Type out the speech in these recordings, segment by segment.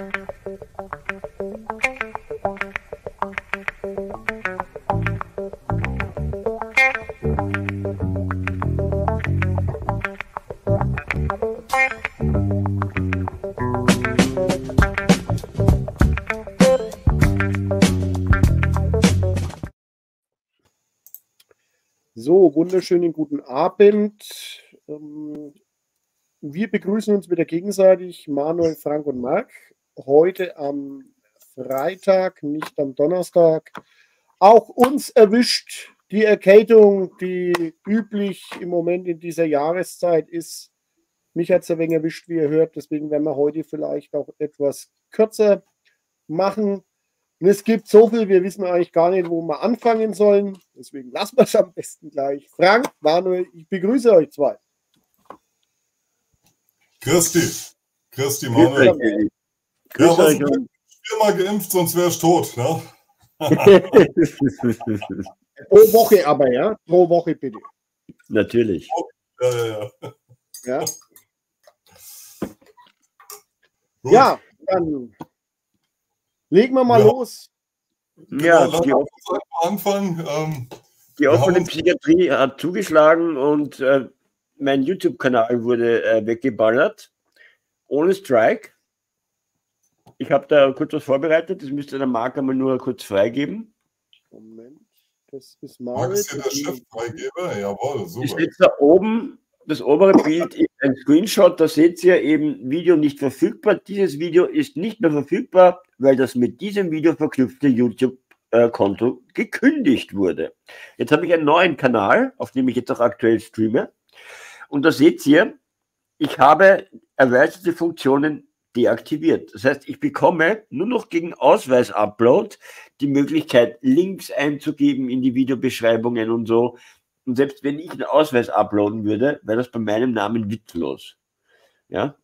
So, wunderschönen guten Abend. Ähm, wir begrüßen uns wieder gegenseitig, Manuel, Frank und Marc. Heute am Freitag, nicht am Donnerstag. Auch uns erwischt die Erkältung, die üblich im Moment in dieser Jahreszeit ist. Mich hat es ein wenig erwischt, wie ihr hört. Deswegen werden wir heute vielleicht auch etwas kürzer machen. Und es gibt so viel, wir wissen eigentlich gar nicht, wo wir anfangen sollen. Deswegen lassen wir es am besten gleich. Frank, Manuel, ich begrüße euch zwei. Christi. Christi, Manuel. Grüß ja, euch. Viermal geimpft, sonst wärst du tot. Ne? Pro Woche aber, ja? Pro Woche bitte. Natürlich. Ja, ja, ja. Ja, ja dann Legen wir mal ja. los. Ja, genau, die, Anfang, ähm, die offene Psychiatrie hat zugeschlagen und äh, mein YouTube-Kanal wurde äh, weggeballert. Ohne Strike. Ich habe da kurz was vorbereitet. Das müsste der Marc einmal nur kurz freigeben. Moment, das ist mal. Max der Cheffreigeber? Jawohl, super. Ich sitze da oben das obere Bild ist ein Screenshot, da seht ihr eben Video nicht verfügbar. Dieses Video ist nicht mehr verfügbar, weil das mit diesem Video verknüpfte YouTube-Konto gekündigt wurde. Jetzt habe ich einen neuen Kanal, auf dem ich jetzt auch aktuell streame. Und da seht ihr, ich habe erweiterte Funktionen deaktiviert. Das heißt, ich bekomme nur noch gegen Ausweis-Upload die Möglichkeit, Links einzugeben in die Videobeschreibungen und so. Und selbst wenn ich einen Ausweis uploaden würde, wäre das bei meinem Namen witzlos. Ja?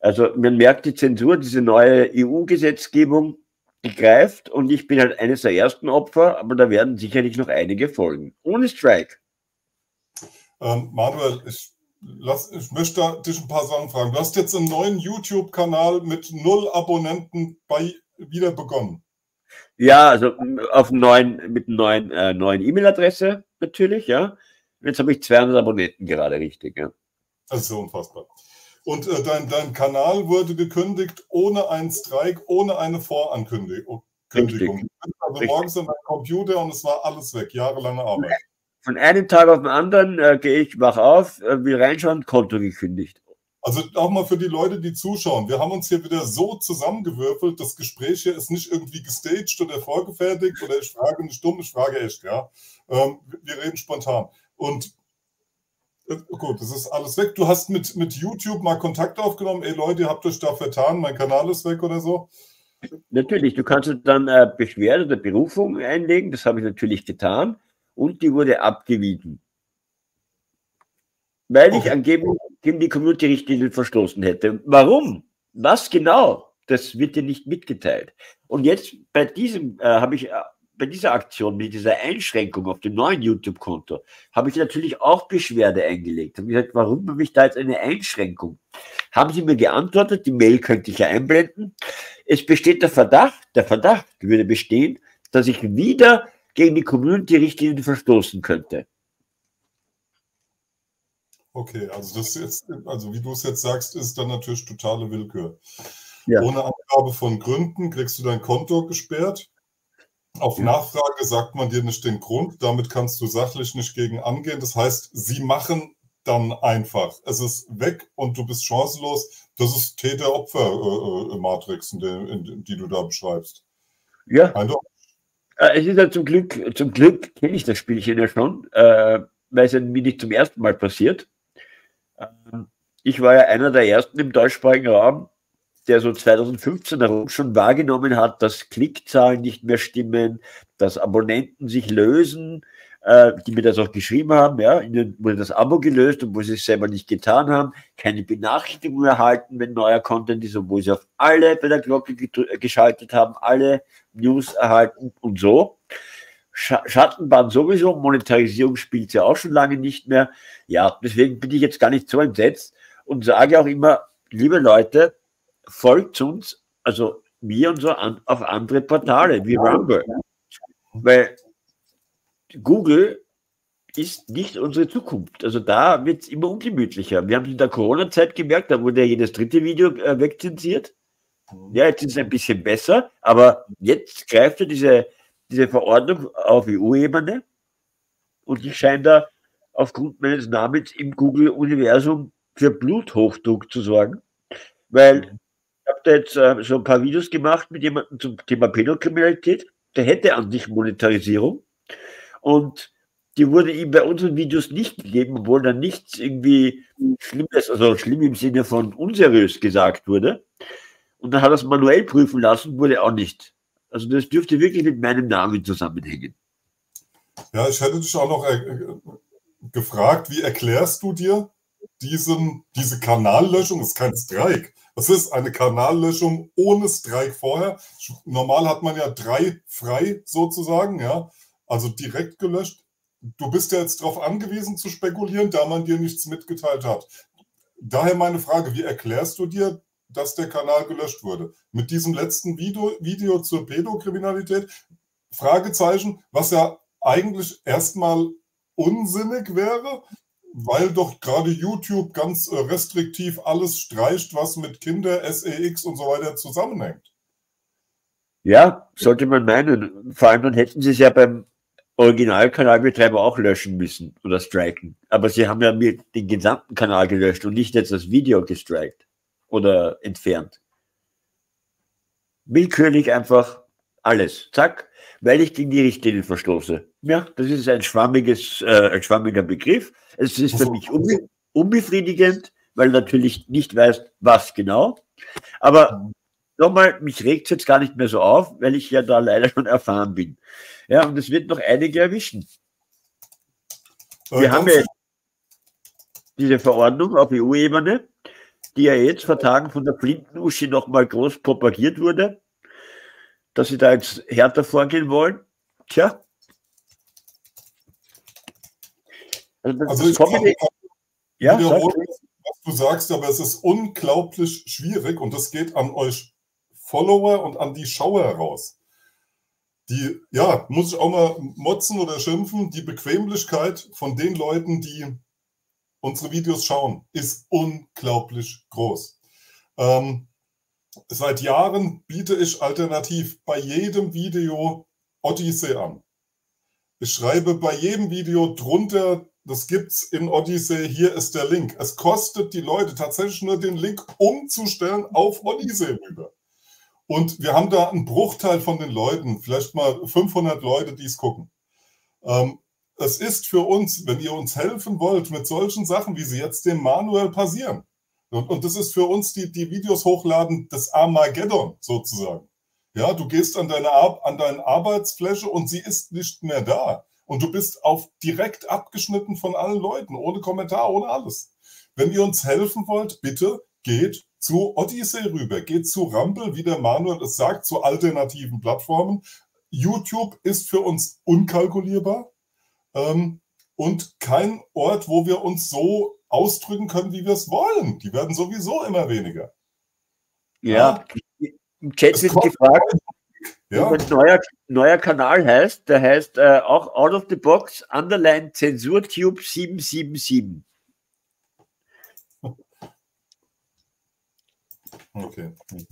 Also man merkt die Zensur, diese neue EU-Gesetzgebung, greift und ich bin halt eines der ersten Opfer, aber da werden sicherlich noch einige folgen. Ohne Strike. Ähm, Manuel, ich, lass, ich möchte dich ein paar Sachen fragen. Du hast jetzt einen neuen YouTube-Kanal mit null Abonnenten bei, wieder begonnen. Ja, also auf neuen, mit einer neuen, äh, neuen E-Mail-Adresse natürlich, ja. Jetzt habe ich 200 Abonnenten gerade richtig, ja. Das ist so unfassbar. Und äh, dein, dein Kanal wurde gekündigt ohne einen Streik, ohne eine Vorankündigung. Richtig. Also richtig. morgens an meinem Computer und es war alles weg, jahrelange Arbeit. Von einem Tag auf den anderen äh, gehe ich, wach auf, äh, will reinschauen, Konto gekündigt. Also auch mal für die Leute, die zuschauen. Wir haben uns hier wieder so zusammengewürfelt. Das Gespräch hier ist nicht irgendwie gestaged oder vorgefertigt oder ich frage nicht dumm, ich frage echt, ja. Ähm, wir reden spontan. Und äh, gut, das ist alles weg. Du hast mit, mit YouTube mal Kontakt aufgenommen. Ey Leute, ihr habt euch da vertan, mein Kanal ist weg oder so. Natürlich, du kannst dann äh, Beschwerde oder Berufung einlegen. Das habe ich natürlich getan. Und die wurde abgewiesen. Weil ich angeblich gegen die Community-Richtlinien verstoßen hätte. Warum? Was genau? Das wird dir nicht mitgeteilt. Und jetzt bei diesem äh, habe ich äh, bei dieser Aktion mit dieser Einschränkung auf dem neuen YouTube-Konto habe ich natürlich auch Beschwerde eingelegt. Habe gesagt, warum habe ich da jetzt eine Einschränkung? Haben Sie mir geantwortet? Die Mail könnte ich ja einblenden. Es besteht der Verdacht, der Verdacht würde bestehen, dass ich wieder gegen die Community-Richtlinien verstoßen könnte. Okay, also das jetzt, also wie du es jetzt sagst, ist dann natürlich totale Willkür. Ja. Ohne Angabe von Gründen kriegst du dein Konto gesperrt. Auf ja. Nachfrage sagt man dir nicht den Grund, damit kannst du sachlich nicht gegen angehen. Das heißt, sie machen dann einfach. Es ist weg und du bist chancenlos. Das ist Täter-Opfer-Matrix, äh, äh, die du da beschreibst. Ja. Äh, es ist ja zum Glück, zum Glück kenne ich das Spielchen ja schon, äh, weil es ja mir nicht zum ersten Mal passiert. Ähm, ich war ja einer der ersten im deutschsprachigen Raum, der so 2015 herum schon wahrgenommen hat, dass Klickzahlen nicht mehr stimmen, dass Abonnenten sich lösen, äh, die mir das auch geschrieben haben, ja, ihnen wurde das Abo gelöst, obwohl sie es selber nicht getan haben, keine Benachrichtigung erhalten, wenn neuer Content ist, obwohl sie auf alle bei der Glocke geschaltet haben, alle News erhalten und so. Schattenbahn sowieso, Monetarisierung spielt ja auch schon lange nicht mehr. Ja, deswegen bin ich jetzt gar nicht so entsetzt und sage auch immer, liebe Leute, folgt uns, also wir und so an, auf andere Portale wie Rumble. Weil Google ist nicht unsere Zukunft. Also da wird es immer ungemütlicher. Wir haben es in der Corona-Zeit gemerkt, da wurde ja jedes dritte Video äh, wegzensiert. Ja, jetzt ist es ein bisschen besser, aber jetzt greift ja diese, diese Verordnung auf EU-Ebene und ich scheine da aufgrund meines Namens im Google-Universum für Bluthochdruck zu sorgen, weil mhm. ich habe da jetzt äh, so ein paar Videos gemacht mit jemandem zum Thema Pädokriminalität, der hätte an sich Monetarisierung und die wurde ihm bei unseren Videos nicht gegeben, obwohl da nichts irgendwie Schlimmes, also schlimm im Sinne von unseriös gesagt wurde. Und dann hat er es manuell prüfen lassen, wurde auch nicht. Also das dürfte wirklich mit meinem Namen zusammenhängen. Ja, ich hätte dich auch noch äh, gefragt, wie erklärst du dir diesen, diese Kanallöschung? Das ist kein Strike. Das ist eine Kanallöschung ohne Strike vorher. Normal hat man ja drei frei sozusagen, ja. Also direkt gelöscht. Du bist ja jetzt darauf angewiesen zu spekulieren, da man dir nichts mitgeteilt hat. Daher meine Frage, wie erklärst du dir, dass der Kanal gelöscht wurde? Mit diesem letzten Video, Video zur Pädokriminalität, Fragezeichen, was ja eigentlich erstmal unsinnig wäre, weil doch gerade YouTube ganz äh, restriktiv alles streicht, was mit Kinder, SEX und so weiter zusammenhängt. Ja, sollte man meinen. Vor allem dann hätten sie es ja beim Originalkanalbetreiber auch löschen müssen oder striken. Aber sie haben ja mir den gesamten Kanal gelöscht und nicht jetzt das Video gestrikt oder entfernt. Willkürlich einfach alles. Zack, weil ich gegen die Richtlinien verstoße. Ja, das ist ein schwammiges, äh, ein schwammiger Begriff. Es ist für mich unbe unbefriedigend, weil natürlich nicht weiß, was genau. Aber nochmal, mich regt es jetzt gar nicht mehr so auf, weil ich ja da leider schon erfahren bin. Ja, und es wird noch einige erwischen. Wir haben ja diese Verordnung auf EU-Ebene, die ja jetzt vor Tagen von der Flinten-Uschi nochmal groß propagiert wurde dass sie da jetzt härter vorgehen wollen. Tja. Also, das also ich kann ja, wiederholen, was du sagst, aber es ist unglaublich schwierig und das geht an euch Follower und an die Schauer raus. Die, ja, muss ich auch mal motzen oder schimpfen, die Bequemlichkeit von den Leuten, die unsere Videos schauen, ist unglaublich groß. Ähm, Seit Jahren biete ich alternativ bei jedem Video Odyssey an. Ich schreibe bei jedem Video drunter, das gibt's in Odyssey, hier ist der Link. Es kostet die Leute tatsächlich nur den Link umzustellen auf Odyssey rüber. Und wir haben da einen Bruchteil von den Leuten, vielleicht mal 500 Leute, die es gucken. Ähm, es ist für uns, wenn ihr uns helfen wollt mit solchen Sachen, wie sie jetzt dem Manuel passieren, und, und das ist für uns die, die Videos hochladen des Armageddon sozusagen. Ja, du gehst an deine, an deine Arbeitsfläche und sie ist nicht mehr da. Und du bist auf direkt abgeschnitten von allen Leuten, ohne Kommentar, ohne alles. Wenn ihr uns helfen wollt, bitte geht zu Odyssey rüber, geht zu Rumble, wie der Manuel es sagt, zu alternativen Plattformen. YouTube ist für uns unkalkulierbar ähm, und kein Ort, wo wir uns so ausdrücken können, wie wir es wollen. Die werden sowieso immer weniger. Ja, ja. im Chat wird gefragt, ja. wie ein neuer, neuer Kanal heißt. Der heißt äh, auch Out of the Box Underline Zensurtube 777. Okay. Mhm.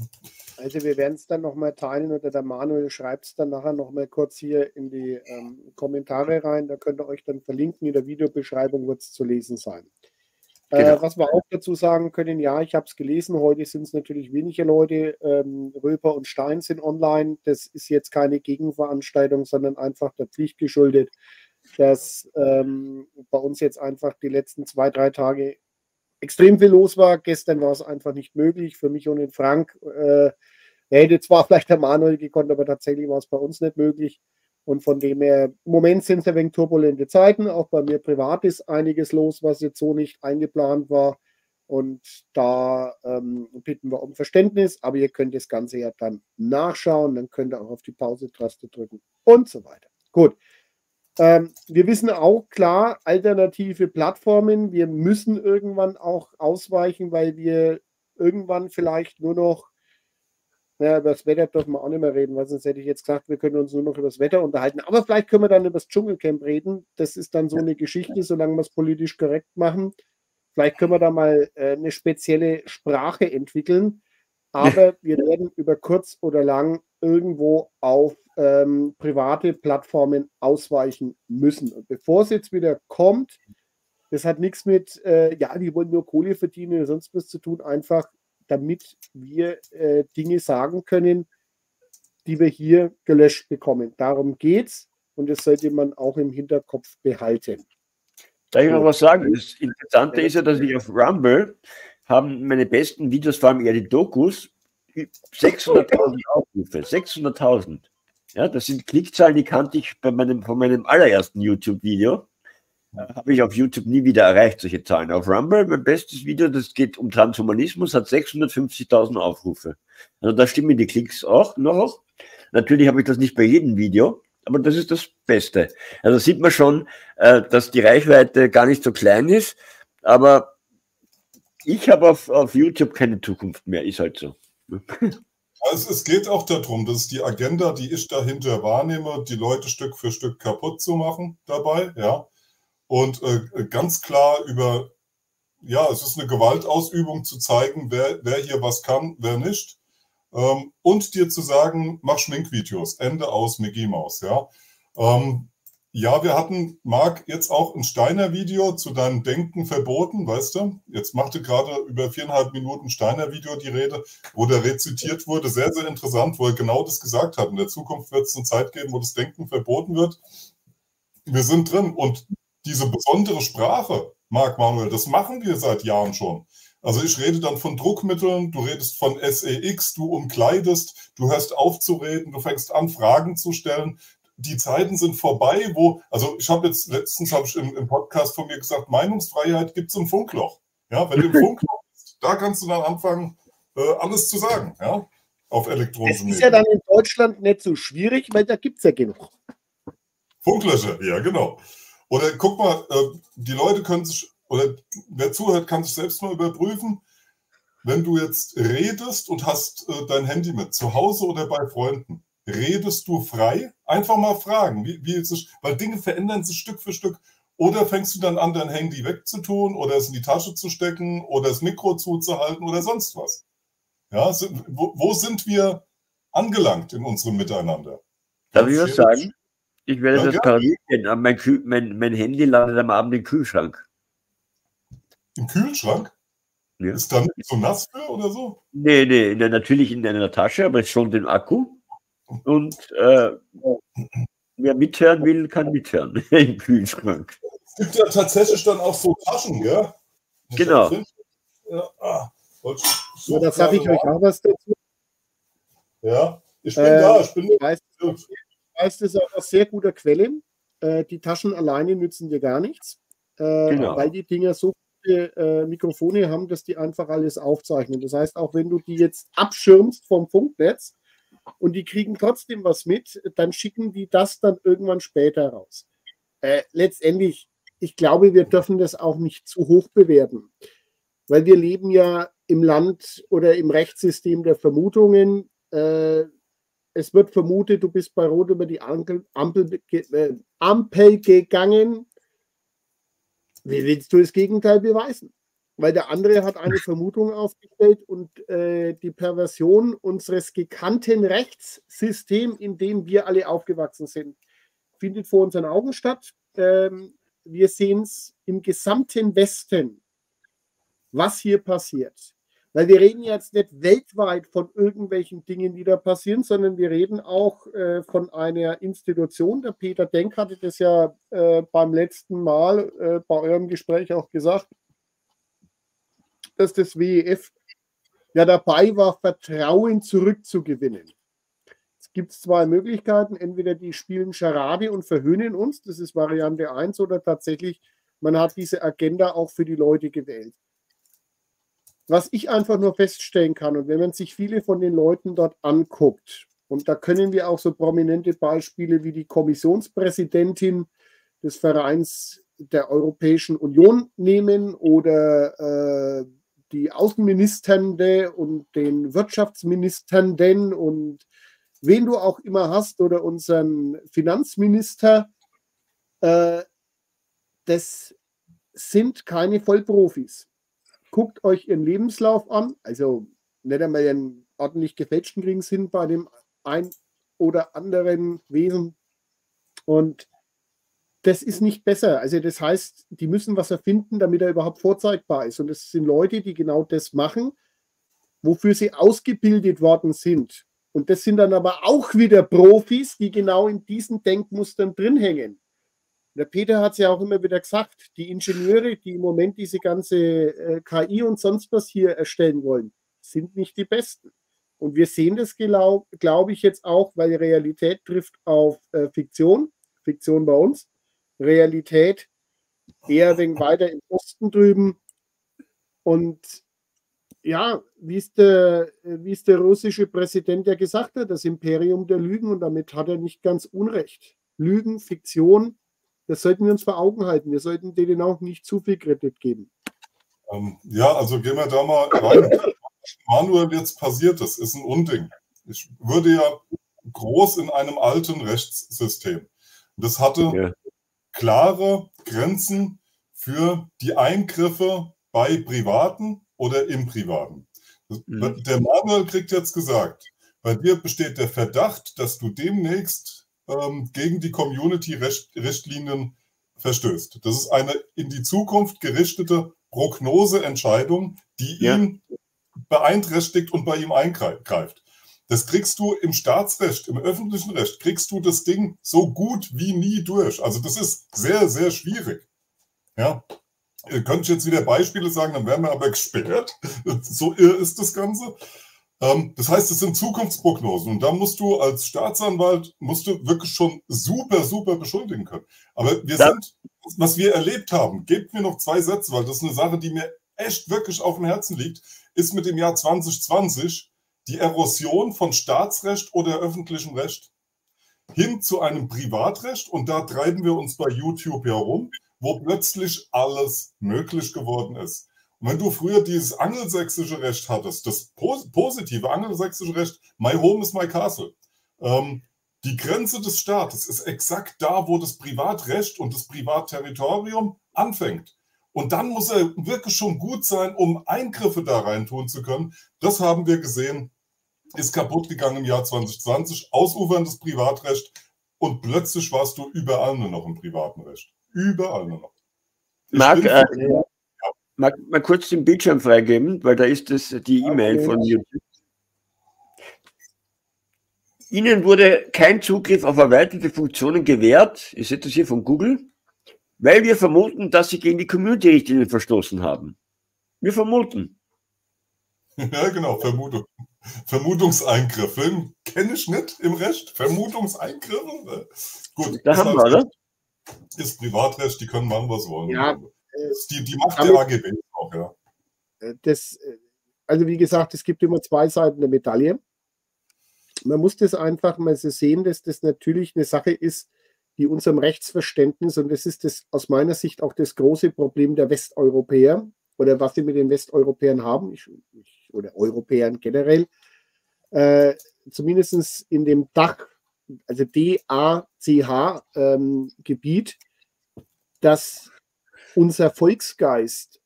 Also wir werden es dann nochmal teilen oder der Manuel schreibt es dann nachher nochmal kurz hier in die ähm, Kommentare rein. Da könnt ihr euch dann verlinken. In der Videobeschreibung wird es zu lesen sein. Genau. Äh, was wir auch dazu sagen können, ja, ich habe es gelesen, heute sind es natürlich weniger Leute. Ähm, Röper und Stein sind online. Das ist jetzt keine Gegenveranstaltung, sondern einfach der Pflicht geschuldet, dass ähm, bei uns jetzt einfach die letzten zwei, drei Tage extrem viel los war. Gestern war es einfach nicht möglich. Für mich und den Frank äh, hätte zwar vielleicht der Manuel gekonnt, aber tatsächlich war es bei uns nicht möglich. Und von dem her, im Moment sind es ein wenig turbulente Zeiten. Auch bei mir privat ist einiges los, was jetzt so nicht eingeplant war. Und da ähm, bitten wir um Verständnis. Aber ihr könnt das Ganze ja dann nachschauen. Dann könnt ihr auch auf die Pause-Taste drücken und so weiter. Gut. Ähm, wir wissen auch klar, alternative Plattformen. Wir müssen irgendwann auch ausweichen, weil wir irgendwann vielleicht nur noch Ja, über das Wetter dürfen wir auch nicht mehr reden, weil sonst hätte ich jetzt gesagt, wir können uns nur noch über das Wetter unterhalten. Aber vielleicht können wir dann über das Dschungelcamp reden. Das ist dann so eine Geschichte, solange wir es politisch korrekt machen. Vielleicht können wir da mal äh, eine spezielle Sprache entwickeln. Aber wir werden über kurz oder lang irgendwo auf ähm, private Plattformen ausweichen müssen. Und bevor es jetzt wieder kommt, das hat nichts mit, äh, ja, die wollen nur Kohle verdienen oder sonst was zu tun, einfach damit wir äh, Dinge sagen können, die wir hier gelöscht bekommen. Darum geht's und das sollte man auch im Hinterkopf behalten. Darf ich noch was sagen? Das Interessante ist ja, dass ich auf Rumble haben meine besten Videos, vor allem eher die Dokus, 600.000 Aufrufe. 600.000. Ja, das sind Klickzahlen, die kannte ich bei meinem, von meinem allerersten YouTube-Video. Habe ich auf YouTube nie wieder erreicht, solche Zahlen. Auf Rumble, mein bestes Video, das geht um Transhumanismus, hat 650.000 Aufrufe. Also da stimmen die Klicks auch noch. Natürlich habe ich das nicht bei jedem Video, aber das ist das Beste. Also sieht man schon, äh, dass die Reichweite gar nicht so klein ist, aber ich habe auf, auf YouTube keine Zukunft mehr, ist halt so. Also es geht auch darum, dass die Agenda, die ich dahinter wahrnehme, die Leute Stück für Stück kaputt zu machen dabei, ja. Und äh, ganz klar über, ja, es ist eine Gewaltausübung zu zeigen, wer, wer hier was kann, wer nicht. Ähm, und dir zu sagen, mach Schminkvideos, Ende aus Mickey Maus, ja. Ähm, ja, wir hatten, Marc, jetzt auch ein Steiner-Video zu deinem Denken verboten, weißt du? Jetzt machte gerade über viereinhalb Minuten Steiner-Video die Rede, wo der rezitiert wurde. Sehr, sehr interessant, wo er genau das gesagt hat. In der Zukunft wird es eine Zeit geben, wo das Denken verboten wird. Wir sind drin. Und diese besondere Sprache, Marc Manuel, das machen wir seit Jahren schon. Also ich rede dann von Druckmitteln, du redest von SEX, du umkleidest, du hörst auf zu reden, du fängst an, Fragen zu stellen, die Zeiten sind vorbei, wo, also ich habe jetzt letztens habe ich im, im, Podcast von mir gesagt, Meinungsfreiheit gibt es im Funkloch. Ja, wenn du im Funkloch bist, da kannst du dann anfangen, äh, alles zu sagen, ja, auf elektronischen Das ist ja dann in Deutschland nicht so schwierig, weil da gibt es ja genug. Funklöcher, ja, genau. Oder guck mal, äh, die Leute können sich, oder wer zuhört, kann sich selbst mal überprüfen, wenn du jetzt redest und hast äh, dein Handy mit, zu Hause oder bei Freunden, redest du frei? Einfach mal fragen, wie, wie weil Dinge verändern sich Stück für Stück. Oder fängst du dann an, dein Handy wegzutun oder es in die Tasche zu stecken oder das Mikro zuzuhalten oder sonst was? Ja, sind, wo, wo, sind wir angelangt in unserem Miteinander? Darf ich was sagen? Ich werde ja, das parieren, aber mein, mein, mein Handy landet am Abend im Kühlschrank. Im Kühlschrank? Ja. Ist da nicht so nass für oder so? Nee, nee, natürlich in einer Tasche, aber schon den Akku. Und äh, wer mithören will, kann mithören im Kühlschrank. Es gibt ja tatsächlich dann auch so Taschen, gell? Genau. Ja, ah, so, da sage ich euch auch was dazu. Ja, ich bin äh, da. Ich bin weiß, weiß, das ist auch aus sehr guter Quelle. Äh, die Taschen alleine nützen dir gar nichts, äh, genau. weil die Dinger so viele äh, Mikrofone haben, dass die einfach alles aufzeichnen. Das heißt, auch wenn du die jetzt abschirmst vom Funknetz, und die kriegen trotzdem was mit, dann schicken die das dann irgendwann später raus. Äh, letztendlich, ich glaube, wir dürfen das auch nicht zu hoch bewerten, weil wir leben ja im Land oder im Rechtssystem der Vermutungen. Äh, es wird vermutet, du bist bei Rot über die Ampel, Ampel, äh, Ampel gegangen. Wie willst du das Gegenteil beweisen? Weil der andere hat eine Vermutung aufgestellt und äh, die Perversion unseres gekannten Rechtssystems, in dem wir alle aufgewachsen sind, findet vor unseren Augen statt. Ähm, wir sehen es im gesamten Westen, was hier passiert. Weil wir reden jetzt nicht weltweit von irgendwelchen Dingen, die da passieren, sondern wir reden auch äh, von einer Institution. Der Peter Denk hatte das ja äh, beim letzten Mal äh, bei eurem Gespräch auch gesagt dass das WEF ja dabei war, Vertrauen zurückzugewinnen. Es gibt zwei Möglichkeiten. Entweder die spielen Charade und verhöhnen uns, das ist Variante 1, oder tatsächlich, man hat diese Agenda auch für die Leute gewählt. Was ich einfach nur feststellen kann, und wenn man sich viele von den Leuten dort anguckt, und da können wir auch so prominente Beispiele wie die Kommissionspräsidentin des Vereins der Europäischen Union nehmen oder äh, die Außenministernde und den Wirtschaftsministernden und wen du auch immer hast oder unseren Finanzminister, äh, das sind keine Vollprofis. Guckt euch ihren Lebenslauf an, also nicht einmal einen ordentlich gefälschten kriegen sind bei dem ein oder anderen Wesen. Und das ist nicht besser. Also das heißt, die müssen was erfinden, damit er überhaupt vorzeigbar ist. Und das sind Leute, die genau das machen, wofür sie ausgebildet worden sind. Und das sind dann aber auch wieder Profis, die genau in diesen Denkmustern drin hängen. Der Peter hat es ja auch immer wieder gesagt, die Ingenieure, die im Moment diese ganze äh, KI und sonst was hier erstellen wollen, sind nicht die besten. Und wir sehen das, glaube glaub ich, jetzt auch, weil Realität trifft auf äh, Fiktion, Fiktion bei uns, Realität eher wenig weiter im Osten drüben. Und ja, wie es der, wie es der russische Präsident ja gesagt hat, das Imperium der Lügen und damit hat er nicht ganz Unrecht. Lügen, Fiktion, das sollten wir uns vor Augen halten. Wir sollten denen auch nicht zu viel Kredit geben. Ähm, ja, also gehen wir da mal rein. Manuel jetzt passiert ist, ist ein Unding. Ich würde ja groß in einem alten Rechtssystem. Das hatte ja. Klare Grenzen für die Eingriffe bei Privaten oder im Privaten. Mhm. Der Manuel kriegt jetzt gesagt, bei dir besteht der Verdacht, dass du demnächst ähm, gegen die Community-Richtlinien verstößt. Das ist eine in die Zukunft gerichtete Prognoseentscheidung, die ja. ihn beeinträchtigt und bei ihm eingreift. Das kriegst du im Staatsrecht, im öffentlichen Recht, kriegst du das Ding so gut wie nie durch. Also das ist sehr, sehr schwierig. Ja, Ihr könnt jetzt wieder Beispiele sagen, dann werden wir aber gesperrt. So ist das Ganze. Ähm, das heißt, es sind Zukunftsprognosen und da musst du als Staatsanwalt, musst du wirklich schon super, super beschuldigen können. Aber wir ja. sind, was wir erlebt haben, gebt mir noch zwei Sätze, weil das ist eine Sache, die mir echt wirklich auf dem Herzen liegt, ist mit dem Jahr 2020 die Erosion von Staatsrecht oder öffentlichem Recht hin zu einem Privatrecht und da treiben wir uns bei YouTube herum, wo plötzlich alles möglich geworden ist. Und wenn du früher dieses angelsächsische Recht hattest, das positive angelsächsische Recht, my home is my castle, ähm, die Grenze des Staates ist exakt da, wo das Privatrecht und das Privatterritorium anfängt. Und dann muss er wirklich schon gut sein, um Eingriffe da rein tun zu können. Das haben wir gesehen, ist kaputt gegangen im Jahr 2020, ausuferndes Privatrecht und plötzlich warst du überall nur noch im privaten Recht. Überall nur noch. Marc, äh, Mag mal kurz den Bildschirm freigeben, weil da ist das die E-Mail okay. von YouTube. Ihnen wurde kein Zugriff auf erweiterte Funktionen gewährt, ich sehe das hier von Google, weil wir vermuten, dass Sie gegen die Community-Richtlinien verstoßen haben. Wir vermuten. Ja, genau, Vermutung. Vermutungseingriffe kenne ich nicht im Recht. Vermutungseingriffe? Ne? Gut. Da haben wir, oder? Ist Privatrecht, die können machen, was wollen. Ja, die, die Macht der AGB auch, ja. Äh, das, äh, also wie gesagt, es gibt immer zwei Seiten der Medaille. Man muss das einfach mal so sehen, dass das natürlich eine Sache ist, die unserem Rechtsverständnis, und das ist das aus meiner Sicht auch das große Problem der Westeuropäer oder was sie mit den Westeuropäern haben, ich, ich, oder Europäern generell, äh, zumindest in dem Dach, also D-A-C-H-Gebiet, ähm, dass unser Volksgeist,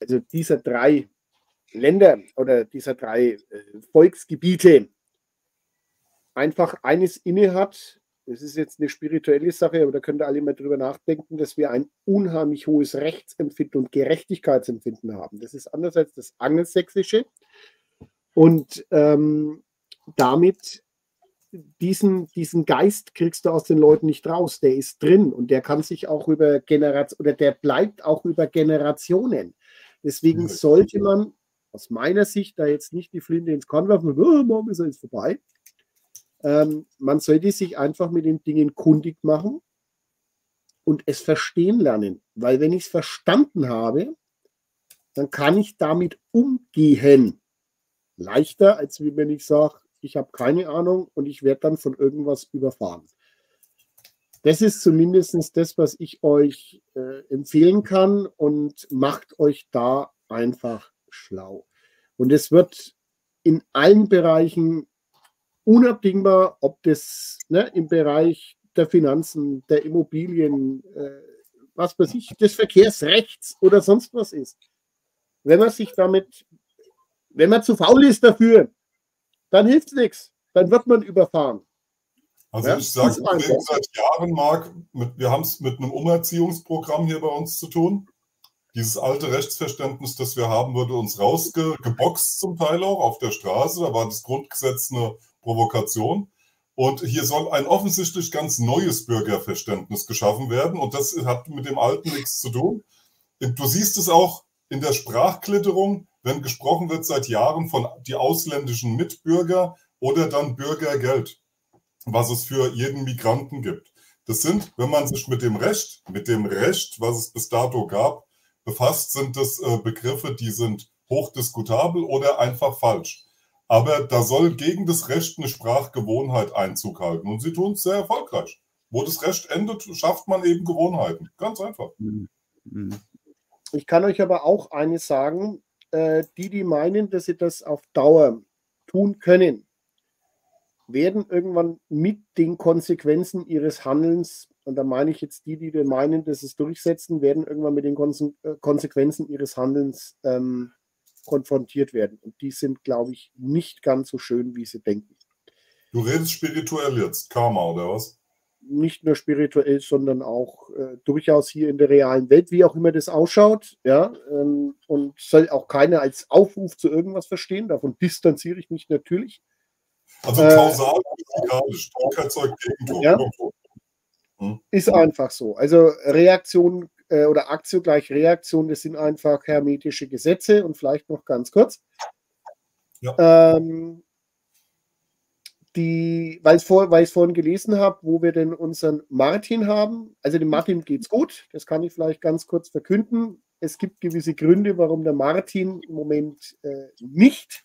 also dieser drei Länder oder dieser drei äh, Volksgebiete, einfach eines inne hat. Das ist jetzt eine spirituelle Sache, aber da könnt ihr alle mal drüber nachdenken, dass wir ein unheimlich hohes Rechtsempfinden und Gerechtigkeitsempfinden haben. Das ist anders als das Angelsächsische. Und ähm, damit diesen, diesen Geist kriegst du aus den Leuten nicht raus. Der ist drin und der kann sich auch über Generationen oder der bleibt auch über Generationen. Deswegen sollte man aus meiner Sicht da jetzt nicht die Flinte ins Korn werfen, oh, morgen ist er jetzt vorbei. Ähm, man sollte sich einfach mit den Dingen kundig machen und es verstehen lernen. Weil wenn ich es verstanden habe, dann kann ich damit umgehen. Leichter, als wenn ich sage, ich habe keine Ahnung und ich werde dann von irgendwas überfahren. Das ist zumindest das, was ich euch äh, empfehlen kann und macht euch da einfach schlau. Und es wird in allen Bereichen unabdingbar, ob das ne, im Bereich der Finanzen, der Immobilien, äh, was weiß ich, des Verkehrsrechts oder sonst was ist. Wenn man sich damit, wenn man zu faul ist dafür, dann hilft es nichts. Dann wird man überfahren. Also ja, ich sage seit Jahren, Marc, mit, wir haben es mit einem Umerziehungsprogramm hier bei uns zu tun. Dieses alte Rechtsverständnis, das wir haben, wurde uns rausgeboxt zum Teil auch auf der Straße. Da war das Grundgesetz eine Provokation. Und hier soll ein offensichtlich ganz neues Bürgerverständnis geschaffen werden. Und das hat mit dem alten nichts zu tun. Du siehst es auch in der Sprachklitterung, wenn gesprochen wird seit Jahren von die ausländischen Mitbürger oder dann Bürgergeld, was es für jeden Migranten gibt. Das sind, wenn man sich mit dem Recht, mit dem Recht, was es bis dato gab, befasst, sind das äh, Begriffe, die sind hochdiskutabel oder einfach falsch. Aber da soll gegen das Recht eine Sprachgewohnheit Einzug halten. Und sie tun es sehr erfolgreich. Wo das Recht endet, schafft man eben Gewohnheiten. Ganz einfach. Mhm. Mhm. Ich kann euch aber auch eines sagen, äh, die, die meinen, dass sie das auf Dauer tun können, werden irgendwann mit den Konsequenzen ihres Handelns, und da meine ich jetzt die, die meinen, dass es durchsetzen, werden irgendwann mit den äh, Konsequenzen ihres Handelns ähm, konfrontiert werden. Und die sind, glaube ich, nicht ganz so schön, wie sie denken. Du redest spirituell jetzt, Karma oder was? Nicht nur spirituell, sondern auch äh, durchaus hier in der realen Welt, wie auch immer das ausschaut. Ja, ähm, und soll auch keiner als Aufruf zu irgendwas verstehen. Davon distanziere ich mich natürlich. Also kausal, äh, physikalisch, Druck erzeugt Gegendruck. Ja, hm. Ist einfach so. Also Reaktion äh, oder Aktio gleich Reaktion, das sind einfach hermetische Gesetze und vielleicht noch ganz kurz. Ja. Ähm, die, weil, vor, ich es vorhin gelesen habe, wo wir denn unseren Martin haben. Also dem Martin geht es gut, das kann ich vielleicht ganz kurz verkünden. Es gibt gewisse Gründe, warum der Martin im Moment äh, nicht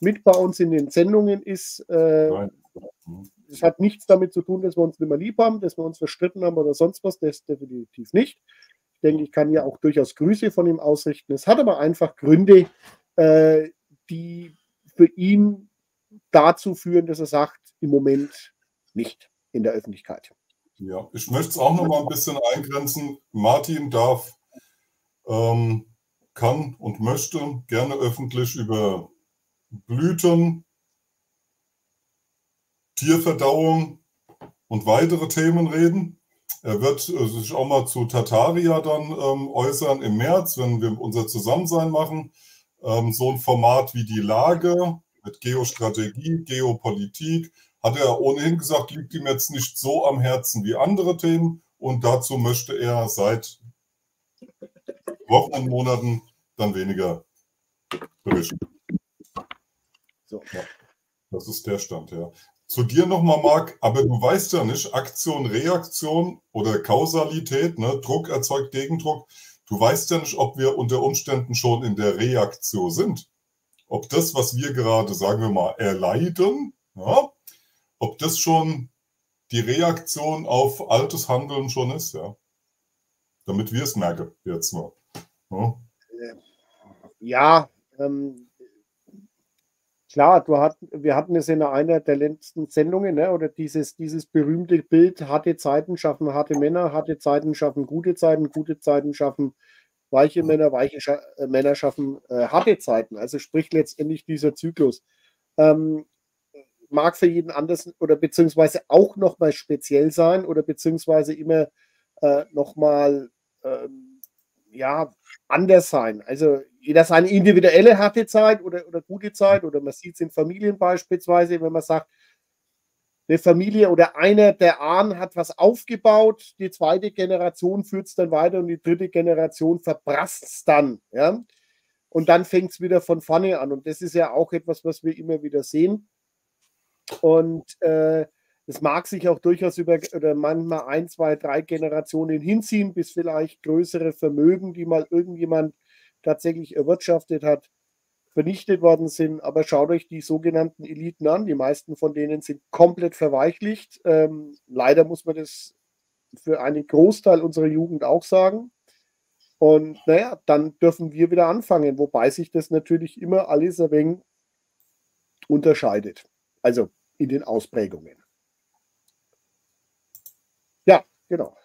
mit bei uns in den Sendungen ist. Äh, das hat nichts damit zu tun, dass wir uns nicht mehr lieb haben, dass wir uns verstritten haben oder sonst was. Das definitiv nicht. Ich denke, ich kann ja auch durchaus Grüße von ihm ausrichten. Es hat aber einfach Gründe, äh, die für ihn dazu führen, dass er sagt, im Moment nicht in der Öffentlichkeit. Ja, ich möchte es auch noch mal ein bisschen eingrenzen. Martin darf, ähm, kann und möchte gerne öffentlich über Blüten, Tierverdauung und weitere Themen reden. Er wird äh, sich auch mal zu Tataria dann ähm, äußern im März, wenn wir unser Zusammensein machen. Ähm, so ein Format wie die Lage mit Geostrategie, Geopolitik, hat er ohnehin gesagt, liegt ihm jetzt nicht so am Herzen wie andere Themen. Und dazu möchte er seit Wochen und Monaten dann weniger berichten. So. Ja, das ist der Stand, ja. Zu dir nochmal, Marc, aber du weißt ja nicht, Aktion, Reaktion oder Kausalität, ne? Druck erzeugt Gegendruck. Du weißt ja nicht, ob wir unter Umständen schon in der Reaktion sind. Ob das, was wir gerade, sagen wir mal, erleiden, ja, ob das schon die Reaktion auf altes Handeln schon ist, ja. Damit wir es merken, jetzt mal. Ja, ja ähm, klar, du hat, wir hatten es in einer der letzten Sendungen, ne, oder dieses, dieses berühmte Bild, harte Zeiten schaffen harte Männer, harte Zeiten schaffen gute Zeiten, gute Zeiten schaffen weiche Männer, weiche Scha äh, Männer schaffen äh, harte Zeiten. Also sprich letztendlich dieser Zyklus. Ähm, mag für jeden anders oder beziehungsweise auch nochmal speziell sein oder beziehungsweise immer äh, nochmal ähm, ja, anders sein. Also jeder seine individuelle harte Zeit oder, oder gute Zeit oder man sieht es in Familien beispielsweise, wenn man sagt, eine Familie oder einer der Ahnen hat was aufgebaut, die zweite Generation führt es dann weiter und die dritte Generation verprasst es dann. Ja? Und dann fängt es wieder von vorne an. Und das ist ja auch etwas, was wir immer wieder sehen. Und äh, das mag sich auch durchaus über oder manchmal ein, zwei, drei Generationen hinziehen, bis vielleicht größere Vermögen, die mal irgendjemand tatsächlich erwirtschaftet hat, vernichtet worden sind. Aber schaut euch die sogenannten Eliten an. Die meisten von denen sind komplett verweichlicht. Ähm, leider muss man das für einen Großteil unserer Jugend auch sagen. Und naja, dann dürfen wir wieder anfangen, wobei sich das natürlich immer alles ein wenig unterscheidet. Also in den Ausprägungen. Ja, genau.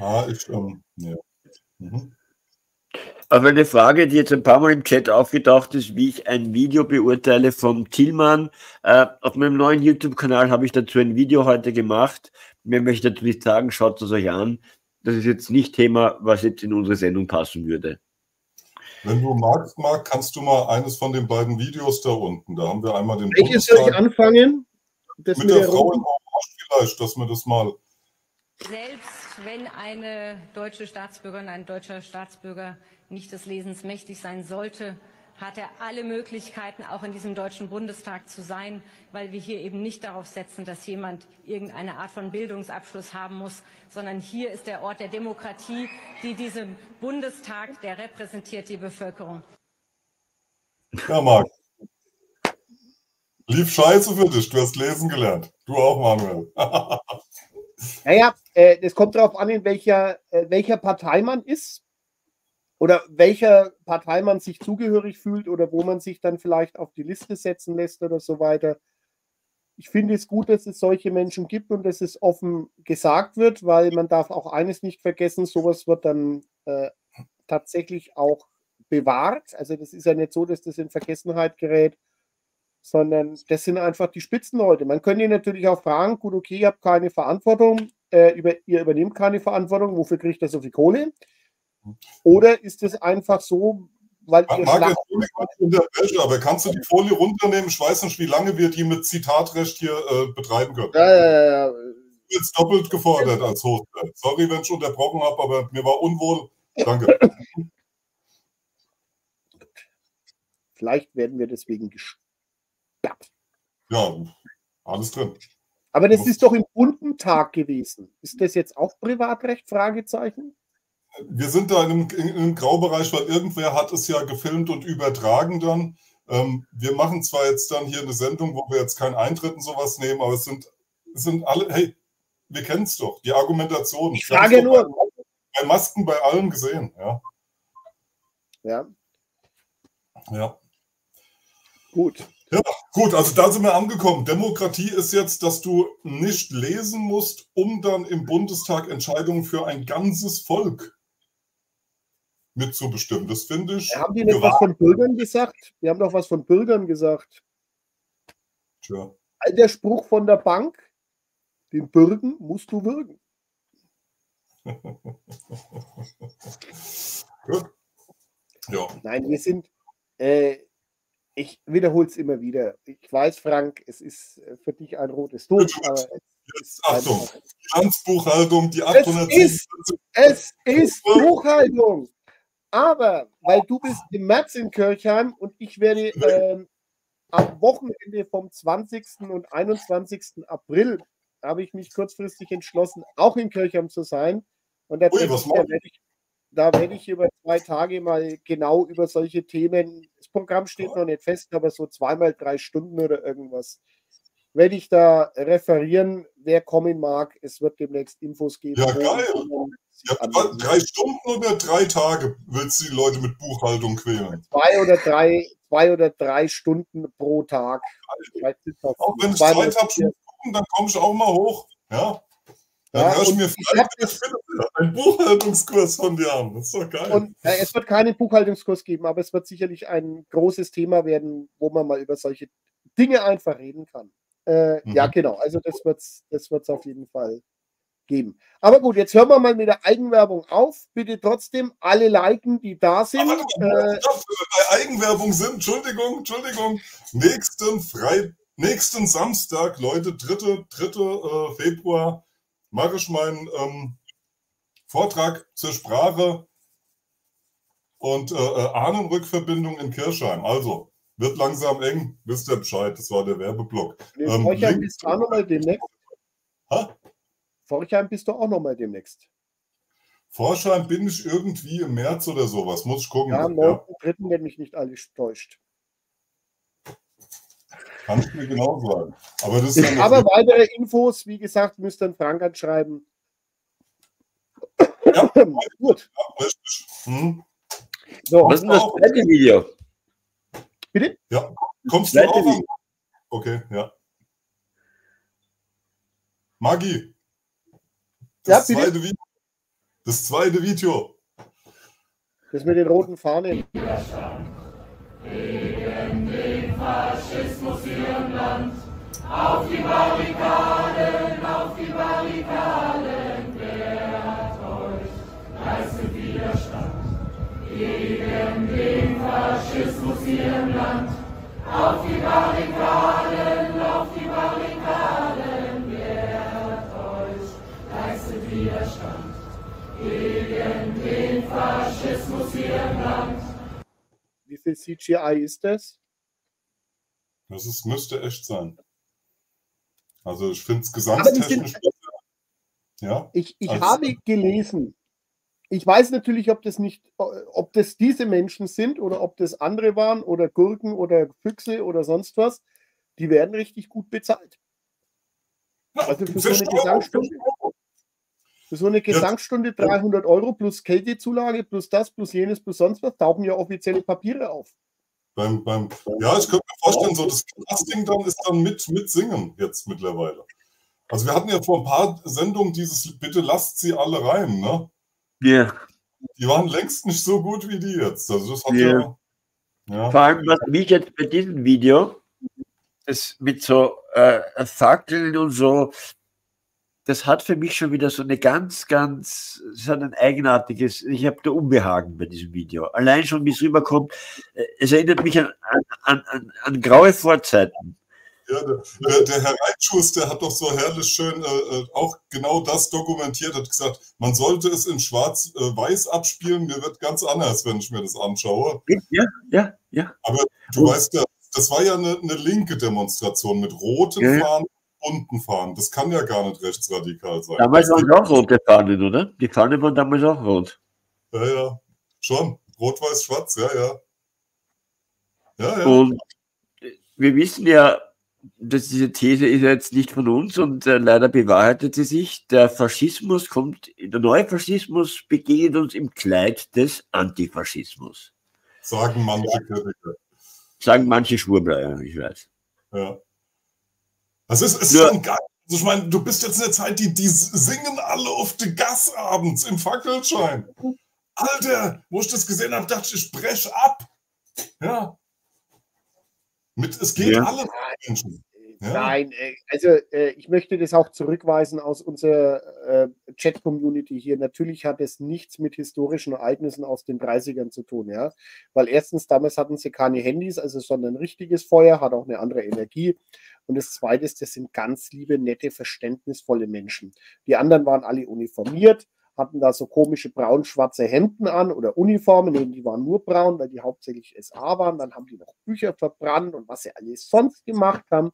Ah, ich, ähm, ja. Mhm. Aber eine Frage, die jetzt ein paar Mal im Chat aufgetaucht ist, wie ich ein Video beurteile vom Thielmann. Äh, auf meinem neuen YouTube-Kanal habe ich dazu ein Video heute gemacht. Mehr möchte ich natürlich sagen, schaut es euch an. Das ist jetzt nicht Thema, was jetzt in unsere Sendung passen würde. Wenn du magst, Marc, kannst du mal eines von den beiden Videos da unten, da haben wir einmal den Welches soll ich anfangen? Das mit, mit der, der Frau im Orange vielleicht, dass wir das mal... Selbst wenn eine deutsche Staatsbürgerin, ein deutscher Staatsbürger nicht des Lesens mächtig sein sollte, hat er alle Möglichkeiten, auch in diesem Deutschen Bundestag zu sein, weil wir hier eben nicht darauf setzen, dass jemand irgendeine Art von Bildungsabschluss haben muss, sondern hier ist der Ort der Demokratie, die diesem Bundestag, der repräsentiert die Bevölkerung. Ja, Marc. Lief scheiße für dich, du hast lesen gelernt. Du auch, Manuel. naja, äh, es kommt darauf an, in welcher, äh, welcher Partei man ist oder welcher Partei man sich zugehörig fühlt oder wo man sich dann vielleicht auf die Liste setzen lässt oder so weiter. Ich finde es gut, dass es solche Menschen gibt und dass es offen gesagt wird, weil man darf auch eines nicht vergessen, sowas wird dann äh, tatsächlich auch bewahrt. Also das ist ja nicht so, dass das in Vergessenheit gerät, sondern das sind einfach die Spitzenleute. Man könnte ihn natürlich auch fragen, gut, okay, ihr habt keine Verantwortung, äh, über, ihr übernehmt keine Verantwortung, wofür kriegt ihr so viel Kohle? Oder ist es einfach so, weil ihr Marc, Wäsche, aber kannst du die Folie runternehmen? Ich weiß nicht, wie lange wir die mit Zitatrecht hier äh, betreiben können. Ja, ja, ja. Jetzt doppelt gefordert als Host. Sorry, wenn ich unterbrochen habe, aber mir war unwohl. Danke. Vielleicht werden wir deswegen gesperrt. Ja, alles drin. Aber das ist doch im bunten Tag gewesen. Ist das jetzt auch Privatrecht? Fragezeichen? wir sind da in einem, in einem, Graubereich, weil irgendwer hat es ja gefilmt und übertragen dann. Ähm, wir machen zwar jetzt dann hier eine Sendung, wo wir jetzt keinen Eintritt und sowas nehmen, aber es sind, es sind alle, hey, wir kennen es doch, die Argumentation. Ich frage nur. Bei, bei, Masken bei allen gesehen, ja. Ja. Ja. Gut. Ja, gut, also da sind wir angekommen. Demokratie ist jetzt, dass du nicht lesen musst, um dann im Bundestag Entscheidungen für ein ganzes Volk mitzubestimmen. Das finde ich. Haben die nicht was von Bürgern gesagt? Die haben doch was von Bürgern gesagt. Tja. Der Spruch von der Bank: Den Bürgen musst du würgen. Gut. Ja. Nein, wir sind. Äh, ich wiederhole es immer wieder. Ich weiß, Frank, es ist äh, für dich ein rotes Tuch, Achtung, Finanzbuchhaltung, die 800 es ist, es ist Buchhaltung. Aber weil du bist im März in Kirchheim und ich werde ähm, am Wochenende vom 20. und 21. April habe ich mich kurzfristig entschlossen, auch in Kirchheim zu sein. Und da, werde ich, da werde ich über zwei Tage mal genau über solche Themen, das Programm steht noch nicht fest, aber so zweimal drei Stunden oder irgendwas werde ich da referieren, wer kommen mag. Es wird demnächst Infos geben. Ja, geil. Ja, drei Stunden oder drei Tage willst du die Leute mit Buchhaltung quälen? Zwei oder drei, zwei oder drei Stunden pro Tag. Auch wenn ich Zeit habe, dann komme ich auch mal hoch. Ja. Dann ja, du mir vielleicht einen Buchhaltungskurs von dir an. Das ist doch geil. Und, äh, es wird keinen Buchhaltungskurs geben, aber es wird sicherlich ein großes Thema werden, wo man mal über solche Dinge einfach reden kann. Äh, mhm. Ja, genau. Also das wird es das wird's auf jeden Fall geben. Aber gut, jetzt hören wir mal mit der Eigenwerbung auf. Bitte trotzdem alle liken, die da sind. Aber, äh, bei Eigenwerbung sind, Entschuldigung, Entschuldigung, nächsten Frei, nächsten Samstag, Leute, 3. 3. Äh, Februar, mache ich meinen ähm, Vortrag zur Sprache und äh, äh Ahnenrückverbindung in Kirchheim. Also, wird langsam eng, wisst ihr Bescheid, das war der Werbeblock. Ähm, Forchheim bist du auch nochmal demnächst. Ha? Forchheim bist du auch nochmal demnächst. Forchheim bin ich irgendwie im März oder sowas, muss ich gucken. Ja, am 9.3., ja. wenn mich nicht alles täuscht. Kann ich mir genau sagen. Aber, das ist Aber weitere Infos, wie gesagt, müsst ihr Frank anschreiben. Ja, gut. Ja, richtig. Hm. So, was ist das zweite Video? Bitte? Ja, kommst du auch? Okay, ja. Magi. Das, ja, zweite Video. das zweite Video. Das mit den roten Fahnen. Den Faschismus ihrem Land. Auf die Barrikaden, auf die Barrikaden, wehrt euch, leistet Widerstand. Gegen den Faschismus ihrem Land. Auf die Barrikaden, auf die Barrikaden, wehrt euch, leistet Widerstand. Gegen den Faschismus hier im Land. Wie viel CGI ist das? Das ist, müsste echt sein. Also ich finde es gesamttechnisch Ja? Ich, ich habe gelesen, ich weiß natürlich, ob das nicht, ob das diese Menschen sind oder ob das andere waren oder Gurken oder Füchse oder sonst was. Die werden richtig gut bezahlt. Also für so eine Gesangsstunde, für so eine Gesangsstunde 300 Euro plus Kältezulage plus das plus jenes plus sonst was tauchen ja offizielle Papiere auf. Beim, beim, ja, ich könnte mir vorstellen, so das Casting dann ist dann mit, mit Singen jetzt mittlerweile. Also wir hatten ja vor ein paar Sendungen dieses Bitte lasst sie alle rein, ne? Ja. Yeah. Die waren längst nicht so gut wie die jetzt. Also das hat yeah. ja, ja. Vor allem, was mich jetzt bei diesem Video, das mit so äh, Fackeln und so, das hat für mich schon wieder so eine ganz, ganz, es hat ein eigenartiges, ich habe da Unbehagen bei diesem Video. Allein schon, wie es rüberkommt, äh, es erinnert mich an, an, an, an graue Vorzeiten. Ja, der, der, Herr Reitschuss, der hat doch so herrlich schön äh, äh, auch genau das dokumentiert, hat gesagt, man sollte es in schwarz-weiß äh, abspielen, mir wird ganz anders, wenn ich mir das anschaue. Ja, ja, ja. Aber du Und, weißt ja, das war ja eine, eine linke Demonstration mit roten ja. Fahnen unten fahren. Das kann ja gar nicht rechtsradikal sein. Damals waren es auch rote Fahnen, oder? Die Fahnen waren damals auch rot. Ja, ja. Schon. Rot, weiß, schwarz, ja, ja. Ja, ja. Und wir wissen ja, dass diese These ist jetzt nicht von uns und äh, leider bewahrheitet sie sich. Der Faschismus kommt, der neue Faschismus begegnet uns im Kleid des Antifaschismus. Sagen manche Kritiker. Sagen manche Schwurbler, ich weiß. Ja. Das ist, ist ja. schon geil. Also ich meine, du bist jetzt in der Zeit, die, die singen alle auf die Gas abends im Fackelschein. Alter, wo ich das gesehen habe, dachte ich, ich brech ab. Ja. Mit, es geht ja. alle Menschen. Ja. Nein, äh, also äh, ich möchte das auch zurückweisen aus unserer äh, Chat-Community hier. Natürlich hat es nichts mit historischen Ereignissen aus den 30ern zu tun, ja. Weil erstens, damals hatten sie keine Handys, also sondern ein richtiges Feuer, hat auch eine andere Energie. Und das Zweite ist, das sind ganz liebe, nette, verständnisvolle Menschen. Die anderen waren alle uniformiert, hatten da so komische braun-schwarze Hemden an oder Uniformen, nee, die waren nur braun, weil die hauptsächlich SA waren. Dann haben die noch Bücher verbrannt und was sie alles sonst gemacht haben.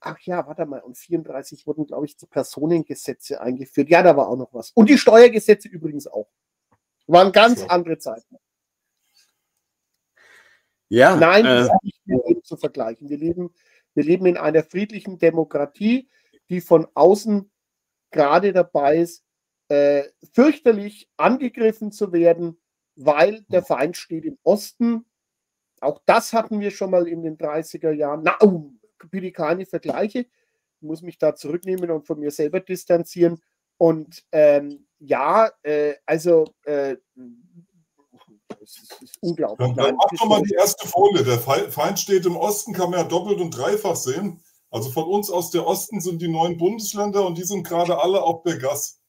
Ach ja, warte mal, und 34 wurden, glaube ich, die Personengesetze eingeführt. Ja, da war auch noch was. Und die Steuergesetze übrigens auch. Waren ganz so. andere Zeiten. Ja. Nein, äh, das ist nicht mehr zu vergleichen. Wir leben wir leben in einer friedlichen Demokratie, die von außen gerade dabei ist, äh, fürchterlich angegriffen zu werden, weil der Feind steht im Osten. Auch das hatten wir schon mal in den 30er Jahren. Na, oh, bitte keine Vergleiche. Ich muss mich da zurücknehmen und von mir selber distanzieren. Und ähm, ja, äh, also äh, das ist, ist unglaublich. Dann, dann mach doch mal die erste Folie. Der Feind steht im Osten, kann man ja doppelt und dreifach sehen. Also von uns aus der Osten sind die neuen Bundesländer und die sind gerade alle auf der Gas.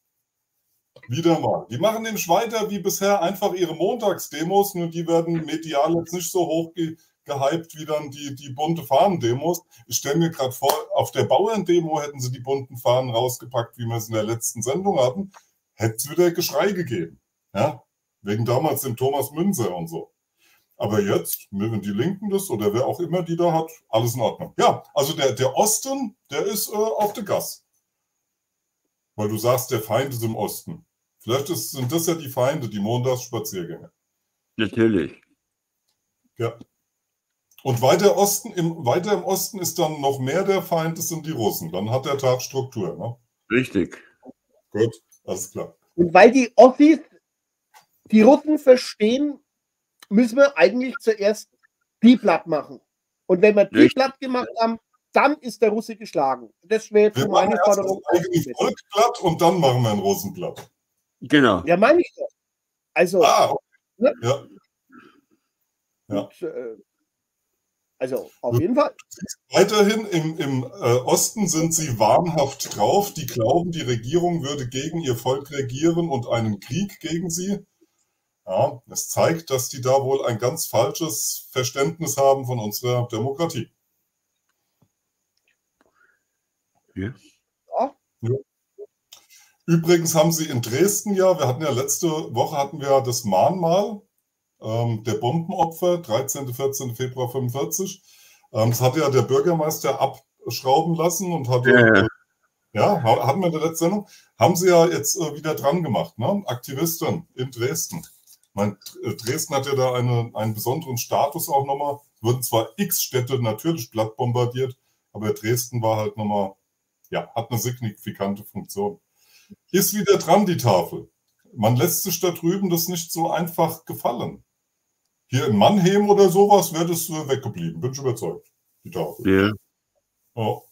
Wieder mal. Die machen nämlich weiter wie bisher einfach ihre Montagsdemos, nur die werden medial jetzt nicht so hoch ge gehypt wie dann die, die bunte Fahnen-Demos. Ich stelle mir gerade vor, auf der Bauerndemo hätten sie die bunten Fahnen rausgepackt, wie wir es in der letzten Sendung hatten, hätte es wieder Geschrei gegeben. Ja? Wegen damals dem Thomas Münzer und so. Aber jetzt, wenn die Linken das oder wer auch immer die da hat, alles in Ordnung. Ja, also der, der Osten, der ist äh, auf der Gas. Weil du sagst, der Feind ist im Osten. Vielleicht ist, sind das ja die Feinde, die Montagsspaziergänge. Natürlich. Ja. Und weiter, Osten, im, weiter im Osten ist dann noch mehr der Feind, das sind die Russen. Dann hat der Tag Struktur. Ne? Richtig. Gut, alles klar. Und weil die Ossis die Russen verstehen, müssen wir eigentlich zuerst die platt machen. Und wenn wir die Richtig. platt gemacht haben, dann ist der Russe geschlagen. Das wäre jetzt meine Forderung. Volk platt und dann machen wir einen Russen platt. Genau. Ja, meine ich doch. Also. Ah, okay. ne? ja. ja. Und, äh, also auf jeden Fall. Weiterhin im, im äh, Osten sind sie wahnhaft drauf. Die glauben, die Regierung würde gegen ihr Volk regieren und einen Krieg gegen sie. Ja, es zeigt, dass die da wohl ein ganz falsches Verständnis haben von unserer Demokratie. Ja. ja. Übrigens haben sie in Dresden ja, wir hatten ja letzte Woche hatten wir das Mahnmal ähm, der Bombenopfer, 13. 14. Februar 45. Ähm, das hatte ja der Bürgermeister abschrauben lassen und hatte, ja, ja. ja hatten wir in der letzten Sendung, haben sie ja jetzt äh, wieder dran gemacht, ne? Aktivisten in Dresden. Mein, äh, Dresden hat ja da eine, einen besonderen Status auch nochmal. Es wurden zwar x Städte natürlich platt bombardiert, aber Dresden war halt nochmal, ja, hat eine signifikante Funktion. Ist wieder dran, die Tafel. Man lässt sich da drüben das nicht so einfach gefallen. Hier in Mannheim oder sowas wäre das äh, weggeblieben, bin ich überzeugt. Die Tafel. Ja. Oh.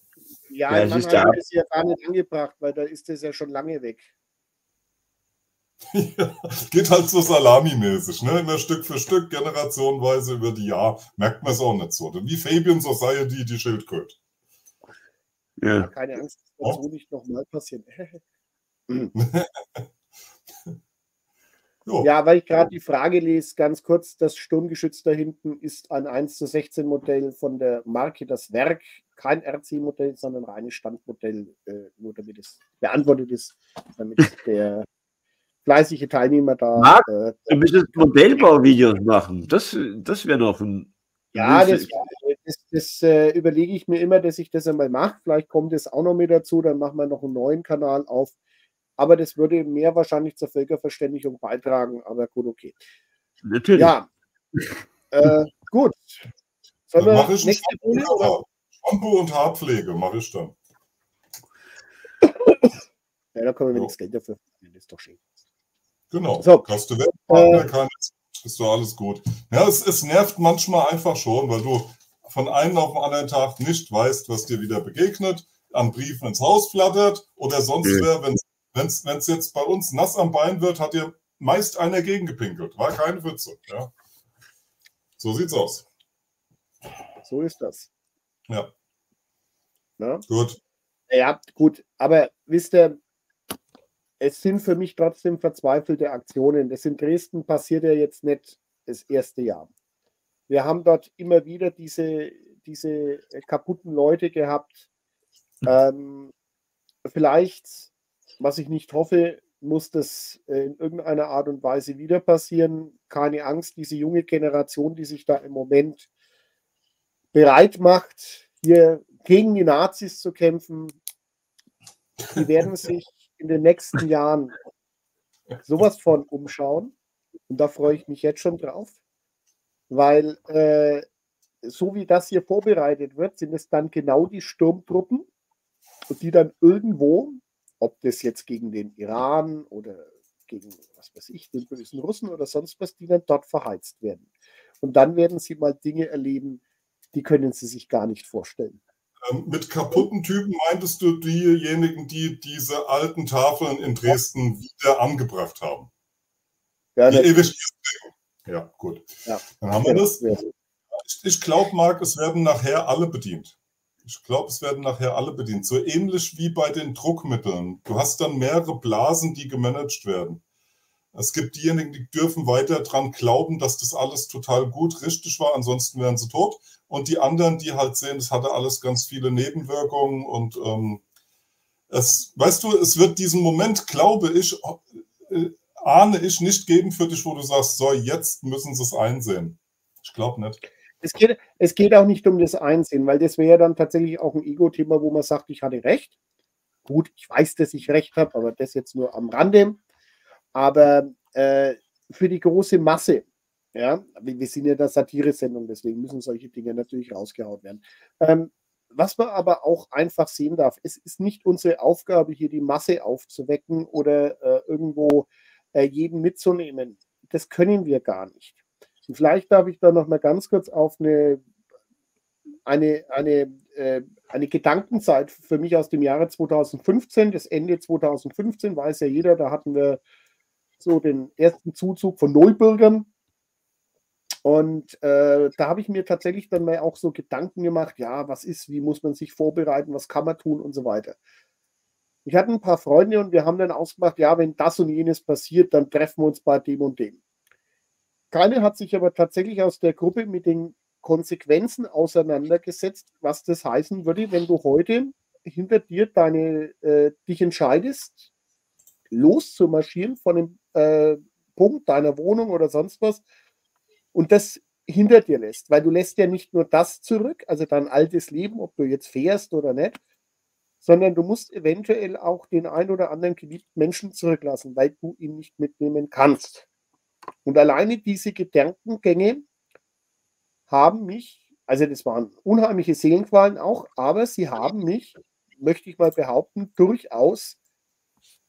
Ja, ja in Mannheim ist, ist ja gar nicht angebracht, weil da ist das ja schon lange weg. Ja, geht halt so salamimäßig, ne? Immer Stück für Stück, generationenweise über die Jahre, merkt man es auch nicht so. Wie Fabian Society, die Schildkröte. Ja. Keine Angst, das wird oh. so nicht nochmal passieren. Ja, weil ich gerade die Frage lese, ganz kurz, das Sturmgeschütz da hinten ist ein 1 zu 16 Modell von der Marke Das Werk, kein RC-Modell, sondern reines Standmodell, äh, nur damit es beantwortet ist, damit der fleißige Teilnehmer da. Marc, äh, du müsstest Modellbauvideos machen, das, das wäre doch ein. Ja, das, das, das äh, überlege ich mir immer, dass ich das einmal mache. Vielleicht kommt es auch noch mit dazu, dann machen wir noch einen neuen Kanal auf aber das würde mehr wahrscheinlich zur Völkerverständigung beitragen, aber gut, okay. Natürlich. Ja. äh, gut. Sollen wir ich nächste oder? Shampoo und Haarpflege mache ich dann. Ja, da können wir nichts Geld dafür. Das ist doch schön. Genau. So. Hast du Webpartner, äh, kann, ist doch alles gut. Ja, es, es nervt manchmal einfach schon, weil du von einem auf den anderen Tag nicht weißt, was dir wieder begegnet, an Briefen ins Haus flattert oder sonst ja. wer, wenn es wenn es jetzt bei uns nass am Bein wird, hat dir meist einer gegengepinkelt. War keine Witze. Ja. So sieht's aus. So ist das. Ja. Na? Gut. Ja, gut. Aber wisst ihr, es sind für mich trotzdem verzweifelte Aktionen. Das in Dresden passiert ja jetzt nicht das erste Jahr. Wir haben dort immer wieder diese, diese kaputten Leute gehabt. Ähm, vielleicht was ich nicht hoffe, muss das äh, in irgendeiner Art und Weise wieder passieren. Keine Angst, diese junge Generation, die sich da im Moment bereit macht, hier gegen die Nazis zu kämpfen, die werden sich in den nächsten Jahren sowas von umschauen. Und da freue ich mich jetzt schon drauf, weil äh, so wie das hier vorbereitet wird, sind es dann genau die Sturmtruppen, die dann irgendwo ob das jetzt gegen den Iran oder gegen, was weiß ich, den bösen Russen oder sonst was, die dann dort verheizt werden. Und dann werden sie mal Dinge erleben, die können sie sich gar nicht vorstellen. Ähm, mit kaputten Typen meintest du diejenigen, die diese alten Tafeln in Dresden wieder angebracht haben? Ja, die ewig Ja, gut. Ja. Dann haben wir das. Ich, ich glaube, Marc, es werden nachher alle bedient. Ich glaube, es werden nachher alle bedient. So ähnlich wie bei den Druckmitteln. Du hast dann mehrere Blasen, die gemanagt werden. Es gibt diejenigen, die dürfen weiter dran glauben, dass das alles total gut, richtig war, ansonsten wären sie tot. Und die anderen, die halt sehen, es hatte alles ganz viele Nebenwirkungen und ähm, es, weißt du, es wird diesen Moment, glaube ich, äh, ahne ich, nicht geben für dich, wo du sagst, so, jetzt müssen sie es einsehen. Ich glaube nicht. Es geht, es geht auch nicht um das Einsehen, weil das wäre dann tatsächlich auch ein Ego-Thema, wo man sagt, ich hatte recht. Gut, ich weiß, dass ich recht habe, aber das jetzt nur am Rande. Aber äh, für die große Masse, ja, wir sind ja der Satire-Sendung, deswegen müssen solche Dinge natürlich rausgehauen werden. Ähm, was man aber auch einfach sehen darf, es ist nicht unsere Aufgabe, hier die Masse aufzuwecken oder äh, irgendwo äh, jeden mitzunehmen. Das können wir gar nicht. Und vielleicht darf ich da noch mal ganz kurz auf eine, eine, eine, äh, eine Gedankenzeit für mich aus dem Jahre 2015, das Ende 2015, weiß ja jeder, da hatten wir so den ersten Zuzug von Nullbürgern und äh, da habe ich mir tatsächlich dann mal auch so Gedanken gemacht, ja, was ist, wie muss man sich vorbereiten, was kann man tun und so weiter. Ich hatte ein paar Freunde und wir haben dann ausgemacht, ja, wenn das und jenes passiert, dann treffen wir uns bei dem und dem. Keiner hat sich aber tatsächlich aus der Gruppe mit den Konsequenzen auseinandergesetzt, was das heißen würde, wenn du heute hinter dir deine, äh, dich entscheidest, loszumarschieren von dem äh, Punkt deiner Wohnung oder sonst was, und das hinter dir lässt, weil du lässt ja nicht nur das zurück, also dein altes Leben, ob du jetzt fährst oder nicht, sondern du musst eventuell auch den ein oder anderen geliebten Menschen zurücklassen, weil du ihn nicht mitnehmen kannst. Und alleine diese Gedankengänge haben mich, also das waren unheimliche Seelenqualen auch, aber sie haben mich, möchte ich mal behaupten, durchaus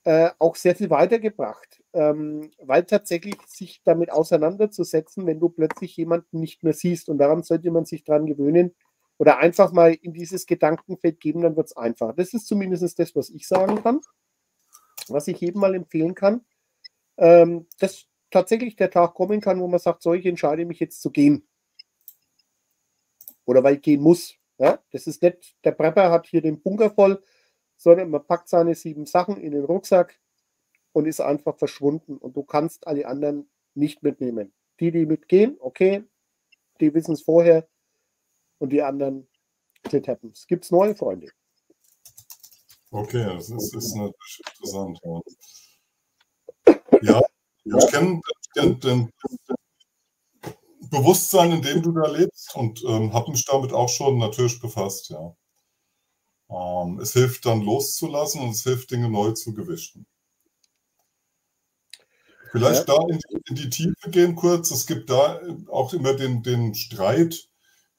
äh, auch sehr viel weitergebracht, ähm, weil tatsächlich sich damit auseinanderzusetzen, wenn du plötzlich jemanden nicht mehr siehst und daran sollte man sich dran gewöhnen oder einfach mal in dieses Gedankenfeld geben, dann wird es einfach. Das ist zumindest das, was ich sagen kann, was ich jedem mal empfehlen kann, ähm, dass tatsächlich der Tag kommen kann, wo man sagt, so, ich entscheide mich jetzt zu gehen. Oder weil ich gehen muss. Ja? Das ist nicht, der Prepper hat hier den Bunker voll, sondern man packt seine sieben Sachen in den Rucksack und ist einfach verschwunden und du kannst alle anderen nicht mitnehmen. Die, die mitgehen, okay, die wissen es vorher und die anderen, shit happens. Gibt es neue Freunde? Okay, das ist, ist natürlich interessant. Ja, ich kenne den, den, Bewusstsein, in dem du da lebst und ähm, habe mich damit auch schon natürlich befasst, ja. Ähm, es hilft dann loszulassen und es hilft, Dinge neu zu gewichten. Vielleicht ja. da in die, in die, Tiefe gehen kurz. Es gibt da auch immer den, den Streit.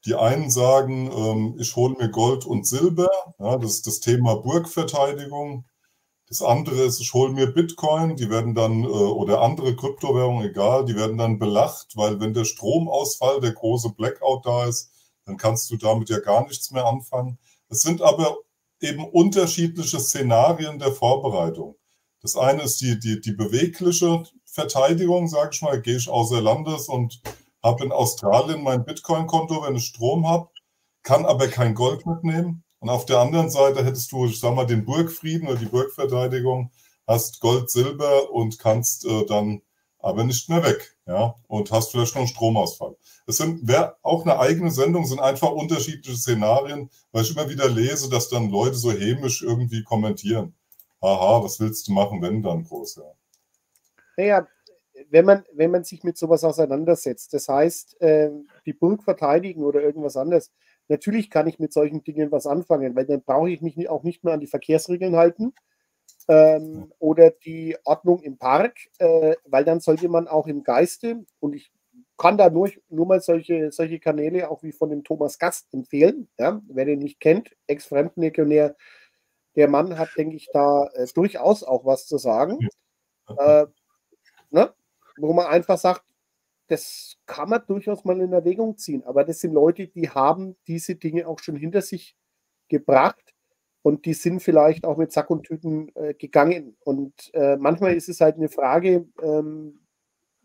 Die einen sagen, ähm, ich hole mir Gold und Silber. Ja, das ist das Thema Burgverteidigung. Das andere ist, ich hole mir Bitcoin. Die werden dann, äh, oder andere Kryptowährungen, egal, die werden dann belacht, weil wenn der Stromausfall, der große Blackout da ist, dann kannst du damit ja gar nichts mehr anfangen. Es sind aber eben unterschiedliche Szenarien der Vorbereitung. Das eine ist die, die, die bewegliche Verteidigung, sage ich mal, gehe ich außer Landes und habe in Australien mein Bitcoin-Konto, wenn ich Strom habe, kann aber kein Gold mitnehmen. Und auf der anderen Seite hättest du, ich sag mal, den Burgfrieden oder die Burgverteidigung, hast Gold, Silber und kannst äh, dann aber nicht mehr weg. Ja, und hast vielleicht noch einen Stromausfall. Es wäre auch eine eigene Sendung, sind einfach unterschiedliche Szenarien, weil ich immer wieder lese, dass dann Leute so hämisch irgendwie kommentieren. Haha, was willst du machen, wenn dann groß, ja. Naja, wenn man, wenn man sich mit sowas auseinandersetzt, das heißt, äh, die Burg verteidigen oder irgendwas anderes, natürlich kann ich mit solchen Dingen was anfangen, weil dann brauche ich mich auch nicht mehr an die Verkehrsregeln halten ähm, oder die Ordnung im Park, äh, weil dann sollte man auch im Geiste, und ich kann da nur, nur mal solche, solche Kanäle auch wie von dem Thomas Gast empfehlen. Ja? Wer den nicht kennt, Ex-Fremdenlegionär, der Mann hat, denke ich, da äh, durchaus auch was zu sagen. Äh, ne? Wo man einfach sagt, das kann man durchaus mal in Erwägung ziehen. Aber das sind Leute, die haben diese Dinge auch schon hinter sich gebracht und die sind vielleicht auch mit Sack und Tüten äh, gegangen. Und äh, manchmal ist es halt eine Frage, ähm,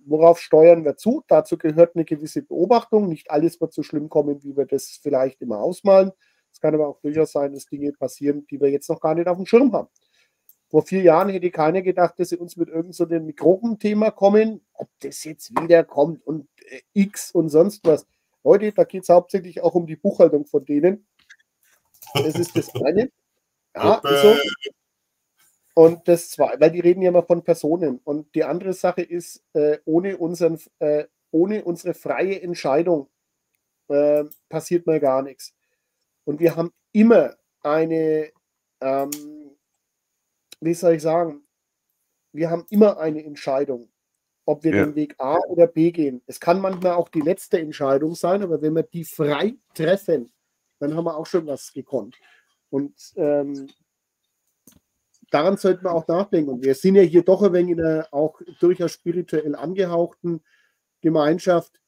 worauf steuern wir zu? Dazu gehört eine gewisse Beobachtung. Nicht alles wird so schlimm kommen, wie wir das vielleicht immer ausmalen. Es kann aber auch durchaus sein, dass Dinge passieren, die wir jetzt noch gar nicht auf dem Schirm haben. Vor vier Jahren hätte keiner gedacht, dass sie uns mit irgendeinem so Mikrobenthema kommen, ob das jetzt wieder kommt und äh, X und sonst was. Heute, da geht es hauptsächlich auch um die Buchhaltung von denen. Das ist das eine. Ja, so. Und das zwei, weil die reden ja immer von Personen. Und die andere Sache ist, äh, ohne, unseren, äh, ohne unsere freie Entscheidung äh, passiert mal gar nichts. Und wir haben immer eine, ähm, wie soll ich sagen, wir haben immer eine Entscheidung, ob wir ja. den Weg A oder B gehen. Es kann manchmal auch die letzte Entscheidung sein, aber wenn wir die frei treffen dann haben wir auch schon was gekonnt. Und ähm, daran sollten wir auch nachdenken. Und wir sind ja hier doch ein wenig in einer auch durchaus spirituell angehauchten Gemeinschaft.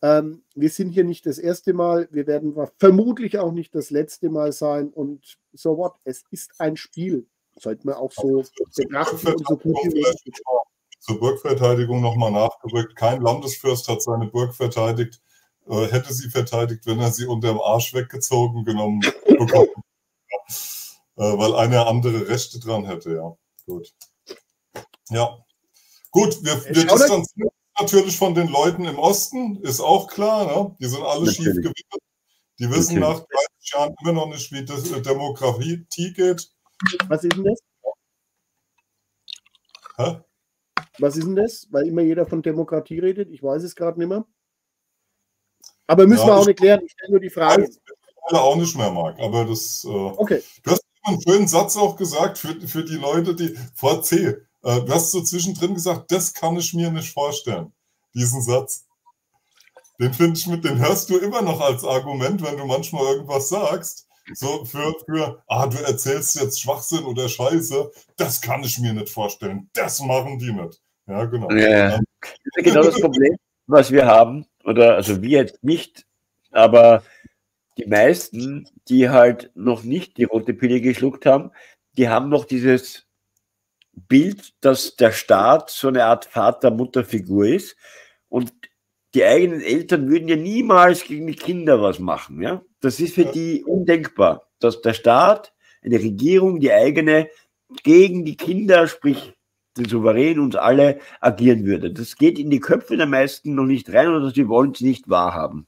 Ähm, wir sind hier nicht das erste Mal, wir werden vermutlich auch nicht das letzte Mal sein. Und so what? Es ist ein Spiel. Sollten wir auch so betrachten und so gut Zur Burgverteidigung nochmal nachgerückt. Kein Landesfürst hat seine Burg verteidigt, äh, hätte sie verteidigt, wenn er sie unter dem Arsch weggezogen genommen bekommen. Äh, weil eine andere Rechte dran hätte, ja. Gut. Ja. Gut, wir, wir distanzieren natürlich von den Leuten im Osten, ist auch klar. Ne? Die sind alle schief gewickelt. Die wissen okay. nach 30 Jahren immer noch nicht, wie das äh, Demografie geht. Was ist denn das? Hä? Was ist denn das? Weil immer jeder von Demokratie redet. Ich weiß es gerade nicht mehr. Aber müssen ja, wir auch nicht klären. Ich stelle nur die Frage. Ich auch nicht mehr, Marc. Aber das. Äh, okay. Du hast einen schönen Satz auch gesagt für, für die Leute, die vor C. Äh, du hast so zwischendrin gesagt, das kann ich mir nicht vorstellen, diesen Satz. Den finde ich mit, den hörst du immer noch als Argument, wenn du manchmal irgendwas sagst. So für, für, ah, du erzählst jetzt Schwachsinn oder Scheiße, das kann ich mir nicht vorstellen. Das machen die nicht. Ja, genau. Ja, ähm, genau das Problem, was wir haben, oder also wir jetzt nicht, aber die meisten, die halt noch nicht die rote Pille geschluckt haben, die haben noch dieses Bild, dass der Staat so eine Art Vater-Mutter-Figur ist und die eigenen Eltern würden ja niemals gegen die Kinder was machen. Ja? Das ist für die undenkbar, dass der Staat, eine Regierung, die eigene, gegen die Kinder, sprich den Souverän, uns alle agieren würde. Das geht in die Köpfe der meisten noch nicht rein oder sie wollen es nicht wahrhaben.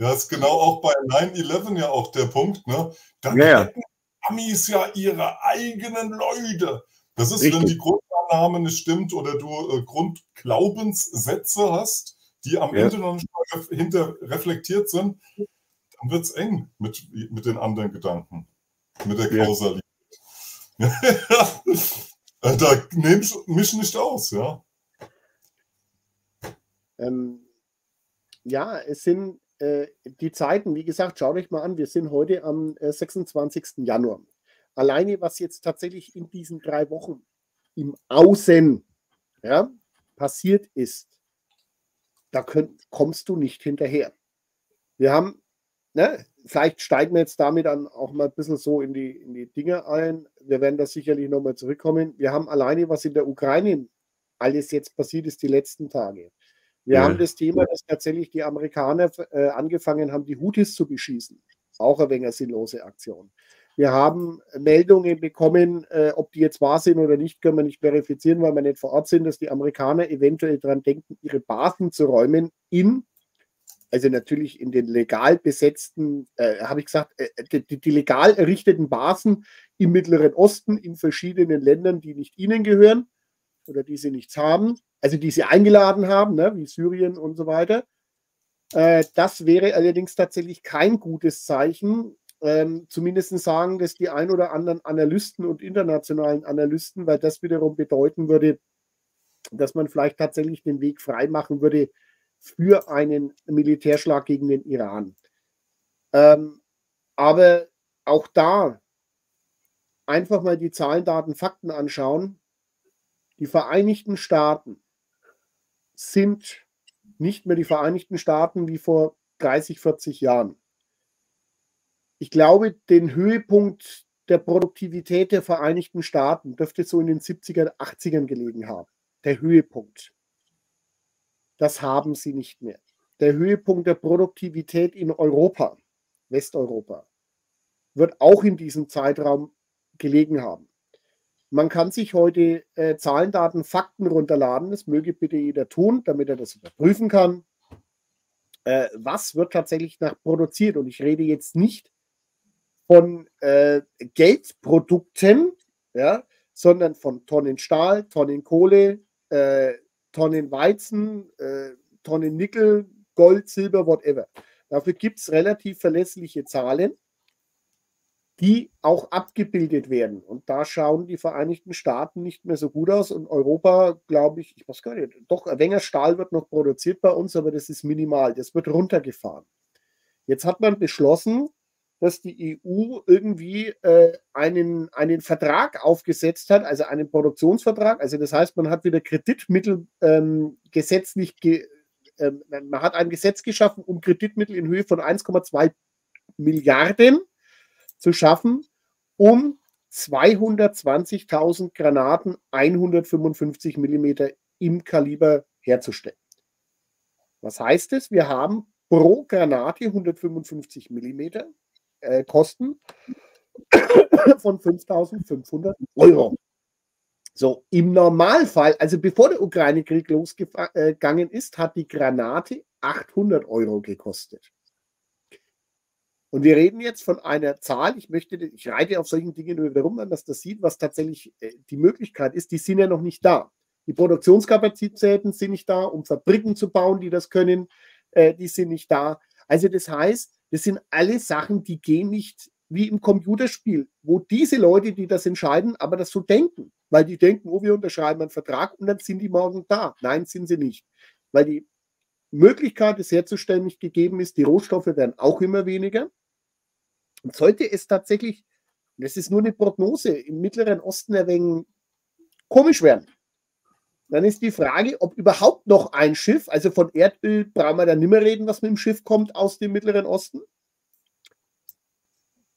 Ja, ist genau auch bei 9-11 ja auch der Punkt. Ne? Dann ja, ja. Amis ja ihre eigenen Leute. Das ist, Richtig. wenn die Grundannahme nicht stimmt oder du äh, Grundglaubenssätze hast, die am ja. Ende noch nicht mal hinter reflektiert sind, dann wird es eng mit, mit den anderen Gedanken, mit der Kausalität. Ja. da nehme ich mich nicht aus, ja. Ähm, ja, es sind äh, die Zeiten, wie gesagt, schaut euch mal an, wir sind heute am äh, 26. Januar. Alleine, was jetzt tatsächlich in diesen drei Wochen im Außen ja, passiert ist, da könnt, kommst du nicht hinterher. Wir haben, ne, vielleicht steigen wir jetzt damit dann auch mal ein bisschen so in die, in die Dinge ein. Wir werden da sicherlich nochmal zurückkommen. Wir haben alleine, was in der Ukraine alles jetzt passiert ist, die letzten Tage. Wir ja. haben das Thema, dass tatsächlich die Amerikaner äh, angefangen haben, die Houthis zu beschießen. Auch eine wenig sinnlose Aktion. Wir haben Meldungen bekommen, äh, ob die jetzt wahr sind oder nicht, können wir nicht verifizieren, weil wir nicht vor Ort sind, dass die Amerikaner eventuell daran denken, ihre Basen zu räumen in, also natürlich in den legal besetzten, äh, habe ich gesagt, äh, die, die, legal errichteten Basen im Mittleren Osten in verschiedenen Ländern, die nicht ihnen gehören oder die sie nichts haben also die sie eingeladen haben, ne, wie Syrien und so weiter. Äh, das wäre allerdings tatsächlich kein gutes Zeichen. Ähm, zumindest sagen das die ein oder anderen Analysten und internationalen Analysten, weil das wiederum bedeuten würde, dass man vielleicht tatsächlich den Weg freimachen würde für einen Militärschlag gegen den Iran. Ähm, aber auch da einfach mal die Zahlen, Daten, Fakten anschauen. Die Vereinigten Staaten sind nicht mehr die Vereinigten Staaten wie vor 30, 40 Jahren. Ich glaube, den Höhepunkt der Produktivität der Vereinigten Staaten dürfte so in den 70er, 80ern gelegen haben. Der Höhepunkt. Das haben sie nicht mehr. Der Höhepunkt der Produktivität in Europa, Westeuropa, wird auch in diesem Zeitraum gelegen haben. Man kann sich heute äh, Zahlen, Daten, Fakten runterladen. Das möge bitte jeder tun, damit er das überprüfen kann. Äh, was wird tatsächlich nach produziert? Und ich rede jetzt nicht von äh, Geldprodukten, ja, sondern von Tonnen Stahl, Tonnen Kohle, äh, Tonnen Weizen, äh, Tonnen Nickel, Gold, Silber, whatever. Dafür gibt es relativ verlässliche Zahlen die auch abgebildet werden. Und da schauen die Vereinigten Staaten nicht mehr so gut aus. Und Europa, glaube ich, ich weiß gar nicht, doch, wenig Stahl wird noch produziert bei uns, aber das ist minimal. Das wird runtergefahren. Jetzt hat man beschlossen, dass die EU irgendwie äh, einen, einen Vertrag aufgesetzt hat, also einen Produktionsvertrag. Also das heißt, man hat wieder Kreditmittel ähm, gesetzlich, ge, äh, man hat ein Gesetz geschaffen, um Kreditmittel in Höhe von 1,2 Milliarden zu schaffen, um 220.000 Granaten 155 Millimeter im Kaliber herzustellen. Was heißt es? Wir haben pro Granate 155 Millimeter äh, Kosten von 5.500 Euro. So, im Normalfall, also bevor der Ukraine-Krieg losgegangen ist, hat die Granate 800 Euro gekostet. Und wir reden jetzt von einer Zahl, ich möchte, ich reite auf solchen Dingen nur wieder rum, wenn man das sieht, was tatsächlich äh, die Möglichkeit ist, die sind ja noch nicht da. Die Produktionskapazitäten sind nicht da, um Fabriken zu bauen, die das können, äh, die sind nicht da. Also das heißt, das sind alle Sachen, die gehen nicht wie im Computerspiel, wo diese Leute, die das entscheiden, aber das so denken, weil die denken, oh, wir unterschreiben einen Vertrag und dann sind die morgen da. Nein, sind sie nicht, weil die Möglichkeit, es herzustellen, nicht gegeben ist. Die Rohstoffe werden auch immer weniger. Und sollte es tatsächlich, das ist nur eine Prognose, im Mittleren Osten ein wenig komisch werden, dann ist die Frage, ob überhaupt noch ein Schiff, also von Erdöl brauchen wir dann nicht mehr reden, was mit dem Schiff kommt aus dem Mittleren Osten.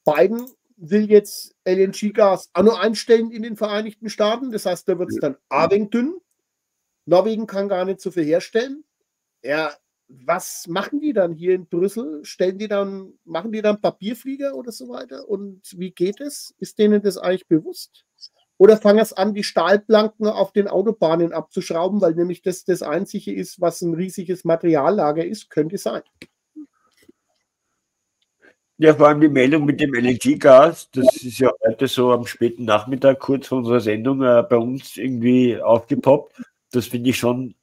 Biden will jetzt LNG-Gas auch noch einstellen in den Vereinigten Staaten. Das heißt, da wird es dann abend dünn. Norwegen kann gar nicht so viel herstellen. Ja, was machen die dann hier in Brüssel? Stellen die dann, machen die dann Papierflieger oder so weiter? Und wie geht es? Ist denen das eigentlich bewusst? Oder fangen es an, die Stahlplanken auf den Autobahnen abzuschrauben, weil nämlich das das Einzige ist, was ein riesiges Materiallager ist? Könnte sein. Ja, vor allem die Meldung mit dem LNG-Gas, das ist ja heute so am späten Nachmittag kurz vor unserer Sendung äh, bei uns irgendwie aufgepoppt. Das finde ich schon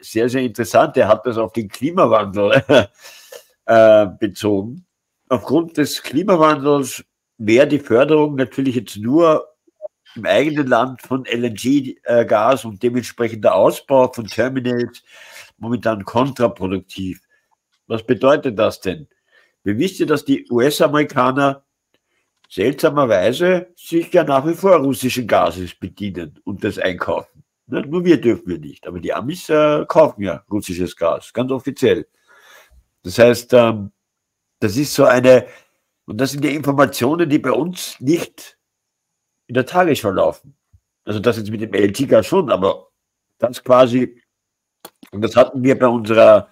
sehr, sehr interessant. Er hat das auf den Klimawandel äh, bezogen. Aufgrund des Klimawandels wäre die Förderung natürlich jetzt nur im eigenen Land von LNG-Gas und dementsprechend der Ausbau von Terminals momentan kontraproduktiv. Was bedeutet das denn? Wir wissen, dass die US-Amerikaner seltsamerweise sich ja nach wie vor russischen Gases bedienen und das einkaufen. Ne? Nur wir dürfen wir nicht. Aber die Amis äh, kaufen ja russisches Gas, ganz offiziell. Das heißt, ähm, das ist so eine, und das sind ja Informationen, die bei uns nicht in der Tagesschau laufen. Also das jetzt mit dem LT-Gas schon, aber das quasi, und das hatten wir bei unserer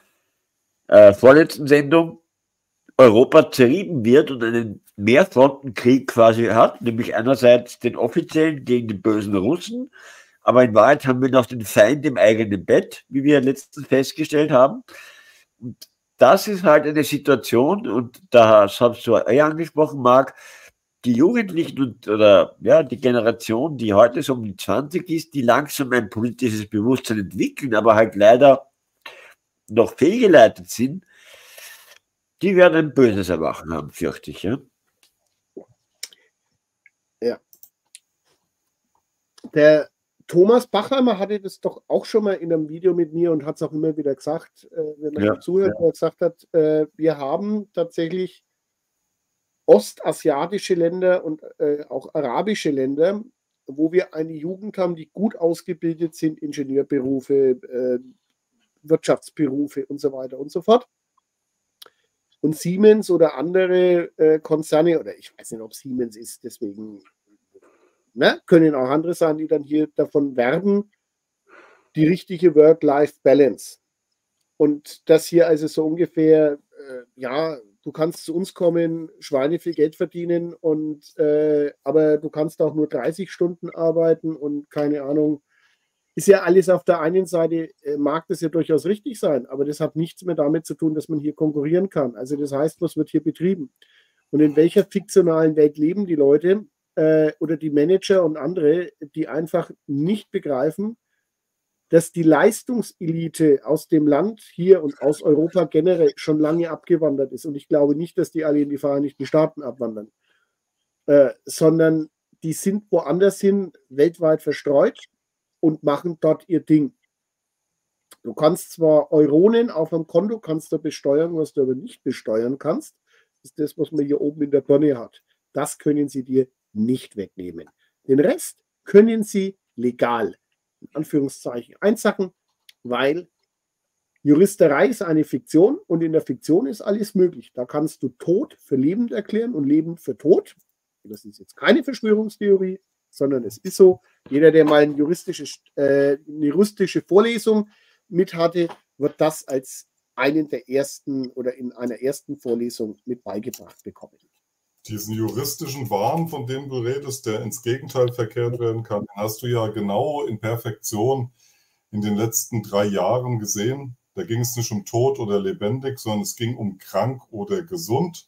äh, vorletzten Sendung, Europa zerrieben wird und einen Mehrfrontenkrieg quasi hat, nämlich einerseits den offiziellen gegen die bösen Russen, aber in Wahrheit haben wir noch den Feind im eigenen Bett, wie wir letztens festgestellt haben. Und das ist halt eine Situation, und das hast du eh angesprochen, Marc, die Jugendlichen und, oder ja, die Generation, die heute so um die 20 ist, die langsam ein politisches Bewusstsein entwickeln, aber halt leider noch fehlgeleitet sind, die werden ein böses Erwachen haben, fürchte ich. Ja. ja. Der Thomas Bachheimer hatte das doch auch schon mal in einem Video mit mir und hat es auch immer wieder gesagt, äh, wenn man ja, zuhört, ja. er gesagt hat, äh, wir haben tatsächlich ostasiatische Länder und äh, auch arabische Länder, wo wir eine Jugend haben, die gut ausgebildet sind, Ingenieurberufe, äh, Wirtschaftsberufe und so weiter und so fort. Und Siemens oder andere äh, Konzerne, oder ich weiß nicht, ob Siemens ist, deswegen ne, können auch andere sein, die dann hier davon werben, die richtige Work-Life-Balance. Und das hier also so ungefähr, äh, ja, du kannst zu uns kommen, Schweine viel Geld verdienen und äh, aber du kannst auch nur 30 Stunden arbeiten und keine Ahnung. Ist ja alles auf der einen Seite, äh, mag das ja durchaus richtig sein, aber das hat nichts mehr damit zu tun, dass man hier konkurrieren kann. Also das heißt, was wird hier betrieben? Und in welcher fiktionalen Welt leben die Leute äh, oder die Manager und andere, die einfach nicht begreifen, dass die Leistungselite aus dem Land hier und aus Europa generell schon lange abgewandert ist. Und ich glaube nicht, dass die alle in die Vereinigten Staaten abwandern, äh, sondern die sind woanders hin, weltweit verstreut und machen dort ihr Ding. Du kannst zwar Euronen auf einem Konto kannst du besteuern, was du aber nicht besteuern kannst. Ist das, was man hier oben in der Birne hat. Das können sie dir nicht wegnehmen. Den Rest können sie legal, in Anführungszeichen, einsacken, weil Juristerei ist eine Fiktion und in der Fiktion ist alles möglich. Da kannst du Tod für lebend erklären und Leben für tot. Das ist jetzt keine Verschwörungstheorie, sondern es ist so. Jeder, der mal eine juristische, äh, eine juristische Vorlesung mit hatte, wird das als einen der ersten oder in einer ersten Vorlesung mit beigebracht bekommen. Diesen juristischen Wahn, von dem du redest, der ins Gegenteil verkehrt werden kann, den hast du ja genau in Perfektion in den letzten drei Jahren gesehen. Da ging es nicht um tot oder lebendig, sondern es ging um krank oder gesund,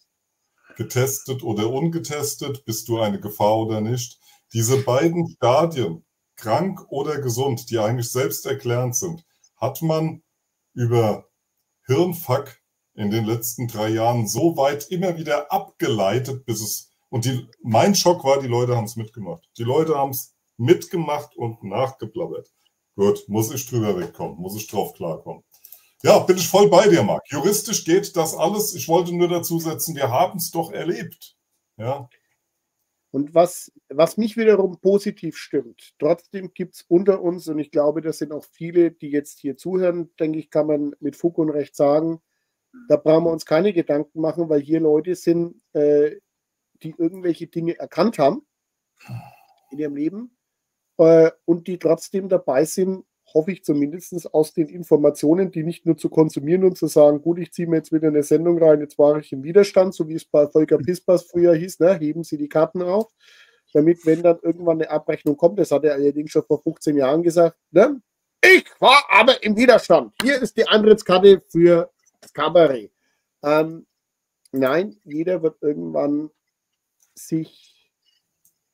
getestet oder ungetestet, bist du eine Gefahr oder nicht. Diese beiden Stadien, krank oder gesund, die eigentlich selbsterklärend sind, hat man über Hirnfuck in den letzten drei Jahren so weit immer wieder abgeleitet, bis es. Und die, mein Schock war, die Leute haben es mitgemacht. Die Leute haben es mitgemacht und nachgeplappert. Gut, muss ich drüber wegkommen, muss ich drauf klarkommen. Ja, bin ich voll bei dir, Marc. Juristisch geht das alles. Ich wollte nur dazu setzen, wir haben es doch erlebt. Ja. Und was, was mich wiederum positiv stimmt, trotzdem gibt es unter uns, und ich glaube, das sind auch viele, die jetzt hier zuhören, denke ich, kann man mit Fug und Recht sagen, da brauchen wir uns keine Gedanken machen, weil hier Leute sind, äh, die irgendwelche Dinge erkannt haben in ihrem Leben äh, und die trotzdem dabei sind, hoffe ich zumindest aus den Informationen, die nicht nur zu konsumieren und zu sagen, gut, ich ziehe mir jetzt wieder eine Sendung rein, jetzt war ich im Widerstand, so wie es bei Volker Pispas früher hieß, ne, heben Sie die Karten auf, damit, wenn dann irgendwann eine Abrechnung kommt, das hat er allerdings schon vor 15 Jahren gesagt, ne, ich war aber im Widerstand. Hier ist die Antrittskarte für Kabarett. Ähm, nein, jeder wird irgendwann sich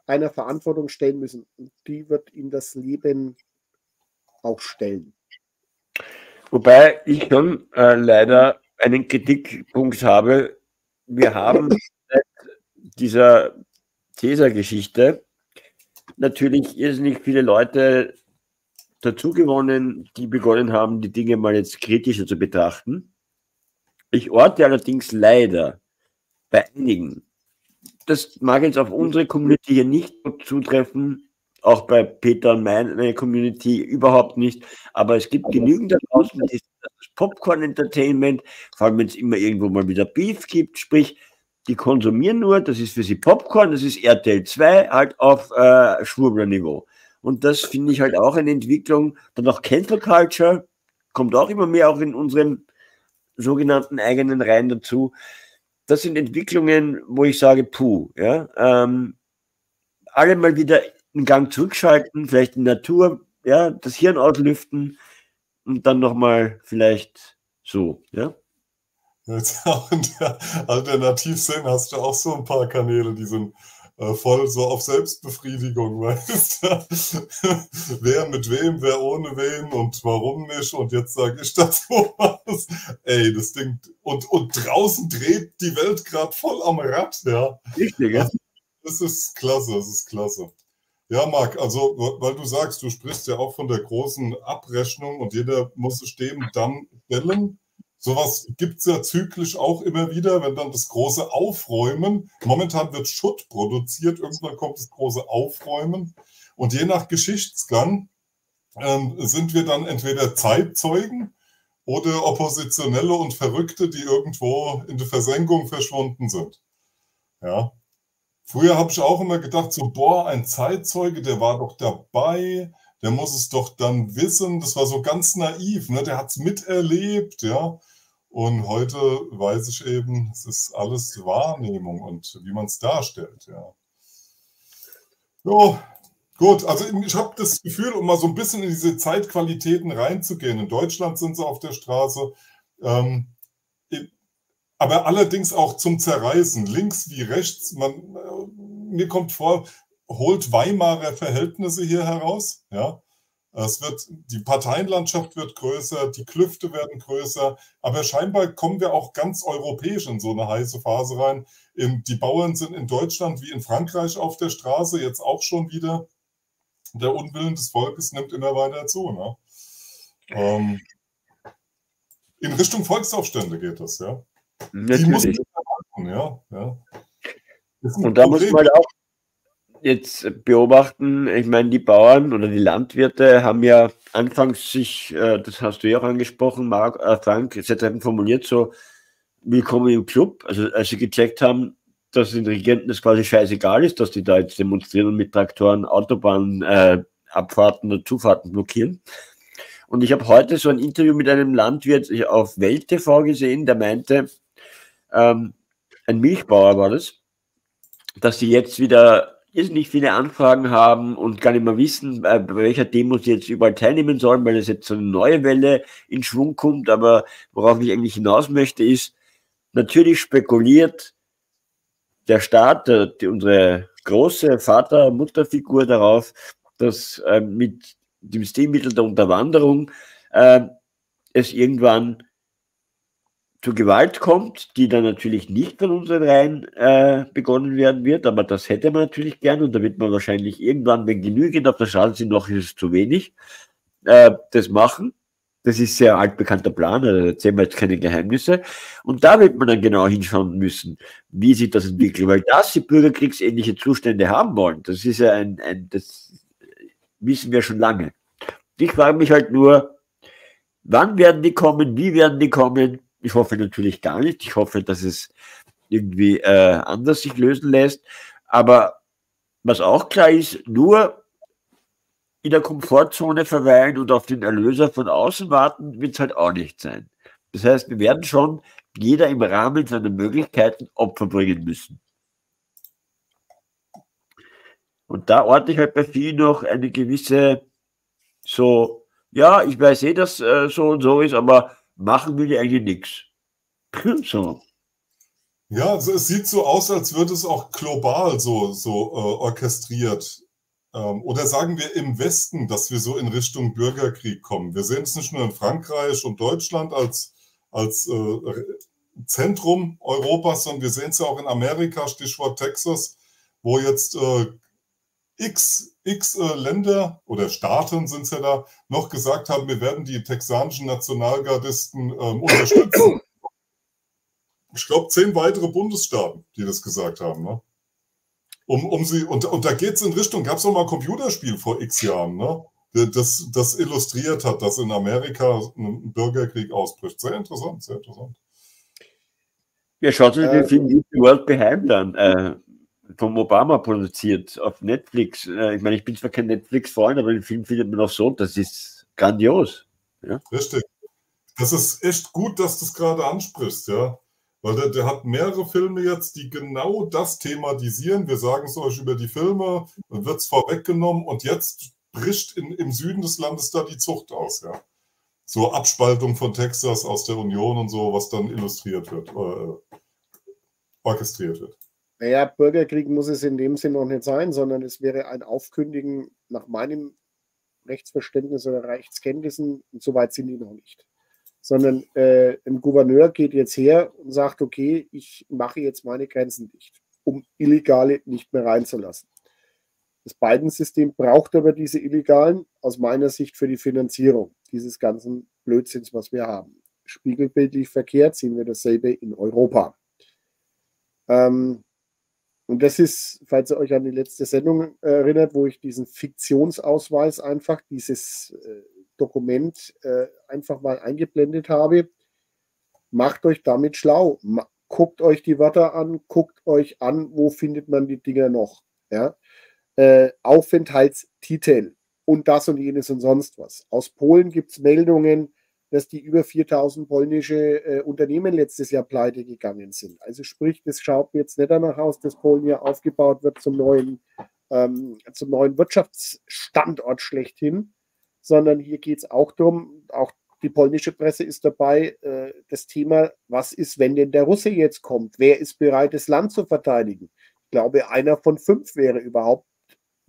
einer Verantwortung stellen müssen. Und die wird ihm das Leben auch stellen. Wobei ich schon äh, leider einen Kritikpunkt habe. Wir haben seit dieser Caesar-Geschichte natürlich irrsinnig viele Leute dazugewonnen, die begonnen haben, die Dinge mal jetzt kritischer zu betrachten. Ich orte allerdings leider bei einigen, das mag jetzt auf unsere Community hier nicht zutreffen, auch bei Peter und meine Community überhaupt nicht. Aber es gibt genügend da draußen, das Popcorn-Entertainment, vor allem wenn es immer irgendwo mal wieder Beef gibt, sprich, die konsumieren nur, das ist für sie Popcorn, das ist RTL 2 halt auf äh, Schwurbler-Niveau. Und das finde ich halt auch eine Entwicklung. Dann auch Cancel Culture kommt auch immer mehr auch in unseren sogenannten eigenen Reihen dazu. Das sind Entwicklungen, wo ich sage, puh, ja, ähm, alle mal wieder einen Gang zurückschalten, vielleicht in Natur, ja, das Hirn auslüften und dann nochmal vielleicht so, ja. Jetzt auch in der Alternativszene hast du auch so ein paar Kanäle, die sind äh, voll so auf Selbstbefriedigung, weißt du? wer mit wem, wer ohne wen und warum nicht und jetzt sage ich dazu was. Ey, das Ding, und, und draußen dreht die Welt gerade voll am Rad, ja. Richtig, ja. Das ist klasse, das ist klasse. Ja, Marc, also weil du sagst, du sprichst ja auch von der großen Abrechnung und jeder muss es dem dann stellen. Sowas gibt es ja zyklisch auch immer wieder, wenn dann das große Aufräumen, momentan wird Schutt produziert, irgendwann kommt das große Aufräumen und je nach Geschichtsgang ähm, sind wir dann entweder Zeitzeugen oder Oppositionelle und Verrückte, die irgendwo in der Versenkung verschwunden sind. Ja, Früher habe ich auch immer gedacht, so, boah, ein Zeitzeuge, der war doch dabei, der muss es doch dann wissen. Das war so ganz naiv, ne? der hat es miterlebt, ja. Und heute weiß ich eben, es ist alles Wahrnehmung und wie man es darstellt, ja. So, gut, also ich habe das Gefühl, um mal so ein bisschen in diese Zeitqualitäten reinzugehen. In Deutschland sind sie auf der Straße. Ähm, aber allerdings auch zum Zerreißen, links wie rechts. Man, äh, mir kommt vor, holt Weimarer Verhältnisse hier heraus. Ja, es wird, die Parteienlandschaft wird größer, die Klüfte werden größer, aber scheinbar kommen wir auch ganz europäisch in so eine heiße Phase rein. die Bauern sind in Deutschland wie in Frankreich auf der Straße, jetzt auch schon wieder. Der Unwillen des Volkes nimmt immer weiter zu. Ne? Ähm, in Richtung Volksaufstände geht das, ja. Natürlich. Die muss man ja, ja. Und da muss man auch jetzt beobachten, ich meine, die Bauern oder die Landwirte haben ja anfangs sich, äh, das hast du ja auch angesprochen, Marc, äh, Frank, etc. formuliert, so willkommen im Club. Also als sie gecheckt haben, dass den Regenten das quasi scheißegal ist, dass die da jetzt demonstrieren und mit Traktoren Autobahnen, äh, Abfahrten und Zufahrten blockieren. Und ich habe heute so ein Interview mit einem Landwirt auf Welt TV gesehen, der meinte, ähm, ein Milchbauer war das, dass sie jetzt wieder nicht viele Anfragen haben und gar nicht mehr wissen, äh, bei welcher Demo sie jetzt überall teilnehmen sollen, weil es jetzt so eine neue Welle in Schwung kommt. Aber worauf ich eigentlich hinaus möchte, ist, natürlich spekuliert der Staat, der, die, unsere große Vater-Mutter-Figur darauf, dass äh, mit dem Stilmittel der Unterwanderung äh, es irgendwann zur Gewalt kommt, die dann natürlich nicht von unseren Reihen äh, begonnen werden wird, aber das hätte man natürlich gern und da wird man wahrscheinlich irgendwann, wenn genügend auf der Straße sind, noch ist es zu wenig, äh, das machen. Das ist sehr altbekannter Plan, da erzählen wir jetzt keine Geheimnisse. Und da wird man dann genau hinschauen müssen, wie sich das entwickelt, weil das die bürgerkriegsähnliche Zustände haben wollen, das ist ja ein, ein das wissen wir schon lange. Ich frage mich halt nur, wann werden die kommen, wie werden die kommen? Ich hoffe natürlich gar nicht. Ich hoffe, dass es irgendwie äh, anders sich lösen lässt. Aber was auch klar ist, nur in der Komfortzone verweilen und auf den Erlöser von außen warten, wird es halt auch nicht sein. Das heißt, wir werden schon jeder im Rahmen seiner Möglichkeiten Opfer bringen müssen. Und da orte ich halt bei vielen noch eine gewisse, so, ja, ich weiß eh, dass äh, so und so ist, aber machen die eigentlich nichts. So. Ja, es sieht so aus, als würde es auch global so, so äh, orchestriert. Ähm, oder sagen wir im Westen, dass wir so in Richtung Bürgerkrieg kommen. Wir sehen es nicht nur in Frankreich und Deutschland als, als äh, Zentrum Europas, sondern wir sehen es ja auch in Amerika, Stichwort Texas, wo jetzt äh, x, x äh, Länder oder Staaten sind es ja da, noch gesagt haben, wir werden die texanischen Nationalgardisten ähm, unterstützen. Ich glaube, zehn weitere Bundesstaaten, die das gesagt haben. Ne? Um, um sie, und, und da geht es in Richtung, gab es auch mal ein Computerspiel vor x Jahren, ne? das, das illustriert hat, dass in Amerika ein Bürgerkrieg ausbricht. Sehr interessant, sehr interessant. Ja, schaut euch den äh, Film World Behind an. Äh, vom Obama produziert auf Netflix. Äh, ich meine, ich bin zwar kein Netflix-Freund, aber den Film findet man auch so, das ist grandios. Ja? Richtig. Das ist echt gut, dass du es gerade ansprichst, ja. Weil der, der, hat mehrere Filme jetzt, die genau das thematisieren. Wir sagen es euch über die Filme, dann wird es vorweggenommen und jetzt bricht in, im Süden des Landes da die Zucht aus, ja. So Abspaltung von Texas aus der Union und so, was dann illustriert wird, äh, orchestriert wird. Naja, Bürgerkrieg muss es in dem Sinn noch nicht sein, sondern es wäre ein Aufkündigen nach meinem Rechtsverständnis oder Rechtskenntnissen, und so weit sind die noch nicht. Sondern äh, ein Gouverneur geht jetzt her und sagt, okay, ich mache jetzt meine Grenzen dicht, um Illegale nicht mehr reinzulassen. Das Biden-System braucht aber diese Illegalen aus meiner Sicht für die Finanzierung dieses ganzen Blödsinns, was wir haben. Spiegelbildlich verkehrt sehen wir dasselbe in Europa. Ähm, und das ist, falls ihr euch an die letzte Sendung erinnert, wo ich diesen Fiktionsausweis einfach, dieses äh, Dokument äh, einfach mal eingeblendet habe, macht euch damit schlau. Guckt euch die Wörter an, guckt euch an, wo findet man die Dinger noch. Ja? Äh, Aufenthaltstitel und das und jenes und sonst was. Aus Polen gibt es Meldungen, dass die über 4000 polnische äh, Unternehmen letztes Jahr pleite gegangen sind. Also sprich, das schaut jetzt nicht danach aus, dass Polen hier aufgebaut wird zum neuen, ähm, zum neuen Wirtschaftsstandort schlechthin, sondern hier geht es auch darum, auch die polnische Presse ist dabei, äh, das Thema, was ist, wenn denn der Russe jetzt kommt? Wer ist bereit, das Land zu verteidigen? Ich glaube, einer von fünf wäre überhaupt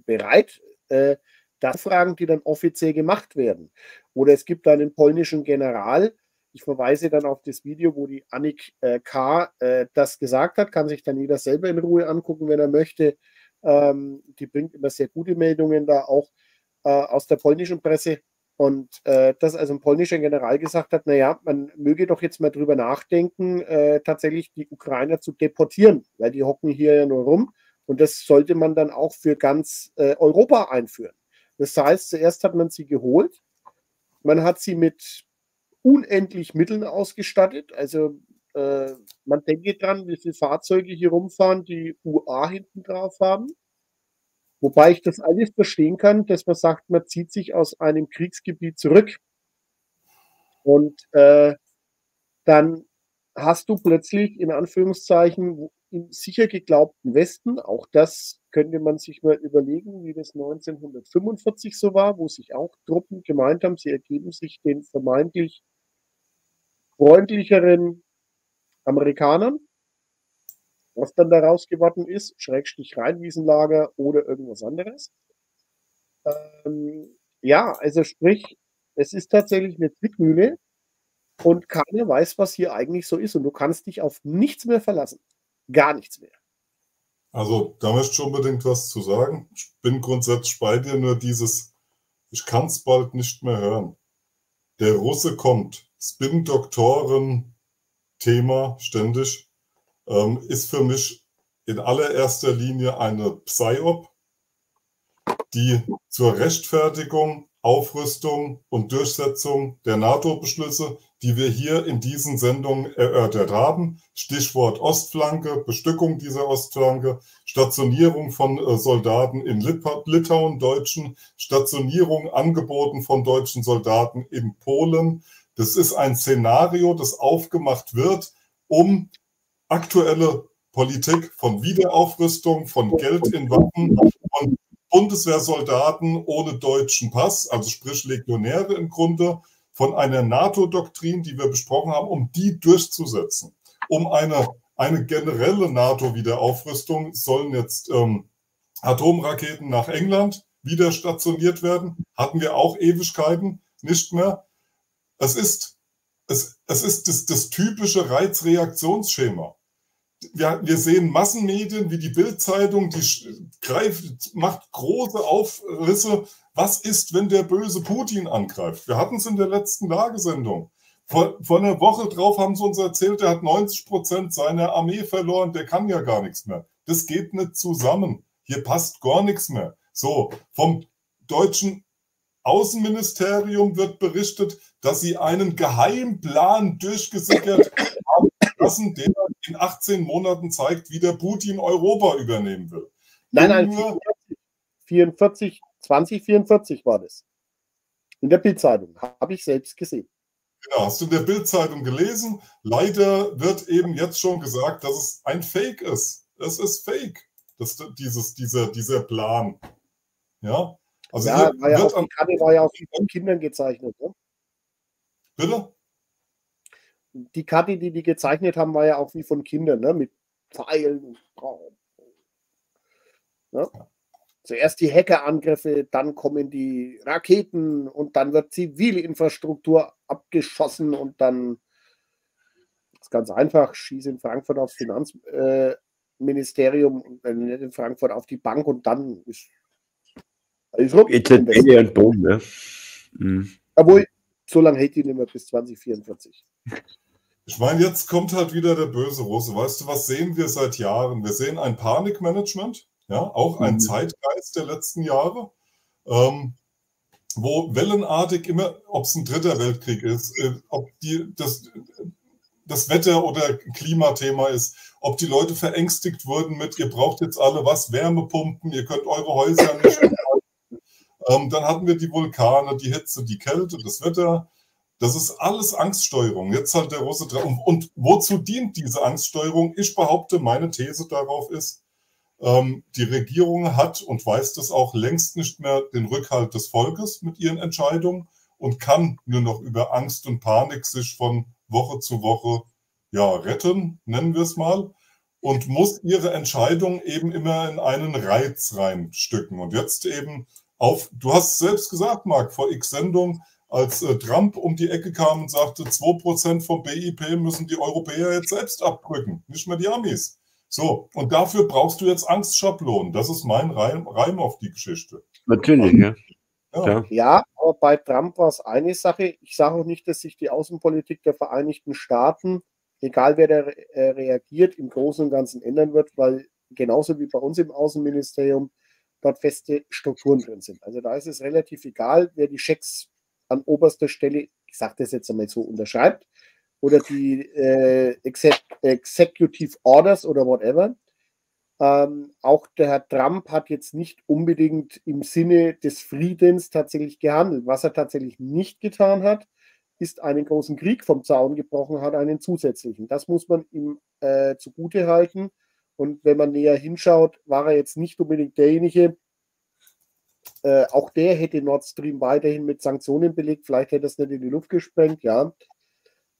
bereit, äh, das Fragen, die dann offiziell gemacht werden. Oder es gibt einen polnischen General, ich verweise dann auf das Video, wo die Annik äh, K. Äh, das gesagt hat, kann sich dann jeder selber in Ruhe angucken, wenn er möchte. Ähm, die bringt immer sehr gute Meldungen da auch äh, aus der polnischen Presse. Und äh, dass also ein polnischer General gesagt hat, naja, man möge doch jetzt mal drüber nachdenken, äh, tatsächlich die Ukrainer zu deportieren, weil die hocken hier ja nur rum. Und das sollte man dann auch für ganz äh, Europa einführen. Das heißt, zuerst hat man sie geholt, man hat sie mit unendlich Mitteln ausgestattet. Also äh, man denke dran, wie viele Fahrzeuge hier rumfahren, die UA hinten drauf haben. Wobei ich das alles verstehen kann, dass man sagt, man zieht sich aus einem Kriegsgebiet zurück. Und äh, dann hast du plötzlich in Anführungszeichen im sicher geglaubten Westen, auch das könnte man sich mal überlegen, wie das 1945 so war, wo sich auch Truppen gemeint haben, sie ergeben sich den vermeintlich freundlicheren Amerikanern. Was dann daraus geworden ist, Schrägstrich Rheinwiesenlager oder irgendwas anderes. Ähm, ja, also sprich, es ist tatsächlich eine Zwickmühle und keiner weiß, was hier eigentlich so ist und du kannst dich auf nichts mehr verlassen. Gar nichts mehr. Also, da möchte ich unbedingt was zu sagen. Ich bin grundsätzlich bei dir, nur dieses, ich kann es bald nicht mehr hören. Der Russe kommt, Spin-Doktoren-Thema ständig ähm, ist für mich in allererster Linie eine Psyop, die zur Rechtfertigung, Aufrüstung und Durchsetzung der NATO-Beschlüsse, die wir hier in diesen Sendungen erörtert haben, Stichwort Ostflanke, Bestückung dieser Ostflanke, Stationierung von äh, Soldaten in Litauen, Deutschen, Stationierung angeboten von deutschen Soldaten in Polen. Das ist ein Szenario, das aufgemacht wird, um aktuelle Politik von Wiederaufrüstung, von Geld in Waffen, von Bundeswehrsoldaten ohne deutschen Pass, also sprich Legionäre im Grunde, von einer NATO-Doktrin, die wir besprochen haben, um die durchzusetzen. Um eine, eine generelle NATO-Wiederaufrüstung sollen jetzt ähm, Atomraketen nach England wieder stationiert werden. Hatten wir auch Ewigkeiten nicht mehr. Es ist, es, es ist das, das typische Reizreaktionsschema wir, wir sehen Massenmedien wie die Bildzeitung, die greift, macht große Aufrisse. Was ist, wenn der böse Putin angreift? Wir hatten es in der letzten Lagesendung. Vor, vor einer Woche drauf haben sie uns erzählt, er hat 90 Prozent seiner Armee verloren, der kann ja gar nichts mehr. Das geht nicht zusammen. Hier passt gar nichts mehr. So, vom deutschen Außenministerium wird berichtet, dass sie einen Geheimplan durchgesickert haben lassen, der in 18 Monaten zeigt, wie der Putin Europa übernehmen will. Nein, nein, 44, 44 2044 war das. In der Bildzeitung. Habe ich selbst gesehen. Genau, hast du in der Bildzeitung gelesen? Leider wird eben jetzt schon gesagt, dass es ein Fake ist. Es ist Fake, das, dieses, dieser, dieser Plan. Ja, also ja, war ja auch, die Karte war ja auch von Kindern gezeichnet. Ne? Bitte? Die Karte, die die gezeichnet haben, war ja auch wie von Kindern, ne? mit Pfeilen. Ne? Zuerst die Hackerangriffe, dann kommen die Raketen und dann wird Zivilinfrastruktur abgeschossen und dann ist ganz einfach, schieße in Frankfurt aufs Finanzministerium äh, und nicht in Frankfurt auf die Bank und dann ist alles rum. EZB und Boom, ne? Mhm. Obwohl, so lange hält die nicht mehr bis 2044. Ich meine, jetzt kommt halt wieder der böse Russe. Weißt du, was sehen wir seit Jahren? Wir sehen ein Panikmanagement, ja, auch ein mhm. Zeitgeist der letzten Jahre, ähm, wo wellenartig immer, ob es ein dritter Weltkrieg ist, äh, ob die, das, das Wetter- oder Klimathema ist, ob die Leute verängstigt wurden mit, ihr braucht jetzt alle was, Wärmepumpen, ihr könnt eure Häuser nicht. ähm, dann hatten wir die Vulkane, die Hitze, die Kälte, das Wetter. Das ist alles Angststeuerung. Jetzt halt der Russe dran. Und wozu dient diese Angststeuerung? Ich behaupte, meine These darauf ist, ähm, die Regierung hat und weiß das auch längst nicht mehr den Rückhalt des Volkes mit ihren Entscheidungen und kann nur noch über Angst und Panik sich von Woche zu Woche ja, retten, nennen wir es mal, und muss ihre Entscheidung eben immer in einen Reiz reinstücken. Und jetzt eben auf, du hast selbst gesagt, Marc, vor X Sendung, als äh, Trump um die Ecke kam und sagte, 2% vom BIP müssen die Europäer jetzt selbst abdrücken, nicht mehr die Amis. So, und dafür brauchst du jetzt Angstschablonen. Das ist mein Reim, Reim auf die Geschichte. Natürlich, ja. Ja. ja, aber bei Trump war es eine Sache. Ich sage auch nicht, dass sich die Außenpolitik der Vereinigten Staaten, egal wer da äh, reagiert, im Großen und Ganzen ändern wird, weil genauso wie bei uns im Außenministerium dort feste Strukturen drin sind. Also da ist es relativ egal, wer die Schecks an oberster Stelle, ich sage das jetzt einmal so, unterschreibt oder die äh, Executive Orders oder whatever. Ähm, auch der Herr Trump hat jetzt nicht unbedingt im Sinne des Friedens tatsächlich gehandelt. Was er tatsächlich nicht getan hat, ist einen großen Krieg vom Zaun gebrochen hat, einen zusätzlichen. Das muss man ihm äh, zugute halten. Und wenn man näher hinschaut, war er jetzt nicht unbedingt derjenige, äh, auch der hätte Nord Stream weiterhin mit Sanktionen belegt, vielleicht hätte es nicht in die Luft gesprengt, ja.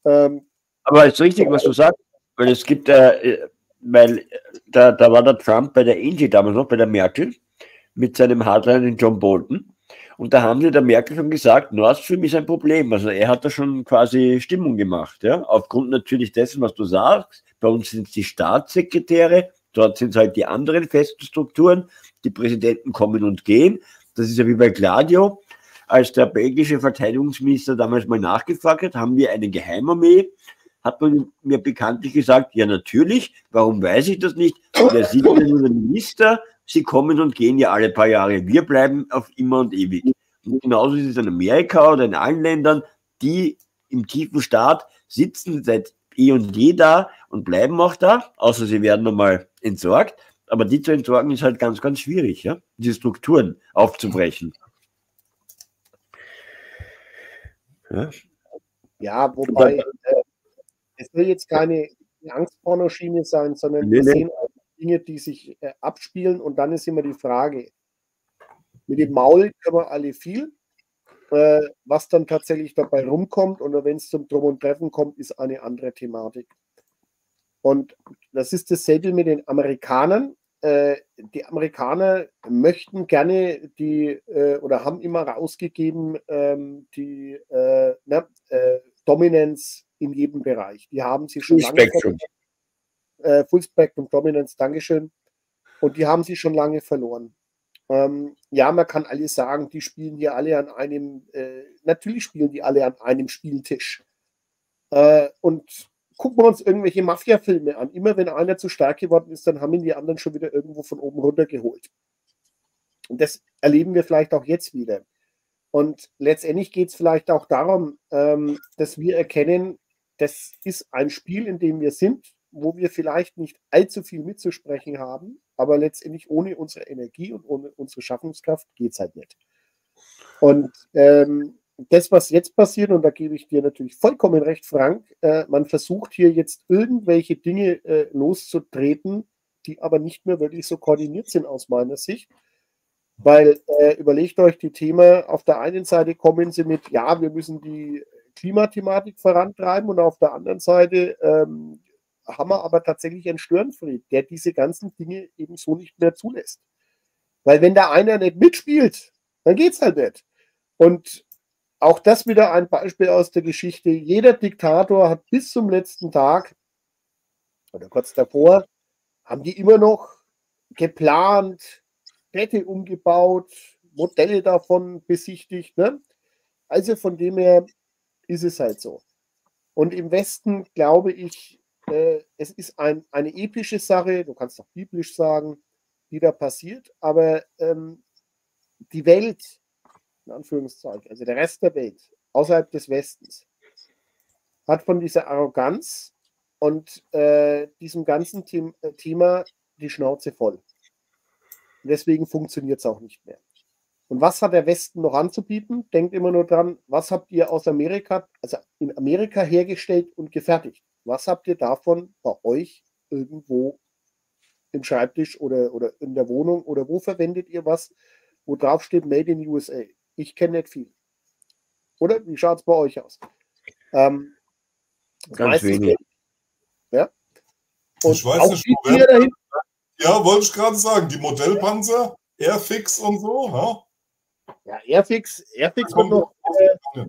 Ähm, Aber ist richtig, was du sagst, weil es gibt, äh, weil da, da war der Trump bei der Angie damals noch, bei der Merkel, mit seinem Hardliner John Bolton. Und da haben sie der Merkel schon gesagt, Nord Stream ist ein Problem. Also er hat da schon quasi Stimmung gemacht. Ja? Aufgrund natürlich dessen, was du sagst. Bei uns sind es die Staatssekretäre, dort sind es halt die anderen festen Strukturen. Die Präsidenten kommen und gehen. Das ist ja wie bei Gladio. Als der belgische Verteidigungsminister damals mal nachgefragt hat, haben wir eine Geheimarmee hat man mir bekanntlich gesagt, ja natürlich, warum weiß ich das nicht? Der sieht ja nur Minister, sie kommen und gehen ja alle paar Jahre. Wir bleiben auf immer und ewig. Und genauso ist es in Amerika oder in allen Ländern, die im tiefen Staat sitzen seit eh und je da und bleiben auch da, außer sie werden nochmal entsorgt. Aber die zu entsorgen ist halt ganz, ganz schwierig, ja, diese Strukturen aufzubrechen. Ja, ja wobei, äh, es will jetzt keine Angstpornoschiene sein, sondern nee, wir sehen Dinge, die sich äh, abspielen. Und dann ist immer die Frage, mit dem Maul können wir alle viel, äh, was dann tatsächlich dabei rumkommt oder wenn es zum Drum und Treffen kommt, ist eine andere Thematik. Und das ist dasselbe mit den Amerikanern. Äh, die Amerikaner möchten gerne die äh, oder haben immer rausgegeben ähm, die äh, ne, Dominanz in jedem Bereich. Die haben sie schon Full lange Spectrum. Äh, Full Spectrum Dominance, Dankeschön. Und die haben sie schon lange verloren. Ähm, ja, man kann alles sagen, die spielen hier alle an einem, äh, natürlich spielen die alle an einem Spieltisch. Und gucken wir uns irgendwelche Mafia-Filme an. Immer wenn einer zu stark geworden ist, dann haben ihn die anderen schon wieder irgendwo von oben runter geholt. Und das erleben wir vielleicht auch jetzt wieder. Und letztendlich geht es vielleicht auch darum, ähm, dass wir erkennen, das ist ein Spiel, in dem wir sind, wo wir vielleicht nicht allzu viel mitzusprechen haben, aber letztendlich ohne unsere Energie und ohne unsere Schaffungskraft geht es halt nicht. Und ähm, das, was jetzt passiert, und da gebe ich dir natürlich vollkommen recht, Frank, äh, man versucht hier jetzt irgendwelche Dinge äh, loszutreten, die aber nicht mehr wirklich so koordiniert sind aus meiner Sicht. Weil äh, überlegt euch die Themen, auf der einen Seite kommen sie mit, ja, wir müssen die Klimathematik vorantreiben und auf der anderen Seite ähm, haben wir aber tatsächlich einen Störenfried, der diese ganzen Dinge eben so nicht mehr zulässt. Weil wenn da einer nicht mitspielt, dann geht es halt nicht. Und auch das wieder ein Beispiel aus der Geschichte. Jeder Diktator hat bis zum letzten Tag oder kurz davor, haben die immer noch geplant, Städte umgebaut, Modelle davon besichtigt. Ne? Also von dem her, ist es halt so. Und im Westen glaube ich, äh, es ist ein, eine epische Sache, du kannst auch biblisch sagen, die da passiert, aber ähm, die Welt, in Anführungszeichen, also der Rest der Welt, außerhalb des Westens, hat von dieser Arroganz und äh, diesem ganzen The äh, Thema die Schnauze voll. Und deswegen funktioniert es auch nicht mehr. Und was hat der Westen noch anzubieten? Denkt immer nur dran, was habt ihr aus Amerika, also in Amerika hergestellt und gefertigt? Was habt ihr davon bei euch irgendwo im Schreibtisch oder, oder in der Wohnung oder wo verwendet ihr was, wo drauf steht Made in USA? Ich kenne nicht viel. Oder wie schaut es bei euch aus? Ähm, Ganz wenig. Ja. Und ich weiß nicht, Modell, ja, wollte ich gerade sagen, die Modellpanzer, Airfix und so, ha? Ja, Airfix, Airfix wird noch, äh,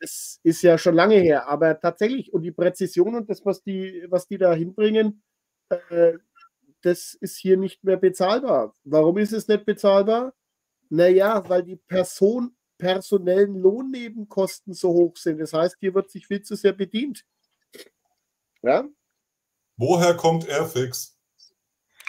das ist ja schon lange her, aber tatsächlich, und die Präzision und das, was die, was die da hinbringen, äh, das ist hier nicht mehr bezahlbar. Warum ist es nicht bezahlbar? Naja, weil die Person personellen Lohnnebenkosten so hoch sind. Das heißt, hier wird sich viel zu sehr bedient. Ja? Woher kommt Airfix?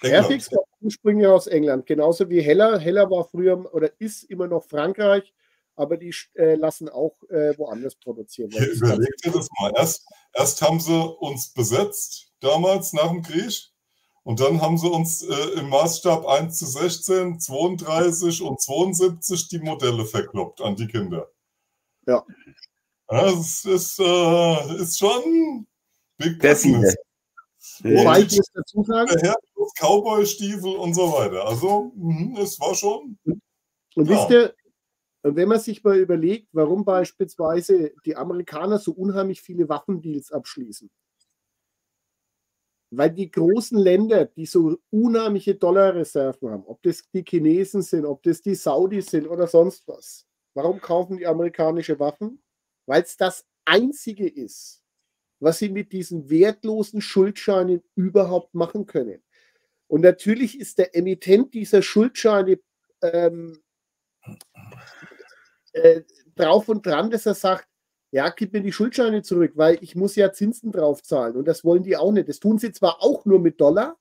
England. Airfix kommt ursprünglich aus England, genauso wie Heller. Heller war früher oder ist immer noch Frankreich, aber die äh, lassen auch äh, woanders produzieren. Hier, überleg dir das mal. Erst, erst haben sie uns besetzt, damals nach dem Krieg. Und dann haben sie uns äh, im Maßstab 1 zu 16, 32 und 72 die Modelle verkloppt an die Kinder. Ja. Das ist, äh, ist schon Big Business. Wobei ich muss dazu sagen. Cowboy-Stiefel und so weiter. Also, mh, es war schon. Und ja. wisst ihr, wenn man sich mal überlegt, warum beispielsweise die Amerikaner so unheimlich viele Waffendeals abschließen, weil die großen Länder, die so unheimliche Dollarreserven haben, ob das die Chinesen sind, ob das die Saudis sind oder sonst was, warum kaufen die amerikanische Waffen? Weil es das einzige ist, was sie mit diesen wertlosen Schuldscheinen überhaupt machen können. Und natürlich ist der Emittent dieser Schuldscheine ähm, äh, drauf und dran, dass er sagt, ja, gib mir die Schuldscheine zurück, weil ich muss ja Zinsen drauf zahlen und das wollen die auch nicht. Das tun sie zwar auch nur mit Dollar,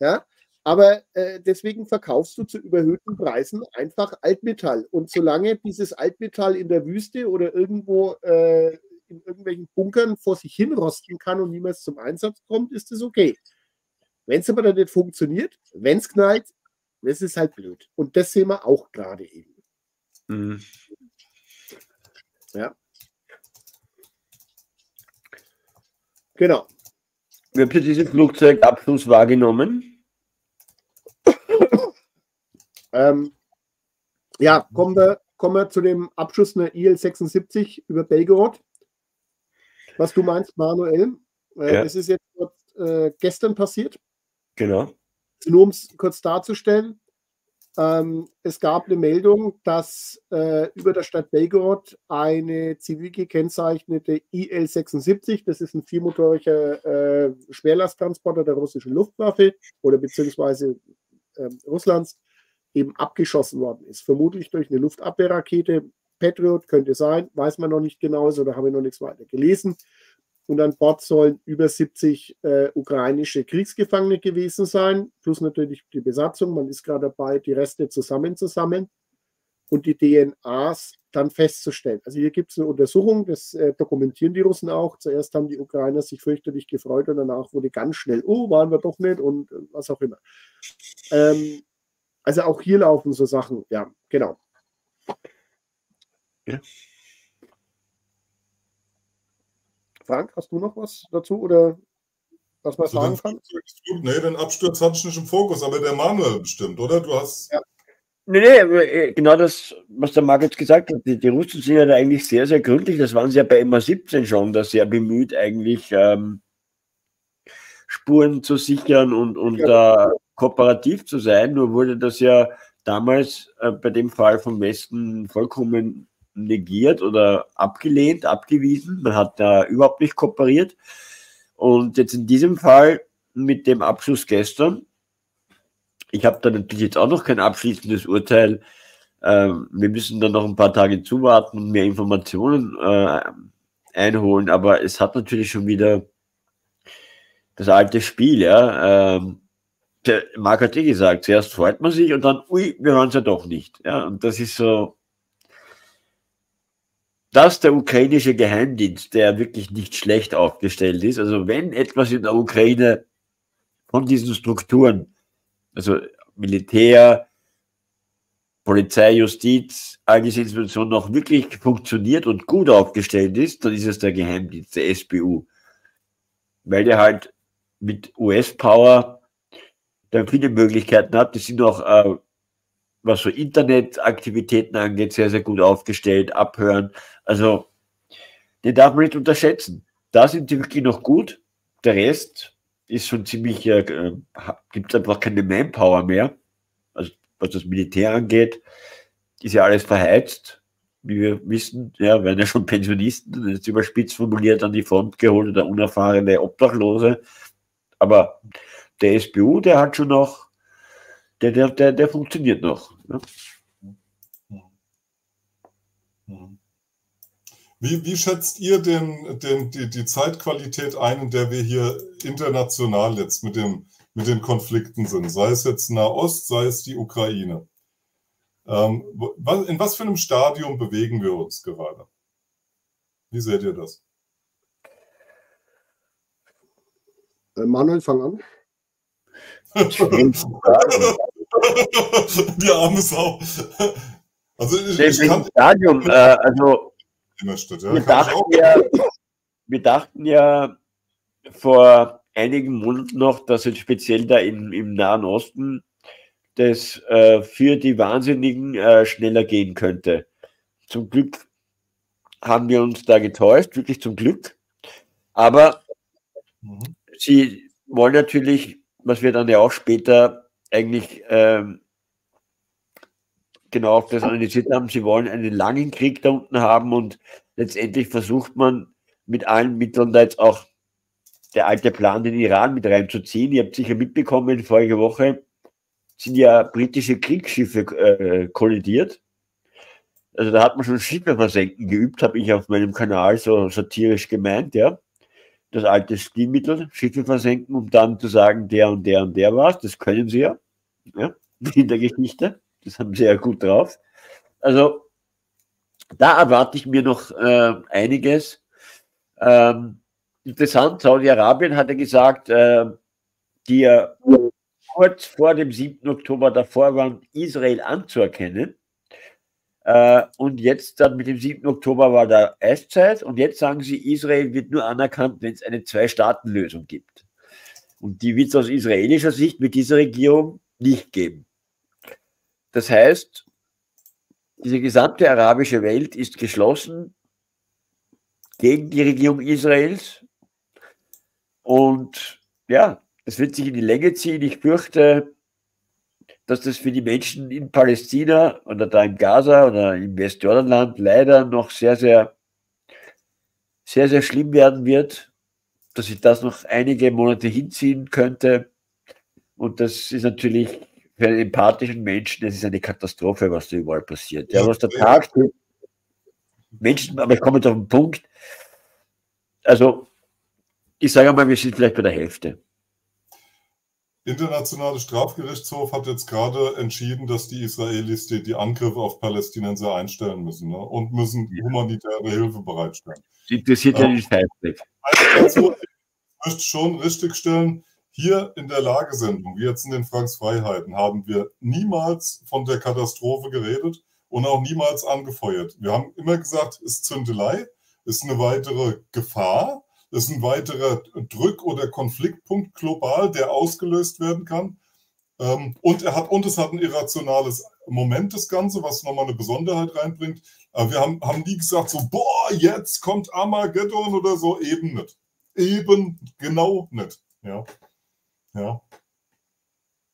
ja, aber äh, deswegen verkaufst du zu überhöhten Preisen einfach Altmetall. Und solange dieses Altmetall in der Wüste oder irgendwo äh, in irgendwelchen Bunkern vor sich hin rosten kann und niemals zum Einsatz kommt, ist das okay. Wenn es aber dann nicht funktioniert, wenn es knallt, das ist halt blöd. Und das sehen wir auch gerade eben. Mhm. Ja. Genau. Wie habt ihr diesen Flugzeugabfluss wahrgenommen? ähm, ja, kommen wir, kommen wir zu dem Abschuss einer IL-76 über Belgorod. Was du meinst, Manuel. Äh, ja. Es ist jetzt äh, gestern passiert. Genau. Nur um es kurz darzustellen. Ähm, es gab eine Meldung, dass äh, über der Stadt Belgorod eine zivil gekennzeichnete IL-76, das ist ein viermotoriger äh, Schwerlasttransporter der russischen Luftwaffe oder beziehungsweise äh, Russlands, eben abgeschossen worden ist. Vermutlich durch eine Luftabwehrrakete. Patriot könnte sein, weiß man noch nicht genau, so da habe ich noch nichts weiter gelesen und an Bord sollen über 70 äh, ukrainische Kriegsgefangene gewesen sein, plus natürlich die Besatzung. Man ist gerade dabei, die Reste zusammenzusammeln und die DNAs dann festzustellen. Also hier gibt es eine Untersuchung, das äh, dokumentieren die Russen auch. Zuerst haben die Ukrainer sich fürchterlich gefreut und danach wurde ganz schnell, oh, waren wir doch nicht und äh, was auch immer. Ähm, also auch hier laufen so Sachen, ja, genau. Ja. Frank, hast du noch was dazu oder was man also sagen kann? Nee, den Absturz ich nicht im Fokus, aber der Manuel bestimmt, oder? Du hast. Ja. Nee, nee, äh, genau das, was der Marc jetzt gesagt hat. Die, die Russen sind ja da eigentlich sehr, sehr gründlich. Das waren sie ja bei MA17 schon, da sehr bemüht, eigentlich ähm, Spuren zu sichern und, und ja. äh, kooperativ zu sein. Nur wurde das ja damals äh, bei dem Fall vom Westen vollkommen negiert oder abgelehnt, abgewiesen. Man hat da überhaupt nicht kooperiert. Und jetzt in diesem Fall mit dem Abschluss gestern, ich habe da natürlich jetzt auch noch kein abschließendes Urteil. Ähm, wir müssen dann noch ein paar Tage zuwarten und mehr Informationen äh, einholen, aber es hat natürlich schon wieder das alte Spiel, ja. Ähm, der Marc hat eh gesagt, zuerst freut man sich und dann, ui, wir hören es ja doch nicht. Ja, und das ist so, dass der ukrainische Geheimdienst, der wirklich nicht schlecht aufgestellt ist, also wenn etwas in der Ukraine von diesen Strukturen, also Militär, Polizei, Justiz, all diese Institutionen noch wirklich funktioniert und gut aufgestellt ist, dann ist es der Geheimdienst, der SBU. Weil der halt mit US-Power dann viele Möglichkeiten hat. Die sind auch äh, was so Internetaktivitäten angeht, sehr, sehr gut aufgestellt, abhören. Also, den darf man nicht unterschätzen. Da sind die wirklich noch gut. Der Rest ist schon ziemlich, äh, gibt es einfach keine Manpower mehr. Also, was das Militär angeht, ist ja alles verheizt. Wie wir wissen, ja, werden ja schon Pensionisten, jetzt überspitzt formuliert, an die Front geholt oder unerfahrene Obdachlose. Aber der SBU, der hat schon noch der, der, der, der funktioniert noch. Ne? Wie, wie schätzt ihr den, den, die, die Zeitqualität ein, in der wir hier international jetzt mit, dem, mit den Konflikten sind? Sei es jetzt Nahost, sei es die Ukraine. Ähm, in was für einem Stadium bewegen wir uns gerade? Wie seht ihr das? Äh, Manuel, fang an. Die arme Sau. Also ich, ich kann, Stadium, äh, also Stadt, ja. wir, dachten ja, wir dachten ja vor einigen Monaten noch, dass jetzt speziell da im, im Nahen Osten das äh, für die Wahnsinnigen äh, schneller gehen könnte. Zum Glück haben wir uns da getäuscht, wirklich zum Glück. Aber mhm. sie wollen natürlich, was wir dann ja auch später eigentlich ähm, genau auf das analysiert haben, sie wollen einen langen Krieg da unten haben und letztendlich versucht man mit allen Mitteln da jetzt auch der alte Plan, den Iran mit reinzuziehen. Ihr habt sicher mitbekommen, vorige Woche sind ja britische Kriegsschiffe äh, kollidiert. Also da hat man schon Schiffe versenken geübt, habe ich auf meinem Kanal so satirisch gemeint, ja. Das alte Stilmittel, Schiffe versenken, um dann zu sagen, der und der und der war es. Das können sie ja, ja, in der Geschichte. Das haben sie ja gut drauf. Also da erwarte ich mir noch äh, einiges. Ähm, interessant, Saudi-Arabien hat ja gesagt, äh, die ja kurz vor dem 7. Oktober davor waren, Israel anzuerkennen. Äh, und jetzt dann mit dem 7. Oktober war da Eiszeit und jetzt sagen sie, Israel wird nur anerkannt, wenn es eine Zwei-Staaten-Lösung gibt. Und die wird es aus israelischer Sicht mit dieser Regierung nicht geben. Das heißt, diese gesamte arabische Welt ist geschlossen gegen die Regierung Israels. Und ja, es wird sich in die Länge ziehen. Ich fürchte, dass das für die Menschen in Palästina oder da im Gaza oder im Westjordanland leider noch sehr, sehr, sehr, sehr schlimm werden wird, dass sich das noch einige Monate hinziehen könnte. Und das ist natürlich für einen empathischen Menschen, das ist eine Katastrophe, was da überall passiert. Ja, was der Tag Menschen, aber ich komme jetzt auf den Punkt. Also, ich sage mal, wir sind vielleicht bei der Hälfte. Internationale Strafgerichtshof hat jetzt gerade entschieden, dass die Israelis die, die Angriffe auf Palästinenser einstellen müssen ne? und müssen humanitäre Hilfe bereitstellen. Das interessiert ja, ja nicht Feindblick. Also, ich möchte schon richtigstellen, hier in der Lagesendung, wie jetzt in den Franks Freiheiten, haben wir niemals von der Katastrophe geredet und auch niemals angefeuert. Wir haben immer gesagt, es ist Zündelei, ist eine weitere Gefahr, ist ein weiterer Drück- oder Konfliktpunkt global, der ausgelöst werden kann. Ähm, und, er hat, und es hat ein irrationales Moment, das Ganze, was nochmal eine Besonderheit reinbringt. Aber wir haben, haben nie gesagt, so, boah, jetzt kommt Armageddon oder so, eben nicht. Eben genau nicht. Ja. Ja.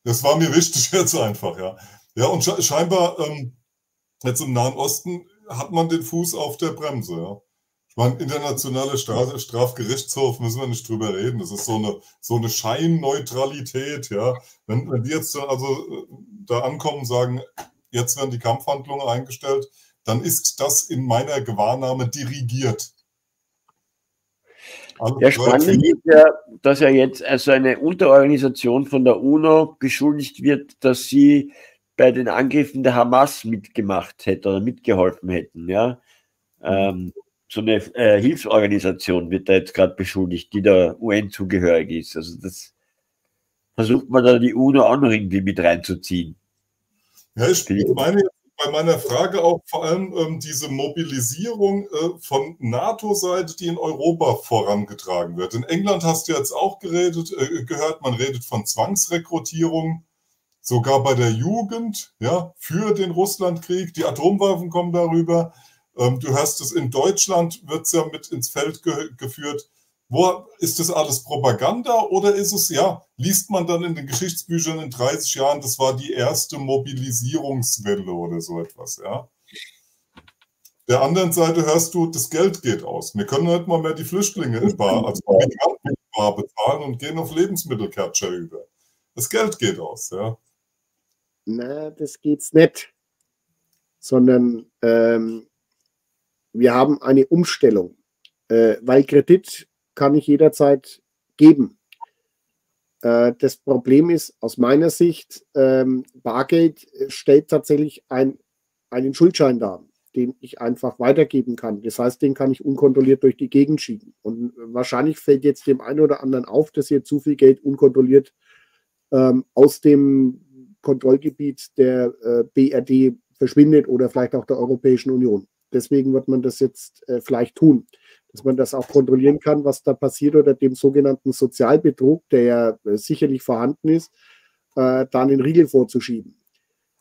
Das war mir wichtig jetzt einfach, ja. Ja, und scheinbar ähm, jetzt im Nahen Osten hat man den Fuß auf der Bremse, ja. Meine, internationale Straf Strafgerichtshof müssen wir nicht drüber reden. Das ist so eine, so eine Scheinneutralität, ja. Wenn, wenn die jetzt also äh, da ankommen und sagen, jetzt werden die Kampfhandlungen eingestellt, dann ist das in meiner Gewahrnahme dirigiert. Ja, spannend ist ja, dass ja jetzt also eine Unterorganisation von der UNO beschuldigt wird, dass sie bei den Angriffen der Hamas mitgemacht hätte oder mitgeholfen hätten. Ja? Ähm, so eine äh, Hilfsorganisation wird da jetzt gerade beschuldigt, die der UN zugehörig ist. Also das versucht man da die UNO auch noch irgendwie mit reinzuziehen. Ja, ich meine bei meiner Frage auch vor allem ähm, diese Mobilisierung äh, von NATO-Seite, die in Europa vorangetragen wird. In England hast du jetzt auch geredet, äh, gehört, man redet von Zwangsrekrutierung, sogar bei der Jugend, ja, für den Russlandkrieg. Die Atomwaffen kommen darüber. Ähm, du hörst es in Deutschland, wird es ja mit ins Feld ge geführt. Wo ist das alles Propaganda oder ist es, ja, liest man dann in den Geschichtsbüchern in 30 Jahren, das war die erste Mobilisierungswelle oder so etwas, ja? Der anderen Seite hörst du, das Geld geht aus. Wir können nicht mal mehr die Flüchtlinge in Bar, also in Bar bezahlen und gehen auf Lebensmittelcatcher über. Das Geld geht aus, ja. Na, das geht's nicht. Sondern ähm, wir haben eine Umstellung, äh, weil Kredit kann ich jederzeit geben. Äh, das Problem ist aus meiner Sicht, ähm, Bargeld stellt tatsächlich ein, einen Schuldschein dar, den ich einfach weitergeben kann. Das heißt, den kann ich unkontrolliert durch die Gegend schieben. Und wahrscheinlich fällt jetzt dem einen oder anderen auf, dass hier zu viel Geld unkontrolliert ähm, aus dem Kontrollgebiet der äh, BRD verschwindet oder vielleicht auch der Europäischen Union. Deswegen wird man das jetzt äh, vielleicht tun dass man das auch kontrollieren kann, was da passiert oder dem sogenannten Sozialbetrug, der ja äh, sicherlich vorhanden ist, äh, dann den Riegel vorzuschieben.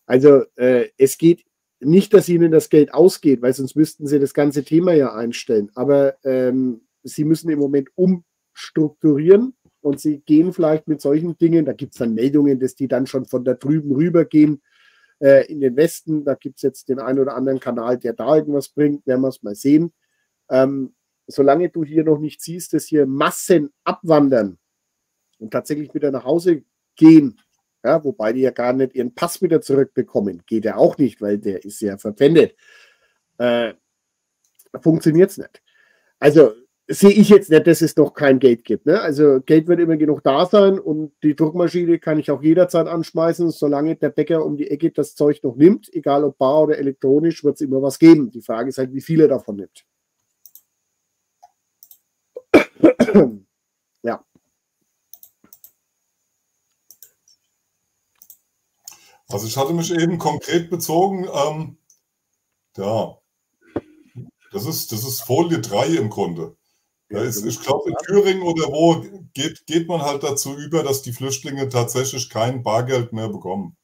Also äh, es geht nicht, dass ihnen das Geld ausgeht, weil sonst müssten sie das ganze Thema ja einstellen. Aber ähm, sie müssen im Moment umstrukturieren und sie gehen vielleicht mit solchen Dingen, da gibt es dann Meldungen, dass die dann schon von da drüben rübergehen äh, in den Westen. Da gibt es jetzt den einen oder anderen Kanal, der da irgendwas bringt, werden wir es mal sehen. Ähm, solange du hier noch nicht siehst, dass hier Massen abwandern und tatsächlich wieder nach Hause gehen, ja, wobei die ja gar nicht ihren Pass wieder zurückbekommen, geht ja auch nicht, weil der ist ja verpfändet, äh, funktioniert es nicht. Also sehe ich jetzt nicht, dass es noch kein Geld gibt. Ne? Also Geld wird immer genug da sein und die Druckmaschine kann ich auch jederzeit anschmeißen, solange der Bäcker um die Ecke das Zeug noch nimmt, egal ob bar oder elektronisch, wird es immer was geben. Die Frage ist halt, wie viel er davon nimmt. ja. Also ich hatte mich eben konkret bezogen, ähm, ja, das ist, das ist Folie 3 im Grunde. Ist, ich glaube, in Thüringen oder wo geht, geht man halt dazu über, dass die Flüchtlinge tatsächlich kein Bargeld mehr bekommen.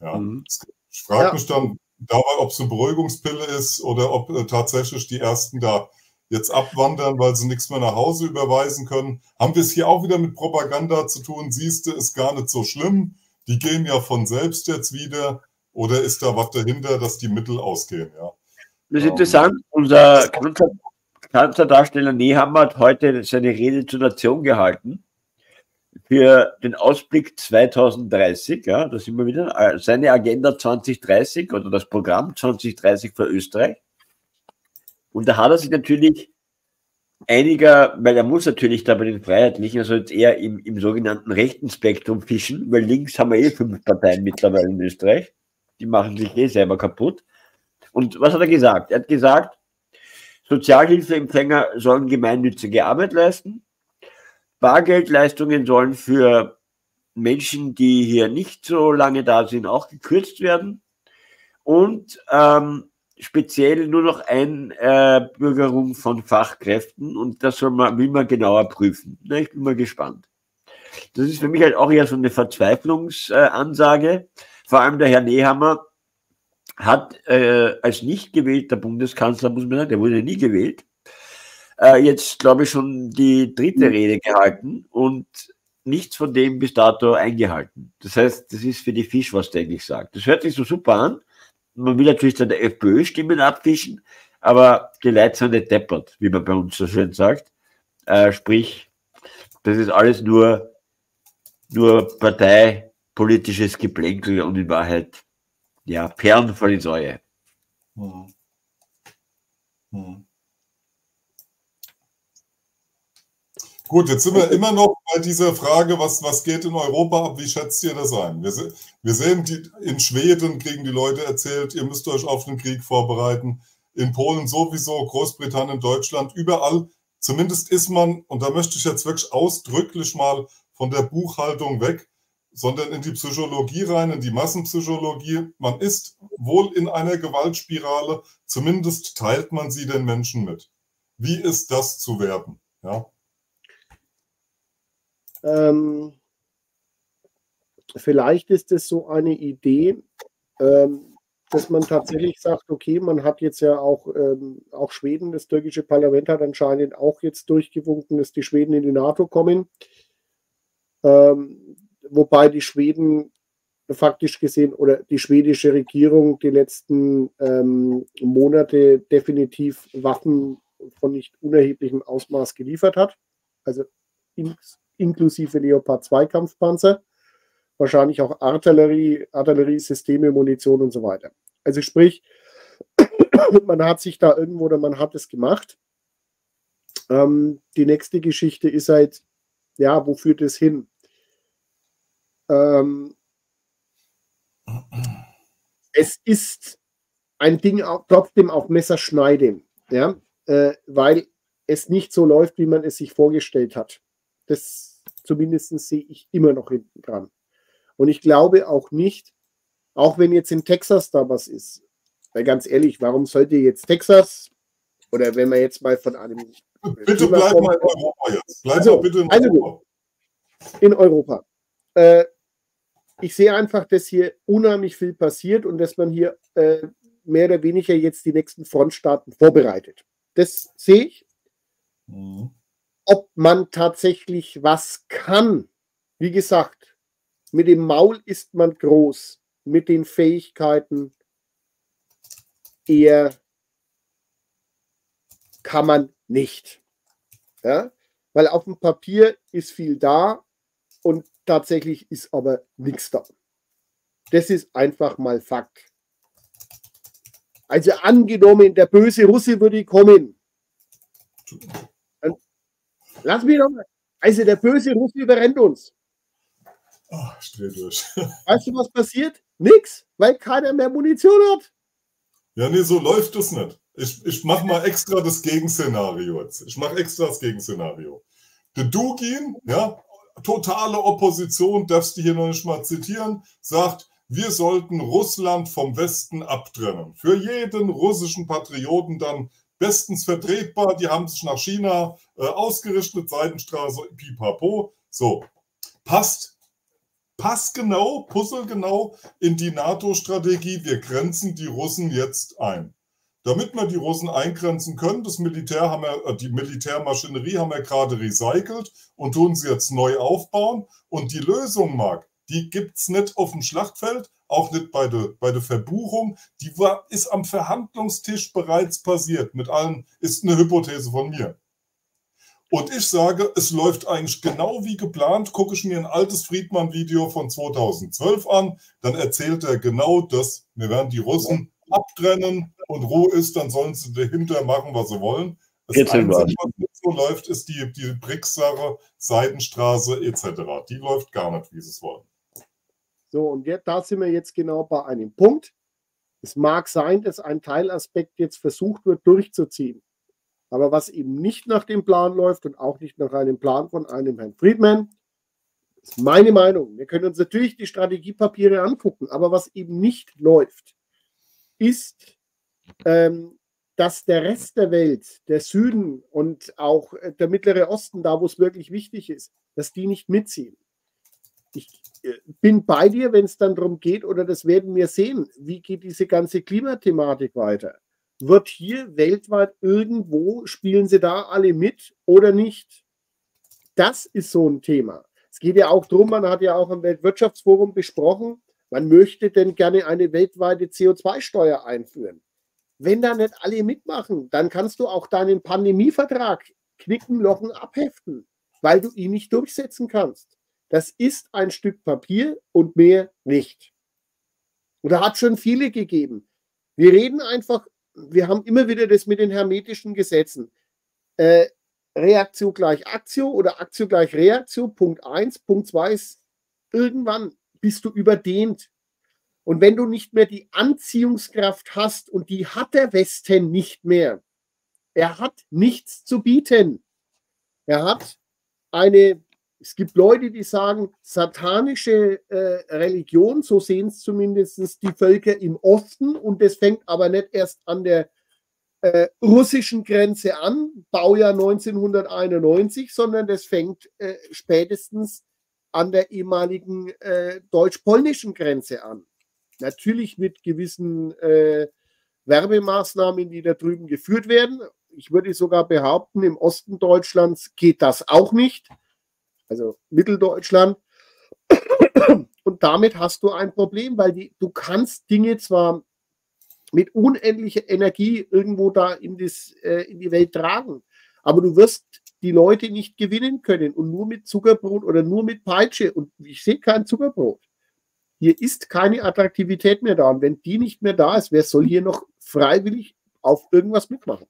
Ja. Mhm. Ich frage ja. mich dann dabei, ob es eine Beruhigungspille ist oder ob äh, tatsächlich die ersten da jetzt abwandern, weil sie nichts mehr nach Hause überweisen können. Haben wir es hier auch wieder mit Propaganda zu tun? Siehst du, ist gar nicht so schlimm. Die gehen ja von selbst jetzt wieder. Oder ist da was dahinter, dass die Mittel ausgehen? Ja. Das ist ähm, interessant. Unser Kanzlerdarsteller Nehammer hat heute seine Rede zur Nation gehalten für den Ausblick 2030. Ja, da sind wir wieder. Äh, seine Agenda 2030 oder das Programm 2030 für Österreich. Und da hat er sich natürlich einiger, weil er muss natürlich da bei den Freiheitlichen, also jetzt eher im, im sogenannten rechten Spektrum fischen, weil links haben wir eh fünf Parteien mittlerweile in Österreich. Die machen sich eh selber kaputt. Und was hat er gesagt? Er hat gesagt, Sozialhilfeempfänger sollen gemeinnützige Arbeit leisten. Bargeldleistungen sollen für Menschen, die hier nicht so lange da sind, auch gekürzt werden. Und ähm, speziell nur noch Einbürgerung von Fachkräften und das soll man, will man genauer prüfen. Na, ich bin mal gespannt. Das ist für mich halt auch eher so eine Verzweiflungsansage. Vor allem der Herr Nehammer hat äh, als nicht gewählter Bundeskanzler, muss man sagen, der wurde nie gewählt, äh, jetzt glaube ich schon die dritte mhm. Rede gehalten und nichts von dem bis dato eingehalten. Das heißt, das ist für die Fisch, was der eigentlich sagt. Das hört sich so super an, man will natürlich dann der FPÖ-Stimmen abfischen, aber die Leute sind nicht deppert, wie man bei uns so schön sagt. Äh, sprich, das ist alles nur, nur parteipolitisches Geplänkel und in Wahrheit, ja, Perlen vor die Säue. Hm. Hm. Gut, jetzt sind wir immer noch bei dieser Frage, was, was geht in Europa ab? Wie schätzt ihr das ein? Wir, wir sehen, die, in Schweden kriegen die Leute erzählt, ihr müsst euch auf den Krieg vorbereiten. In Polen sowieso, Großbritannien, Deutschland, überall. Zumindest ist man, und da möchte ich jetzt wirklich ausdrücklich mal von der Buchhaltung weg, sondern in die Psychologie rein, in die Massenpsychologie. Man ist wohl in einer Gewaltspirale, zumindest teilt man sie den Menschen mit. Wie ist das zu werden? Ja. Ähm, vielleicht ist es so eine Idee, ähm, dass man tatsächlich sagt, okay, man hat jetzt ja auch, ähm, auch Schweden, das türkische Parlament hat anscheinend auch jetzt durchgewunken, dass die Schweden in die NATO kommen. Ähm, wobei die Schweden faktisch gesehen oder die schwedische Regierung die letzten ähm, Monate definitiv Waffen von nicht unerheblichem Ausmaß geliefert hat. Also ins, inklusive Leopard 2 Kampfpanzer, wahrscheinlich auch Artillerie, Artilleriesysteme, Munition und so weiter. Also sprich, man hat sich da irgendwo oder man hat es gemacht. Ähm, die nächste Geschichte ist halt, ja, wo führt es hin? Ähm, es ist ein Ding auch, trotzdem auf Messerschneide, ja, äh, weil es nicht so läuft, wie man es sich vorgestellt hat. Das zumindest sehe ich immer noch hinten dran. Und ich glaube auch nicht, auch wenn jetzt in Texas da was ist, weil ganz ehrlich, warum sollte jetzt Texas oder wenn wir jetzt mal von einem. Bitte bleib mal in Europa jetzt. Bleib also, bitte in also, Europa. In Europa. Äh, ich sehe einfach, dass hier unheimlich viel passiert und dass man hier äh, mehr oder weniger jetzt die nächsten Frontstaaten vorbereitet. Das sehe ich. Mhm. Ob man tatsächlich was kann, wie gesagt, mit dem Maul ist man groß, mit den Fähigkeiten eher kann man nicht. Ja? Weil auf dem Papier ist viel da und tatsächlich ist aber nichts da. Das ist einfach mal Fakt. Also angenommen, der böse Russe würde kommen. Lass mich noch mal. Also der böse Russe überrennt uns. Oh, ich dreh durch. Weißt du, was passiert? Nix, weil keiner mehr Munition hat. Ja, nee, so läuft es nicht. Ich, ich mache mal extra das Gegenszenario jetzt. Ich mache extra das Gegenszenario. Der Dugin, ja, totale Opposition, darfst du hier noch nicht mal zitieren, sagt, wir sollten Russland vom Westen abtrennen. Für jeden russischen Patrioten dann bestens vertretbar. Die haben sich nach China äh, ausgerichtet, Seidenstraße, pipapo. So, passt, passt genau, puzzle genau in die NATO-Strategie. Wir grenzen die Russen jetzt ein. Damit wir die Russen eingrenzen können, das Militär haben wir, äh, die Militärmaschinerie haben wir gerade recycelt und tun sie jetzt neu aufbauen. Und die Lösung, Marc, die gibt es nicht auf dem Schlachtfeld, auch nicht bei der, bei der Verbuchung. Die war, ist am Verhandlungstisch bereits passiert. Mit allen ist eine Hypothese von mir. Und ich sage, es läuft eigentlich genau wie geplant. Gucke ich mir ein altes Friedmann-Video von 2012 an, dann erzählt er genau das. Wir werden die Russen abtrennen und roh ist, dann sollen sie dahinter machen, was sie wollen. Das Einzige, was nicht so läuft, ist die, die BRICS-Sache, Seidenstraße etc. Die läuft gar nicht, wie sie es wollen. So, und jetzt, da sind wir jetzt genau bei einem Punkt. Es mag sein, dass ein Teilaspekt jetzt versucht wird durchzuziehen. Aber was eben nicht nach dem Plan läuft und auch nicht nach einem Plan von einem Herrn Friedman, ist meine Meinung. Wir können uns natürlich die Strategiepapiere angucken, aber was eben nicht läuft, ist, ähm, dass der Rest der Welt, der Süden und auch äh, der Mittlere Osten, da wo es wirklich wichtig ist, dass die nicht mitziehen. Ich äh, bin bei dir, wenn es dann darum geht, oder das werden wir sehen, wie geht diese ganze Klimathematik weiter. Wird hier weltweit irgendwo, spielen sie da alle mit oder nicht? Das ist so ein Thema. Es geht ja auch darum, man hat ja auch im Weltwirtschaftsforum besprochen, man möchte denn gerne eine weltweite CO2-Steuer einführen. Wenn da nicht alle mitmachen, dann kannst du auch deinen Pandemievertrag knicken, lochen, abheften, weil du ihn nicht durchsetzen kannst. Das ist ein Stück Papier und mehr nicht. Und da hat schon viele gegeben. Wir reden einfach, wir haben immer wieder das mit den hermetischen Gesetzen. Äh, Reaktio gleich Aktio oder Aktio gleich Reaktio, Punkt 1. Punkt 2 ist, irgendwann bist du überdehnt. Und wenn du nicht mehr die Anziehungskraft hast, und die hat der Westen nicht mehr, er hat nichts zu bieten. Er hat eine, es gibt Leute, die sagen, satanische äh, Religion, so sehen es zumindest die Völker im Osten, und das fängt aber nicht erst an der äh, russischen Grenze an, Baujahr 1991, sondern das fängt äh, spätestens an der ehemaligen äh, deutsch-polnischen Grenze an. Natürlich mit gewissen äh, Werbemaßnahmen, die da drüben geführt werden. Ich würde sogar behaupten, im Osten Deutschlands geht das auch nicht. Also Mitteldeutschland. Und damit hast du ein Problem, weil die, du kannst Dinge zwar mit unendlicher Energie irgendwo da in, das, äh, in die Welt tragen, aber du wirst die Leute nicht gewinnen können und nur mit Zuckerbrot oder nur mit Peitsche. Und ich sehe kein Zuckerbrot. Hier ist keine Attraktivität mehr da. Und wenn die nicht mehr da ist, wer soll hier noch freiwillig auf irgendwas mitmachen.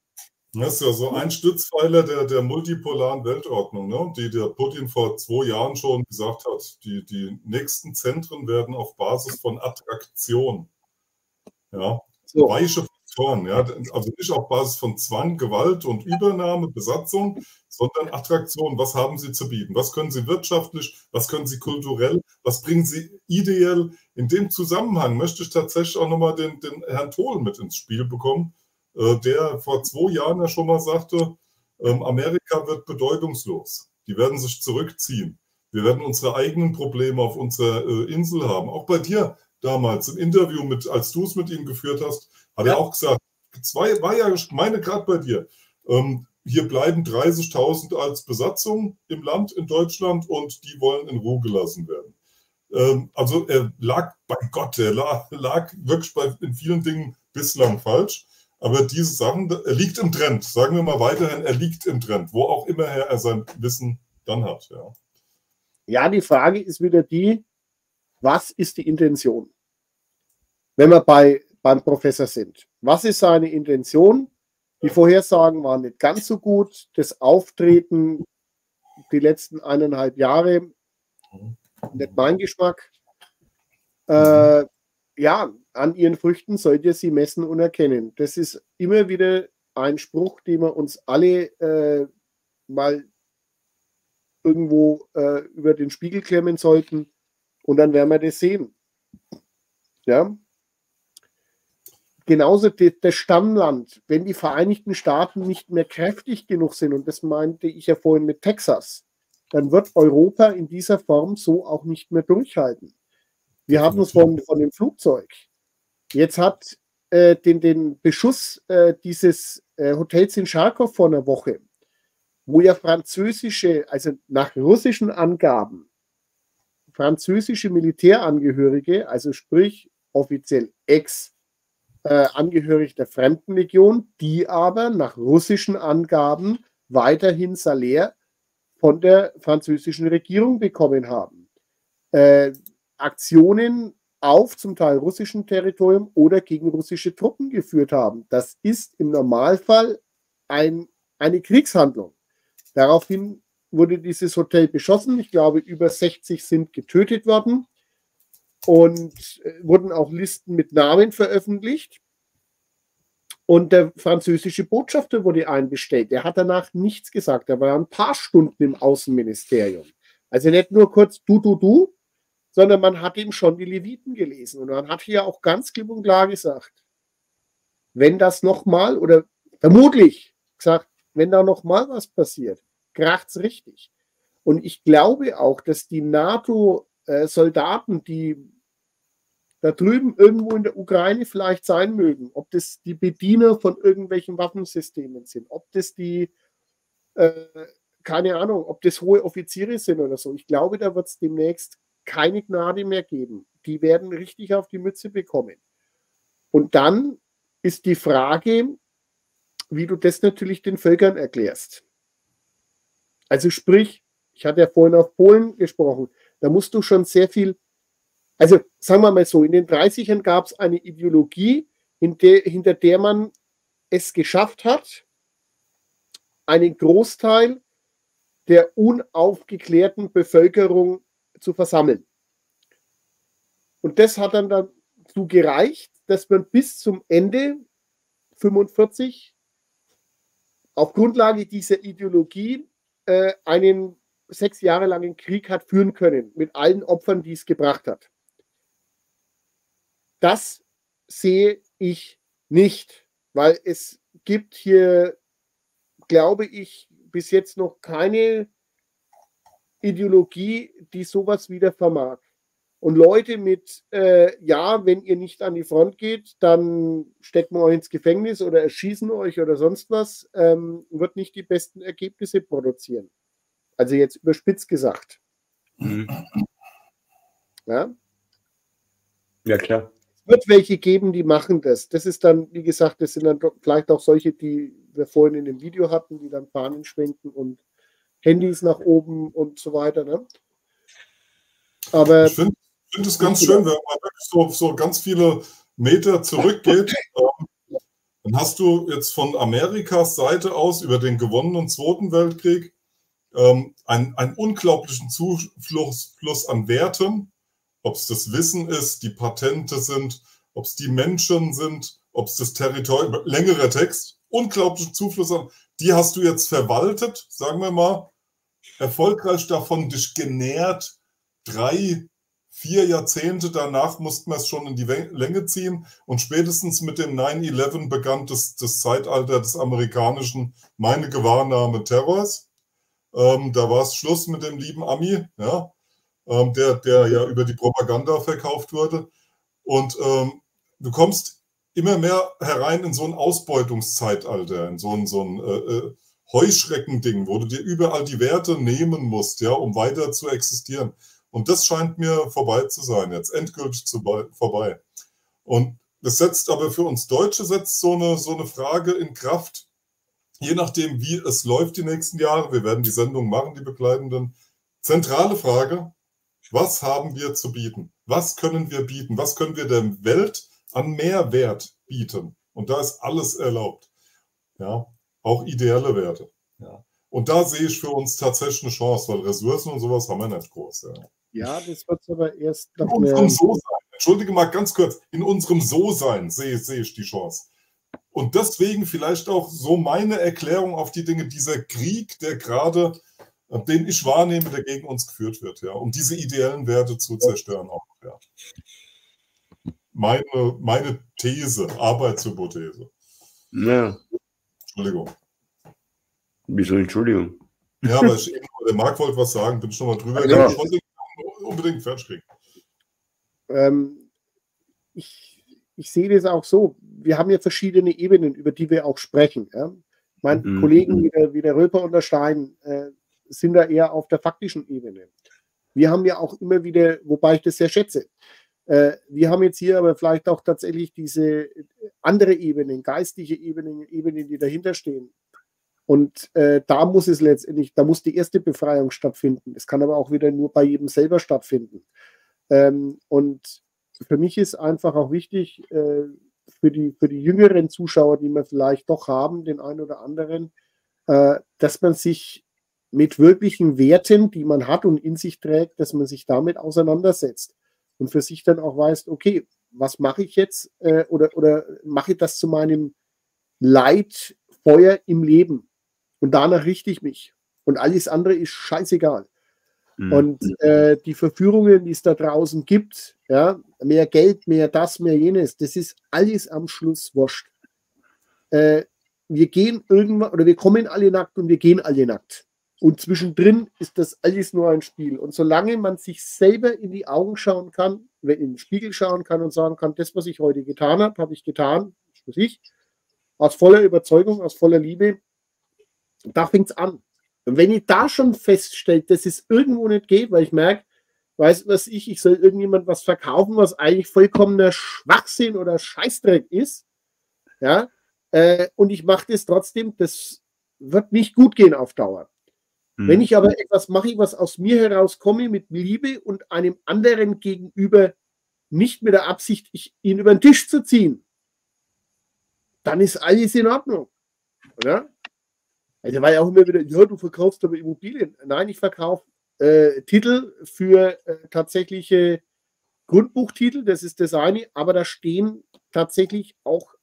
Das ist ja so ein Stützpfeiler der, der multipolaren Weltordnung, ne? die der Putin vor zwei Jahren schon gesagt hat. Die, die nächsten Zentren werden auf Basis von Attraktion, ja, so. weiche Faktoren, ja, also nicht auf Basis von Zwang, Gewalt und Übernahme, Besatzung, sondern Attraktion. Was haben sie zu bieten? Was können sie wirtschaftlich? Was können sie kulturell? Was bringen sie ideell? In dem Zusammenhang möchte ich tatsächlich auch nochmal den, den Herrn Tohl mit ins Spiel bekommen äh, der vor zwei Jahren ja schon mal sagte, ähm, Amerika wird bedeutungslos. Die werden sich zurückziehen. Wir werden unsere eigenen Probleme auf unserer äh, Insel haben. Auch bei dir damals im Interview, mit, als du es mit ihm geführt hast, hat ja. er auch gesagt, zwei war ja, meine gerade bei dir, ähm, hier bleiben 30.000 als Besatzung im Land in Deutschland und die wollen in Ruhe gelassen werden. Ähm, also er lag, bei Gott, er lag, lag wirklich bei, in vielen Dingen bislang falsch. Aber diese Sachen, er liegt im Trend. Sagen wir mal weiterhin, er liegt im Trend, wo auch immer er sein Wissen dann hat. Ja, ja die Frage ist wieder die, was ist die Intention? Wenn wir bei, beim Professor sind. Was ist seine Intention? Die Vorhersagen waren nicht ganz so gut. Das Auftreten die letzten eineinhalb Jahre, nicht mein Geschmack. Äh, ja, an ihren Früchten sollt ihr sie messen und erkennen. Das ist immer wieder ein Spruch, den wir uns alle äh, mal irgendwo äh, über den Spiegel klemmen sollten und dann werden wir das sehen. Ja. Genauso das Stammland, wenn die Vereinigten Staaten nicht mehr kräftig genug sind, und das meinte ich ja vorhin mit Texas, dann wird Europa in dieser Form so auch nicht mehr durchhalten. Wir haben es von, von dem Flugzeug. Jetzt hat äh, den, den Beschuss äh, dieses äh, Hotels in Charkow vor einer Woche, wo ja französische, also nach russischen Angaben, französische Militärangehörige, also sprich offiziell Ex-Angehörig äh, der Fremdenlegion, die aber nach russischen Angaben weiterhin Salär von der französischen Regierung bekommen haben. Äh, Aktionen auf zum Teil russischem Territorium oder gegen russische Truppen geführt haben. Das ist im Normalfall ein, eine Kriegshandlung. Daraufhin wurde dieses Hotel beschossen. Ich glaube, über 60 sind getötet worden und äh, wurden auch Listen mit Namen veröffentlicht. Und der französische Botschafter wurde einbestellt. Der hat danach nichts gesagt. Er war ein paar Stunden im Außenministerium. Also nicht nur kurz du, du, du, sondern man hat ihm schon die Leviten gelesen. Und man hat hier auch ganz klipp und klar gesagt, wenn das nochmal oder vermutlich gesagt, wenn da nochmal was passiert, kracht es richtig. Und ich glaube auch, dass die NATO-Soldaten, die da drüben irgendwo in der Ukraine vielleicht sein mögen, ob das die Bediener von irgendwelchen Waffensystemen sind, ob das die, äh, keine Ahnung, ob das hohe Offiziere sind oder so. Ich glaube, da wird es demnächst keine Gnade mehr geben. Die werden richtig auf die Mütze bekommen. Und dann ist die Frage, wie du das natürlich den Völkern erklärst. Also sprich, ich hatte ja vorhin auf Polen gesprochen, da musst du schon sehr viel, also sagen wir mal so, in den 30ern gab es eine Ideologie, der, hinter der man es geschafft hat, einen Großteil der unaufgeklärten Bevölkerung zu versammeln. Und das hat dann dazu gereicht, dass man bis zum Ende 45 auf Grundlage dieser Ideologie äh, einen sechs Jahre langen Krieg hat führen können, mit allen Opfern, die es gebracht hat. Das sehe ich nicht, weil es gibt hier, glaube ich, bis jetzt noch keine Ideologie, die sowas wieder vermag. Und Leute mit, äh, ja, wenn ihr nicht an die Front geht, dann stecken wir euch ins Gefängnis oder erschießen euch oder sonst was, ähm, wird nicht die besten Ergebnisse produzieren. Also jetzt überspitzt gesagt. Mhm. Ja? Ja, klar. Es wird welche geben, die machen das. Das ist dann, wie gesagt, das sind dann vielleicht auch solche, die wir vorhin in dem Video hatten, die dann Fahnen schwenken und Handys nach oben und so weiter. Ne? Aber ich finde find es ganz schön, wenn man wirklich so, so ganz viele Meter zurückgeht. Ähm, dann hast du jetzt von Amerikas Seite aus über den gewonnenen Zweiten Weltkrieg ähm, einen, einen unglaublichen Zufluss Fluss an Werten, ob es das Wissen ist, die Patente sind, ob es die Menschen sind, ob es das Territorium, längerer Text, unglaublichen Zufluss an, die hast du jetzt verwaltet, sagen wir mal, erfolgreich davon dich genährt, drei, vier Jahrzehnte danach mussten wir es schon in die Länge ziehen. Und spätestens mit dem 9-11 begann das, das Zeitalter des amerikanischen, meine Gewahrnahme Terrors. Ähm, da war es Schluss mit dem lieben Ami, ja, ähm, der, der ja über die Propaganda verkauft wurde. Und ähm, du kommst immer mehr herein in so ein Ausbeutungszeitalter, in so ein, so ein äh, äh Heuschreckending, wo du dir überall die Werte nehmen musst, ja, um weiter zu existieren. Und das scheint mir vorbei zu sein, jetzt endgültig zu, vorbei. Und das setzt aber für uns Deutsche setzt so eine, so eine Frage in Kraft, je nachdem, wie es läuft die nächsten Jahre. Wir werden die Sendung machen, die begleitenden. Zentrale Frage, was haben wir zu bieten? Was können wir bieten? Was können wir der Welt an Mehrwert bieten? Und da ist alles erlaubt. Ja, auch ideelle Werte. Ja. Und da sehe ich für uns tatsächlich eine Chance, weil Ressourcen und sowas haben wir nicht groß. Ja. Ja, das wird aber erst in unserem So-Sein. Entschuldige mal ganz kurz. In unserem So-Sein sehe, sehe ich die Chance. Und deswegen vielleicht auch so meine Erklärung auf die Dinge, dieser Krieg, der gerade, äh, den ich wahrnehme, der gegen uns geführt wird, ja, um diese ideellen Werte zu zerstören auch, ja. Meine, meine These, Arbeitshypothese. Ja. Entschuldigung. Wieso Entschuldigung? Ja, aber ich, der Marc wollte was sagen, bin schon mal drüber. Ja. Ich wollte unbedingt fertig kriegen. Ähm, ich, ich sehe das auch so. Wir haben ja verschiedene Ebenen, über die wir auch sprechen. Ja? Meine mhm. Kollegen wie der, wie der Röper und der Stein äh, sind da eher auf der faktischen Ebene. Wir haben ja auch immer wieder, wobei ich das sehr schätze, äh, wir haben jetzt hier aber vielleicht auch tatsächlich diese andere Ebenen, geistige Ebenen, Ebenen, die dahinter stehen. Und äh, da muss es letztendlich, da muss die erste Befreiung stattfinden. Es kann aber auch wieder nur bei jedem selber stattfinden. Ähm, und für mich ist einfach auch wichtig, äh, für, die, für die jüngeren Zuschauer, die wir vielleicht doch haben, den einen oder anderen, äh, dass man sich mit wirklichen Werten, die man hat und in sich trägt, dass man sich damit auseinandersetzt und für sich dann auch weiß, okay, was mache ich jetzt äh, oder, oder mache ich das zu meinem Leitfeuer im Leben? Und danach richte ich mich. Und alles andere ist scheißegal. Mhm. Und äh, die Verführungen, die es da draußen gibt, ja, mehr Geld, mehr das, mehr jenes, das ist alles am Schluss wurscht. Äh, wir gehen irgendwann, oder wir kommen alle nackt und wir gehen alle nackt. Und zwischendrin ist das alles nur ein Spiel. Und solange man sich selber in die Augen schauen kann, in den Spiegel schauen kann und sagen kann, das, was ich heute getan habe, habe ich getan, für sich, aus voller Überzeugung, aus voller Liebe, da fängt es an. Und wenn ich da schon feststelle, dass es irgendwo nicht geht, weil ich merke, weiß was ich, ich soll irgendjemand was verkaufen, was eigentlich vollkommener Schwachsinn oder Scheißdreck ist, ja, äh, und ich mache das trotzdem, das wird nicht gut gehen auf Dauer. Hm. Wenn ich aber etwas mache, was aus mir herauskomme mit Liebe und einem anderen gegenüber nicht mit der Absicht, ihn über den Tisch zu ziehen, dann ist alles in Ordnung. Oder? Also war ja auch immer wieder, ja, du verkaufst aber Immobilien. Nein, ich verkaufe äh, Titel für äh, tatsächliche Grundbuchtitel, das ist das eine, aber da stehen tatsächlich auch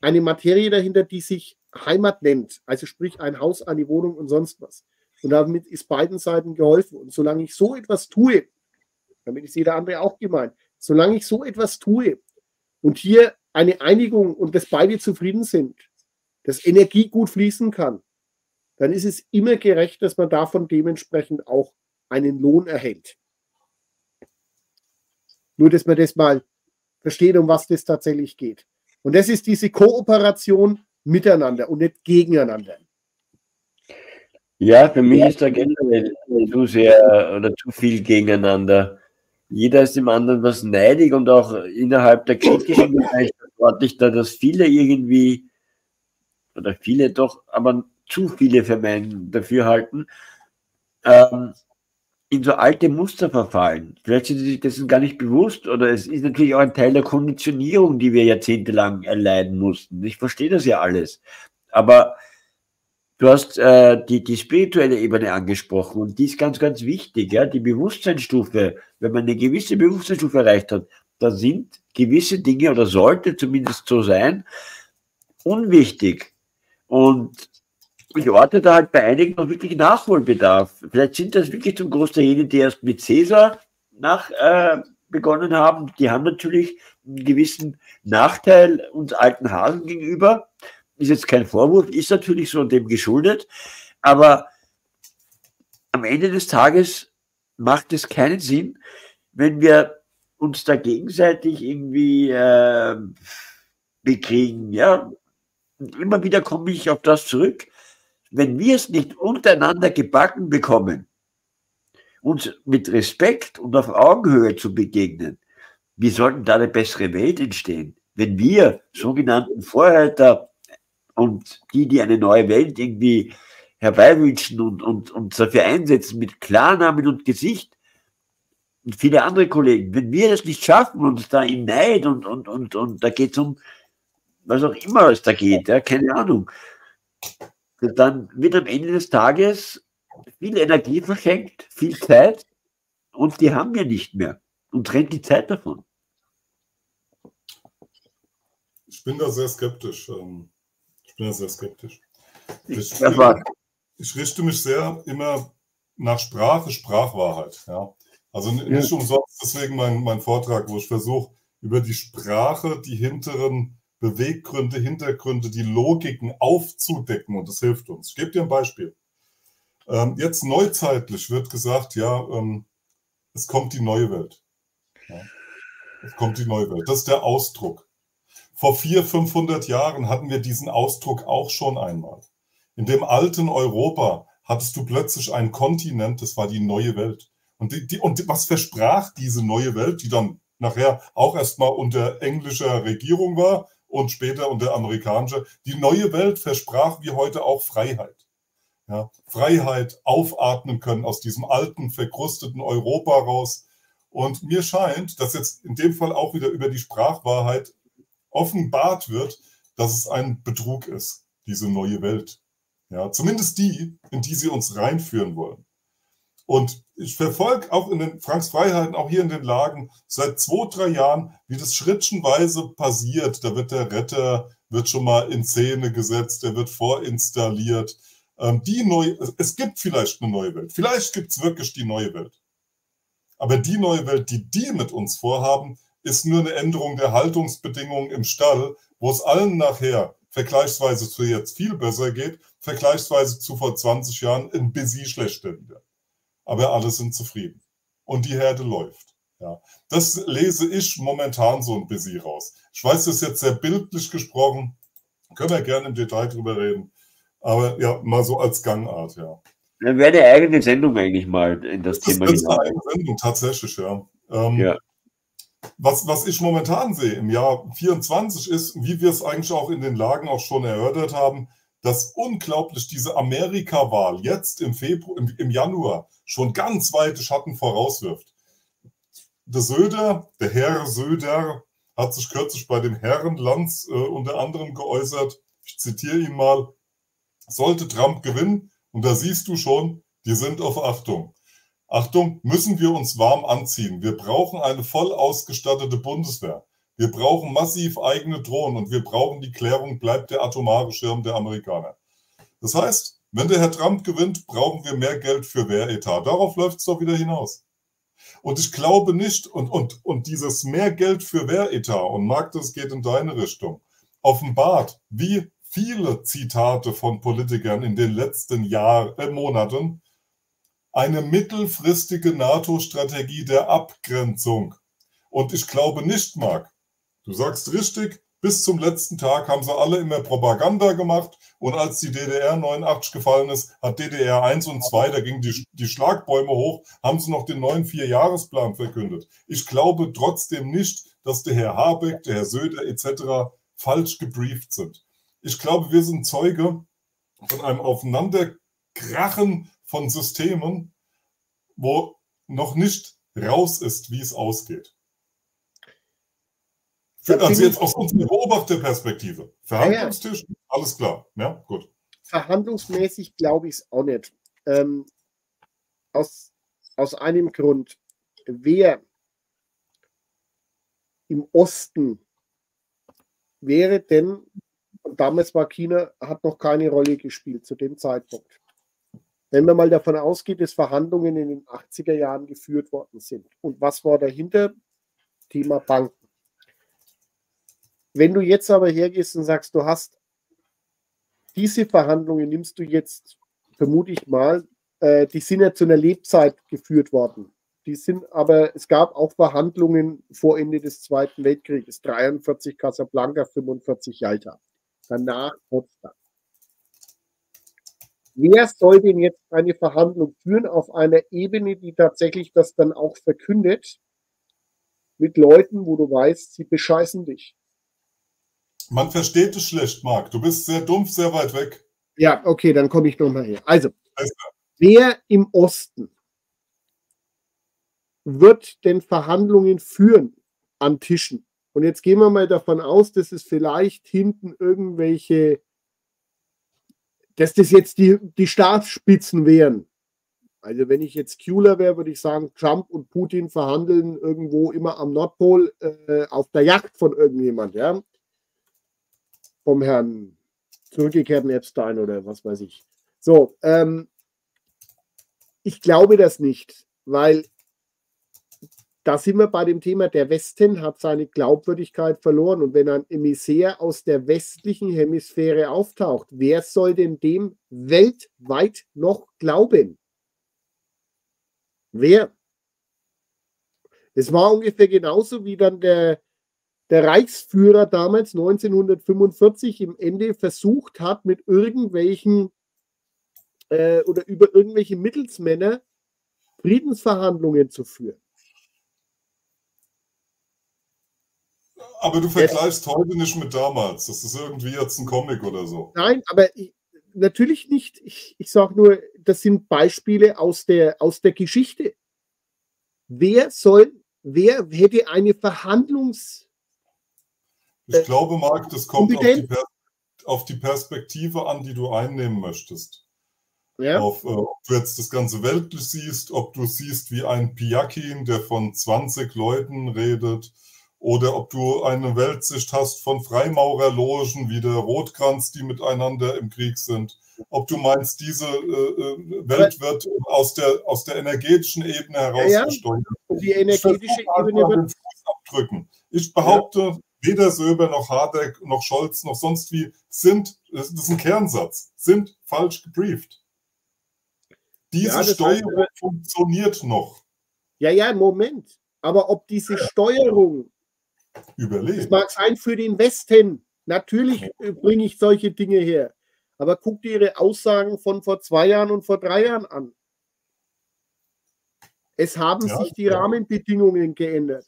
eine Materie dahinter, die sich Heimat nennt. Also sprich ein Haus, eine Wohnung und sonst was. Und damit ist beiden Seiten geholfen. Und solange ich so etwas tue, damit ist jeder andere auch gemeint, solange ich so etwas tue und hier eine Einigung und dass beide zufrieden sind, dass Energie gut fließen kann, dann ist es immer gerecht, dass man davon dementsprechend auch einen Lohn erhält. Nur, dass man das mal versteht, um was das tatsächlich geht. Und das ist diese Kooperation miteinander und nicht gegeneinander. Ja, für mich ist da generell zu sehr oder zu viel gegeneinander. Jeder ist dem anderen was neidig und auch innerhalb der kritischen Bereich verantwortlich da, dass viele irgendwie oder viele doch, aber zu viele für meinen Dafürhalten, ähm, in so alte Muster verfallen. Vielleicht sind sie sich dessen gar nicht bewusst oder es ist natürlich auch ein Teil der Konditionierung, die wir jahrzehntelang erleiden mussten. Ich verstehe das ja alles. Aber du hast äh, die, die spirituelle Ebene angesprochen und die ist ganz, ganz wichtig. Ja? Die Bewusstseinsstufe, wenn man eine gewisse Bewusstseinsstufe erreicht hat, da sind gewisse Dinge oder sollte zumindest so sein, unwichtig. Und ich orte da halt bei einigen noch wirklich Nachholbedarf. Vielleicht sind das wirklich zum Großteil jene, die erst mit Cäsar nach, äh, begonnen haben. Die haben natürlich einen gewissen Nachteil uns alten Hasen gegenüber. Ist jetzt kein Vorwurf, ist natürlich so dem geschuldet. Aber am Ende des Tages macht es keinen Sinn, wenn wir uns da gegenseitig irgendwie äh, bekriegen. Ja, immer wieder komme ich auf das zurück wenn wir es nicht untereinander gebacken bekommen, uns mit Respekt und auf Augenhöhe zu begegnen, wie sollten da eine bessere Welt entstehen? Wenn wir sogenannten Vorreiter und die, die eine neue Welt irgendwie herbeiwünschen und, und, und dafür einsetzen mit Klarnamen und Gesicht und viele andere Kollegen, wenn wir das nicht schaffen, uns da in Neid und, und, und, und da geht es um, was auch immer es da geht, ja, keine Ahnung, dann wird am Ende des Tages viel Energie verschenkt, viel Zeit und die haben wir nicht mehr und trennt die Zeit davon. Ich bin da sehr skeptisch. Ähm, ich bin da sehr skeptisch. Ich, ich richte mich sehr immer nach Sprache, Sprachwahrheit. Ja. Also nicht umsonst deswegen mein, mein Vortrag, wo ich versuche, über die Sprache die hinteren Beweggründe, Hintergründe, die Logiken aufzudecken und das hilft uns. Ich gebe dir ein Beispiel. Ähm, jetzt neuzeitlich wird gesagt, ja, ähm, es kommt die neue Welt. Ja, es kommt die neue Welt. Das ist der Ausdruck. Vor 400, 500 Jahren hatten wir diesen Ausdruck auch schon einmal. In dem alten Europa hattest du plötzlich einen Kontinent, das war die neue Welt. Und, die, die, und was versprach diese neue Welt, die dann nachher auch erstmal unter englischer Regierung war und später unter amerikanischer. Die neue Welt versprach wie heute auch Freiheit. Ja, Freiheit aufatmen können aus diesem alten, verkrusteten Europa raus. Und mir scheint, dass jetzt in dem Fall auch wieder über die Sprachwahrheit offenbart wird, dass es ein Betrug ist, diese neue Welt. Ja, zumindest die, in die sie uns reinführen wollen. Und ich verfolge auch in den Franks Freiheiten, auch hier in den Lagen, seit zwei, drei Jahren, wie das schrittchenweise passiert. Da wird der Retter, wird schon mal in Szene gesetzt, der wird vorinstalliert. Ähm, die neue, es gibt vielleicht eine neue Welt. Vielleicht gibt es wirklich die neue Welt. Aber die neue Welt, die die mit uns vorhaben, ist nur eine Änderung der Haltungsbedingungen im Stall, wo es allen nachher vergleichsweise zu jetzt viel besser geht, vergleichsweise zu vor 20 Jahren ein bisschen schlechter wieder aber alle sind zufrieden. Und die Herde läuft. Ja. Das lese ich momentan so ein bisschen raus. Ich weiß, das ist jetzt sehr bildlich gesprochen, können wir gerne im Detail drüber reden, aber ja, mal so als Gangart, ja. Dann wäre eine eigene Sendung eigentlich mal in das, das Thema. Das ist eine eigene Sendung, tatsächlich, ja. Ähm, ja. Was, was ich momentan sehe im Jahr 24 ist, wie wir es eigentlich auch in den Lagen auch schon erörtert haben, dass unglaublich diese Amerika-Wahl jetzt im Februar, im, im Januar schon ganz weite Schatten vorauswirft. Der Söder, der Herr Söder, hat sich kürzlich bei dem Herren Lanz äh, unter anderem geäußert. Ich zitiere ihn mal. Sollte Trump gewinnen, und da siehst du schon, die sind auf Achtung. Achtung, müssen wir uns warm anziehen. Wir brauchen eine voll ausgestattete Bundeswehr. Wir brauchen massiv eigene Drohnen und wir brauchen die Klärung, bleibt der atomare Schirm der Amerikaner. Das heißt, wenn der Herr Trump gewinnt, brauchen wir mehr Geld für Wehretat. Darauf läuft es doch wieder hinaus. Und ich glaube nicht, und, und, und dieses mehr Geld für Wehretat, und Marc, das geht in deine Richtung, offenbart, wie viele Zitate von Politikern in den letzten Jahren, äh, Monaten, eine mittelfristige NATO-Strategie der Abgrenzung. Und ich glaube nicht, Marc, du sagst richtig, bis zum letzten Tag haben sie alle immer Propaganda gemacht und als die DDR 89 gefallen ist, hat DDR 1 und 2, da gingen die, die Schlagbäume hoch, haben sie noch den neuen Vierjahresplan verkündet. Ich glaube trotzdem nicht, dass der Herr Habeck, der Herr Söder etc. falsch gebrieft sind. Ich glaube, wir sind Zeuge von einem Aufeinanderkrachen von Systemen, wo noch nicht raus ist, wie es ausgeht. Also jetzt aus unserer Beobachterperspektive. Verhandlungstisch, ja, alles klar. Ja, gut. Verhandlungsmäßig glaube ich es auch nicht. Ähm, aus, aus einem Grund. Wer im Osten wäre denn, und damals war China, hat noch keine Rolle gespielt zu dem Zeitpunkt. Wenn man mal davon ausgeht, dass Verhandlungen in den 80er Jahren geführt worden sind. Und was war dahinter? Thema Banken. Wenn du jetzt aber hergehst und sagst, du hast diese Verhandlungen, nimmst du jetzt, vermute ich mal, äh, die sind ja zu einer Lebzeit geführt worden. Die sind aber, es gab auch Verhandlungen vor Ende des Zweiten Weltkrieges, 43 Casablanca, 45 Jalta. Danach Potsdam. Wer soll denn jetzt eine Verhandlung führen auf einer Ebene, die tatsächlich das dann auch verkündet, mit Leuten, wo du weißt, sie bescheißen dich? Man versteht es schlecht, Marc. Du bist sehr dumpf, sehr weit weg. Ja, okay, dann komme ich nochmal her. Also, wer im Osten wird denn Verhandlungen führen an Tischen? Und jetzt gehen wir mal davon aus, dass es vielleicht hinten irgendwelche, dass das jetzt die, die Staatsspitzen wären. Also wenn ich jetzt Kühler wäre, würde ich sagen, Trump und Putin verhandeln irgendwo immer am Nordpol äh, auf der Yacht von irgendjemand, ja. Vom Herrn zurückgekehrten Epstein oder was weiß ich. So, ähm, ich glaube das nicht, weil da sind wir bei dem Thema, der Westen hat seine Glaubwürdigkeit verloren. Und wenn ein Emissär aus der westlichen Hemisphäre auftaucht, wer soll denn dem weltweit noch glauben? Wer? Es war ungefähr genauso wie dann der, der Reichsführer damals 1945 im Ende versucht hat, mit irgendwelchen äh, oder über irgendwelche Mittelsmänner Friedensverhandlungen zu führen. Aber du vergleichst ja. heute nicht mit damals. Das ist irgendwie jetzt ein Comic oder so. Nein, aber ich, natürlich nicht. Ich, ich sage nur, das sind Beispiele aus der, aus der Geschichte. Wer soll, wer hätte eine Verhandlungs. Ich äh, glaube, Marc, das kommt auf die, auf die, Perspektive an, die du einnehmen möchtest. Ja. Auf, äh, ob du jetzt das ganze weltlich siehst, ob du siehst, wie ein Piakin, der von 20 Leuten redet, oder ob du eine Weltsicht hast von Freimaurerlogen wie der Rotkranz, die miteinander im Krieg sind. Ob du meinst, diese äh, äh Welt wird aus der, aus der energetischen Ebene herausgesteuert. Ja, Die energetische Ebene wird abdrücken. Ich behaupte, ja. Weder Söber noch Hadeck noch Scholz noch sonst wie sind, das ist ein Kernsatz, sind falsch gebrieft. Diese ja, Steuerung heißt, funktioniert noch. Ja, ja, Moment. Aber ob diese Steuerung überleben. Es mag sein für den Westen. Natürlich bringe ich solche Dinge her. Aber guck dir ihre Aussagen von vor zwei Jahren und vor drei Jahren an. Es haben ja, sich die ja. Rahmenbedingungen geändert.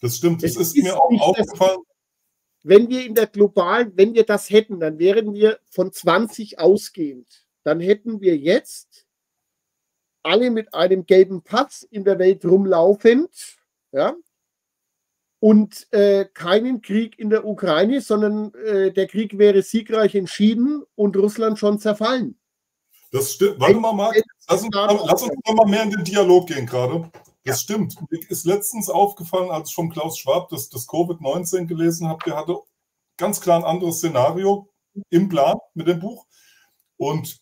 Das stimmt. Das ist, ist, mir auch aufgefallen. wenn wir in der globalen, wenn wir das hätten, dann wären wir von 20 ausgehend. Dann hätten wir jetzt alle mit einem gelben Pass in der Welt rumlaufend. Ja, und äh, keinen Krieg in der Ukraine, sondern äh, der Krieg wäre siegreich entschieden und Russland schon zerfallen. Das stimmt. Warte mal, Marc. Lass uns, lass uns mal mehr in den Dialog gehen gerade. Das stimmt. Mir ist letztens aufgefallen, als ich von Klaus Schwab das, das Covid-19 gelesen habe, der hatte ganz klar ein anderes Szenario im Plan mit dem Buch. Und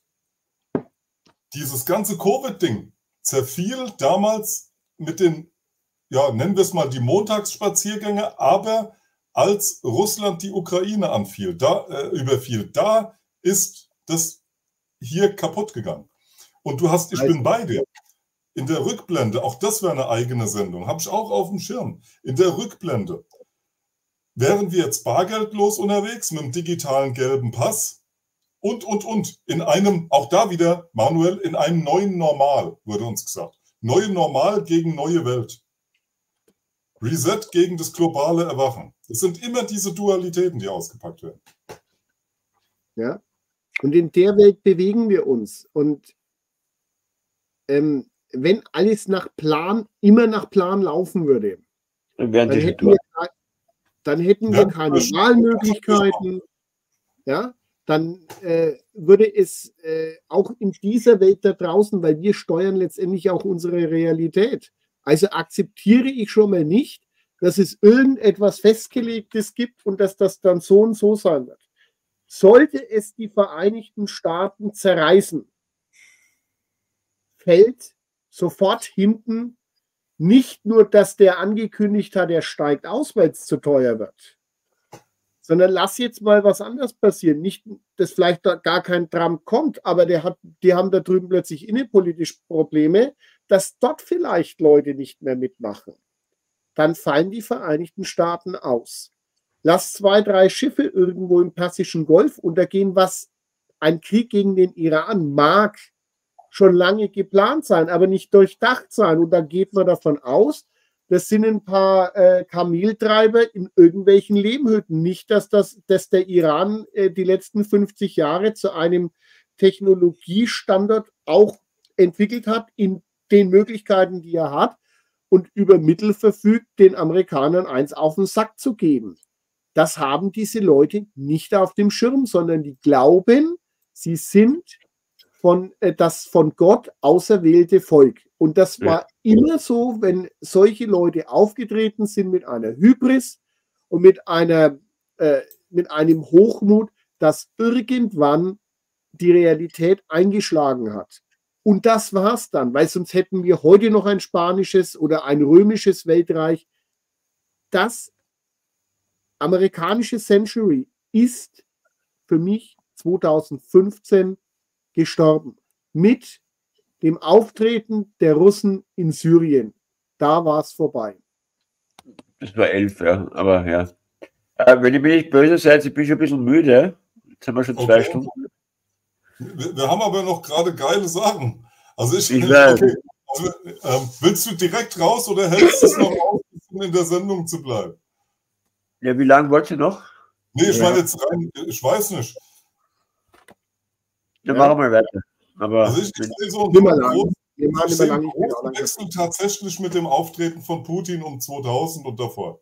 dieses ganze Covid-Ding zerfiel damals mit den ja, nennen wir es mal die Montagsspaziergänge, aber als Russland die Ukraine anfiel, da, äh, überfiel, da ist das hier kaputt gegangen. Und du hast, ich bin bei dir. In der Rückblende, auch das wäre eine eigene Sendung, habe ich auch auf dem Schirm. In der Rückblende, wären wir jetzt bargeldlos unterwegs mit dem digitalen gelben Pass und, und, und, in einem, auch da wieder, Manuel, in einem neuen Normal, wurde uns gesagt. Neue Normal gegen neue Welt. Reset gegen das globale Erwachen. Es sind immer diese Dualitäten, die ausgepackt werden. Ja. Und in der Welt bewegen wir uns. Und ähm, wenn alles nach Plan, immer nach Plan laufen würde, dann, dann hätten, wir, dann hätten wir keine Wahlmöglichkeiten. Ja, dann äh, würde es äh, auch in dieser Welt da draußen, weil wir steuern letztendlich auch unsere Realität. Also akzeptiere ich schon mal nicht, dass es irgendetwas Festgelegtes gibt und dass das dann so und so sein wird. Sollte es die Vereinigten Staaten zerreißen, fällt sofort hinten nicht nur, dass der angekündigt hat, er steigt aus, weil es zu teuer wird, sondern lass jetzt mal was anderes passieren. Nicht, dass vielleicht da gar kein Trump kommt, aber der hat, die haben da drüben plötzlich innenpolitisch Probleme, dass dort vielleicht Leute nicht mehr mitmachen. Dann fallen die Vereinigten Staaten aus. Lass zwei, drei Schiffe irgendwo im Persischen Golf untergehen, was ein Krieg gegen den Iran mag schon lange geplant sein, aber nicht durchdacht sein. Und da geht man davon aus, das sind ein paar äh, Kameltreiber in irgendwelchen Lehmhütten. Nicht, dass, das, dass der Iran äh, die letzten 50 Jahre zu einem Technologiestandard auch entwickelt hat in den Möglichkeiten, die er hat und über Mittel verfügt, den Amerikanern eins auf den Sack zu geben. Das haben diese Leute nicht auf dem Schirm, sondern die glauben, sie sind von äh, das von Gott auserwählte Volk. Und das war immer so, wenn solche Leute aufgetreten sind mit einer Hybris und mit einer äh, mit einem Hochmut, dass irgendwann die Realität eingeschlagen hat. Und das war's dann, weil sonst hätten wir heute noch ein spanisches oder ein römisches Weltreich. Das amerikanische Century ist für mich 2015 gestorben. Mit dem Auftreten der Russen in Syrien. Da war es vorbei. Das war elf, ja, aber ja. Äh, wenn ihr mir nicht böse seid, ich bin schon ein bisschen müde. Jetzt haben wir schon zwei okay. Stunden. Wir, wir, haben aber noch gerade geile Sachen. Also ich, ich okay. also, ähm, willst du direkt raus oder hältst du es noch aus, um in der Sendung zu bleiben? Ja, wie lange wollt ihr noch? Nee, ich ja. meine jetzt rein, ich weiß nicht. Dann ja. machen wir weiter. Aber also ich sehe so einen großen, Wechsel tatsächlich mit dem Auftreten von Putin um 2000 und davor.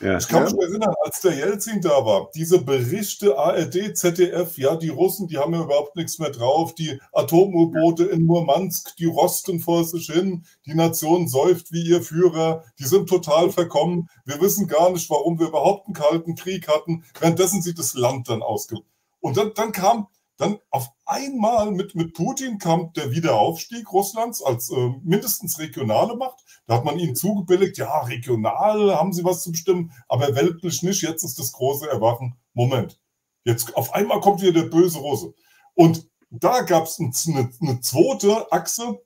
Ja. Ich kann mich erinnern, als der Jelzin da war, diese Berichte ARD, ZDF, ja, die Russen, die haben ja überhaupt nichts mehr drauf, die Atom-U-Boote in Murmansk, die rosten vor sich hin, die Nation säuft wie ihr Führer, die sind total verkommen, wir wissen gar nicht, warum wir überhaupt einen kalten Krieg hatten, währenddessen sieht das Land dann ausge... Und dann, dann kam dann auf einmal mit, mit Putin kam der Wiederaufstieg Russlands als äh, mindestens regionale Macht. Da hat man ihnen zugebilligt, ja, regional haben sie was zu bestimmen, aber weltlich nicht. Jetzt ist das große Erwachen. Moment, jetzt auf einmal kommt wieder der böse Russe. Und da gab es eine, eine zweite Achse,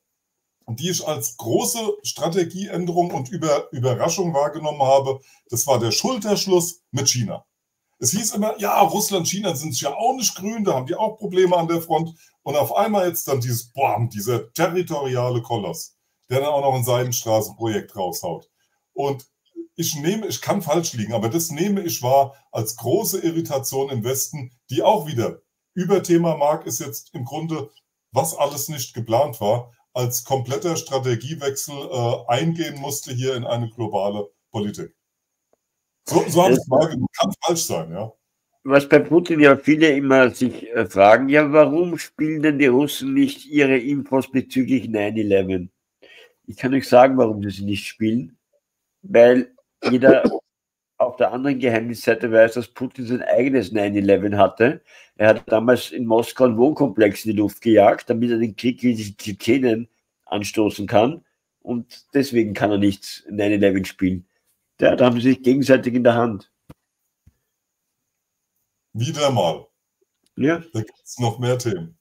die ich als große Strategieänderung und Über, Überraschung wahrgenommen habe. Das war der Schulterschluss mit China. Es hieß immer, ja, Russland, China sind ja auch nicht grün, da haben die auch Probleme an der Front. Und auf einmal jetzt dann dieses, boah, dieser territoriale Koloss, der dann auch noch ein Seidenstraßenprojekt raushaut. Und ich nehme, ich kann falsch liegen, aber das nehme ich wahr als große Irritation im Westen, die auch wieder über Thema Mark ist jetzt im Grunde, was alles nicht geplant war, als kompletter Strategiewechsel äh, eingehen musste hier in eine globale Politik. So, so habe ich es wahrgenommen. Kann falsch sein, ja. Was bei Putin ja viele immer sich äh, fragen, ja, warum spielen denn die Russen nicht ihre Infos bezüglich 9-11? Ich kann euch sagen, warum sie sie nicht spielen. Weil jeder auf der anderen Geheimnisseite weiß, dass Putin sein eigenes 9-11 hatte. Er hat damals in Moskau einen Wohnkomplex in die Luft gejagt, damit er den Krieg gegen die Tschetschenen anstoßen kann. Und deswegen kann er nicht 9-11 spielen. Ja, da haben sie sich gegenseitig in der Hand. Wieder mal. Ja. Da gibt es noch mehr Themen.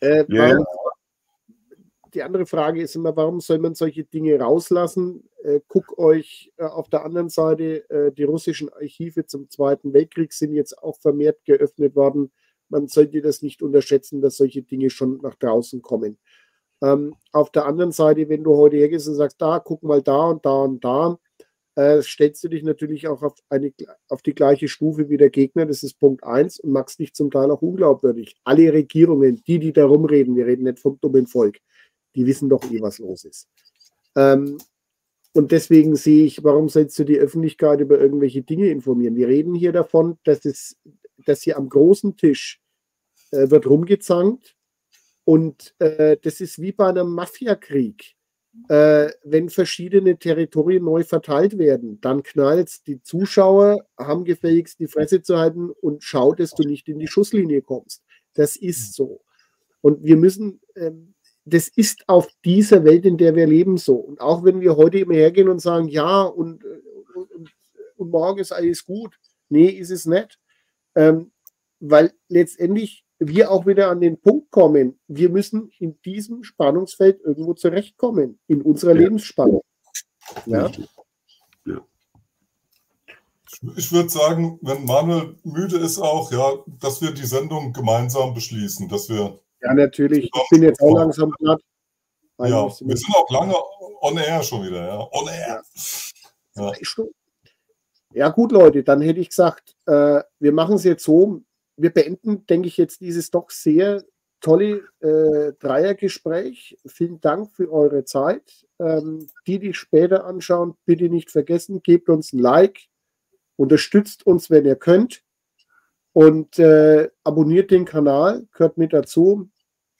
Äh, ja. Die andere Frage ist immer, warum soll man solche Dinge rauslassen? Äh, guck euch äh, auf der anderen Seite, äh, die russischen Archive zum Zweiten Weltkrieg sind jetzt auch vermehrt geöffnet worden. Man sollte das nicht unterschätzen, dass solche Dinge schon nach draußen kommen. Ähm, auf der anderen Seite, wenn du heute hergehst und sagst, da, guck mal da und da und da, äh, stellst du dich natürlich auch auf, eine, auf die gleiche Stufe wie der Gegner. Das ist Punkt 1 und machst dich zum Teil auch unglaubwürdig. Alle Regierungen, die, die da rumreden, wir reden nicht vom dummen Volk, Die wissen doch eh, was los ist. Ähm, und deswegen sehe ich, warum sollst du die Öffentlichkeit über irgendwelche Dinge informieren? Wir reden hier davon, dass, es, dass hier am großen Tisch äh, wird rumgezankt und äh, das ist wie bei einem Mafiakrieg. Äh, wenn verschiedene Territorien neu verteilt werden, dann knallt Die Zuschauer haben gefälligst die Fresse zu halten und schaut, dass du nicht in die Schusslinie kommst. Das ist so. Und wir müssen, ähm, das ist auf dieser Welt, in der wir leben, so. Und auch wenn wir heute immer hergehen und sagen, ja, und, und, und, und morgen ist alles gut. Nee, ist es nicht. Ähm, weil letztendlich wir auch wieder an den Punkt kommen, wir müssen in diesem Spannungsfeld irgendwo zurechtkommen, in unserer ja. Lebensspannung. Ja? ja. Ich würde sagen, wenn Manuel müde ist auch, ja, dass wir die Sendung gemeinsam beschließen, dass wir. Ja, natürlich. Ich bin jetzt auch langsam platt. Ja, wir sind auch lange on air schon wieder, ja. On air. Ja, ja. ja gut, Leute, dann hätte ich gesagt, äh, wir machen es jetzt so, wir beenden, denke ich, jetzt dieses doch sehr tolle äh, Dreiergespräch. Vielen Dank für eure Zeit. Ähm, die, die später anschauen, bitte nicht vergessen, gebt uns ein Like, unterstützt uns, wenn ihr könnt und äh, abonniert den Kanal, gehört mit dazu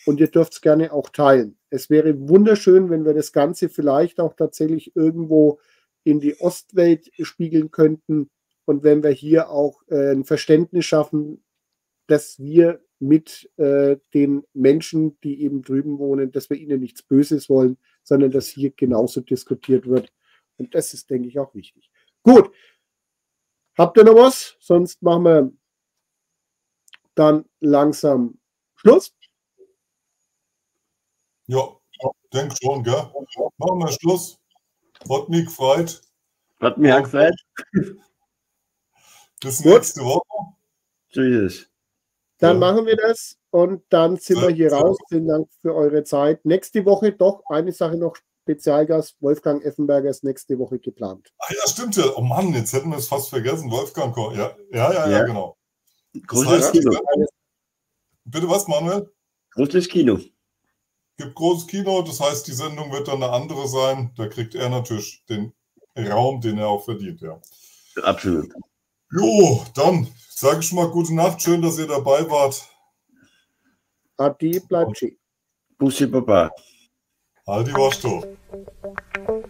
und ihr dürft es gerne auch teilen. Es wäre wunderschön, wenn wir das Ganze vielleicht auch tatsächlich irgendwo in die Ostwelt spiegeln könnten und wenn wir hier auch äh, ein Verständnis schaffen, dass wir mit äh, den Menschen, die eben drüben wohnen, dass wir ihnen nichts Böses wollen, sondern dass hier genauso diskutiert wird. Und das ist, denke ich, auch wichtig. Gut. Habt ihr noch was? Sonst machen wir dann langsam Schluss. Ja, denke schon, gell? Machen wir Schluss. Hat mich gefreut. Hat mich auch gefreut. Bis nächste Woche. Tschüss. Dann ja. machen wir das und dann sind wir hier raus. Vielen Dank für eure Zeit. Nächste Woche doch eine Sache noch. Spezialgast Wolfgang Effenberger ist nächste Woche geplant. Ah ja, stimmt ja. Oh Mann, jetzt hätten wir es fast vergessen. Wolfgang, ja, ja, ja, ja, genau. Großes Kino. Bitte was, Manuel? Großes Kino. Gibt großes Kino, das heißt, die Sendung wird dann eine andere sein. Da kriegt er natürlich den Raum, den er auch verdient, ja. Absolut. Jo, dann Sage schon mal gute Nacht, schön, dass ihr dabei wart. Adi, bleibt schön. Bussi Baba. Haldi Waschto. Thank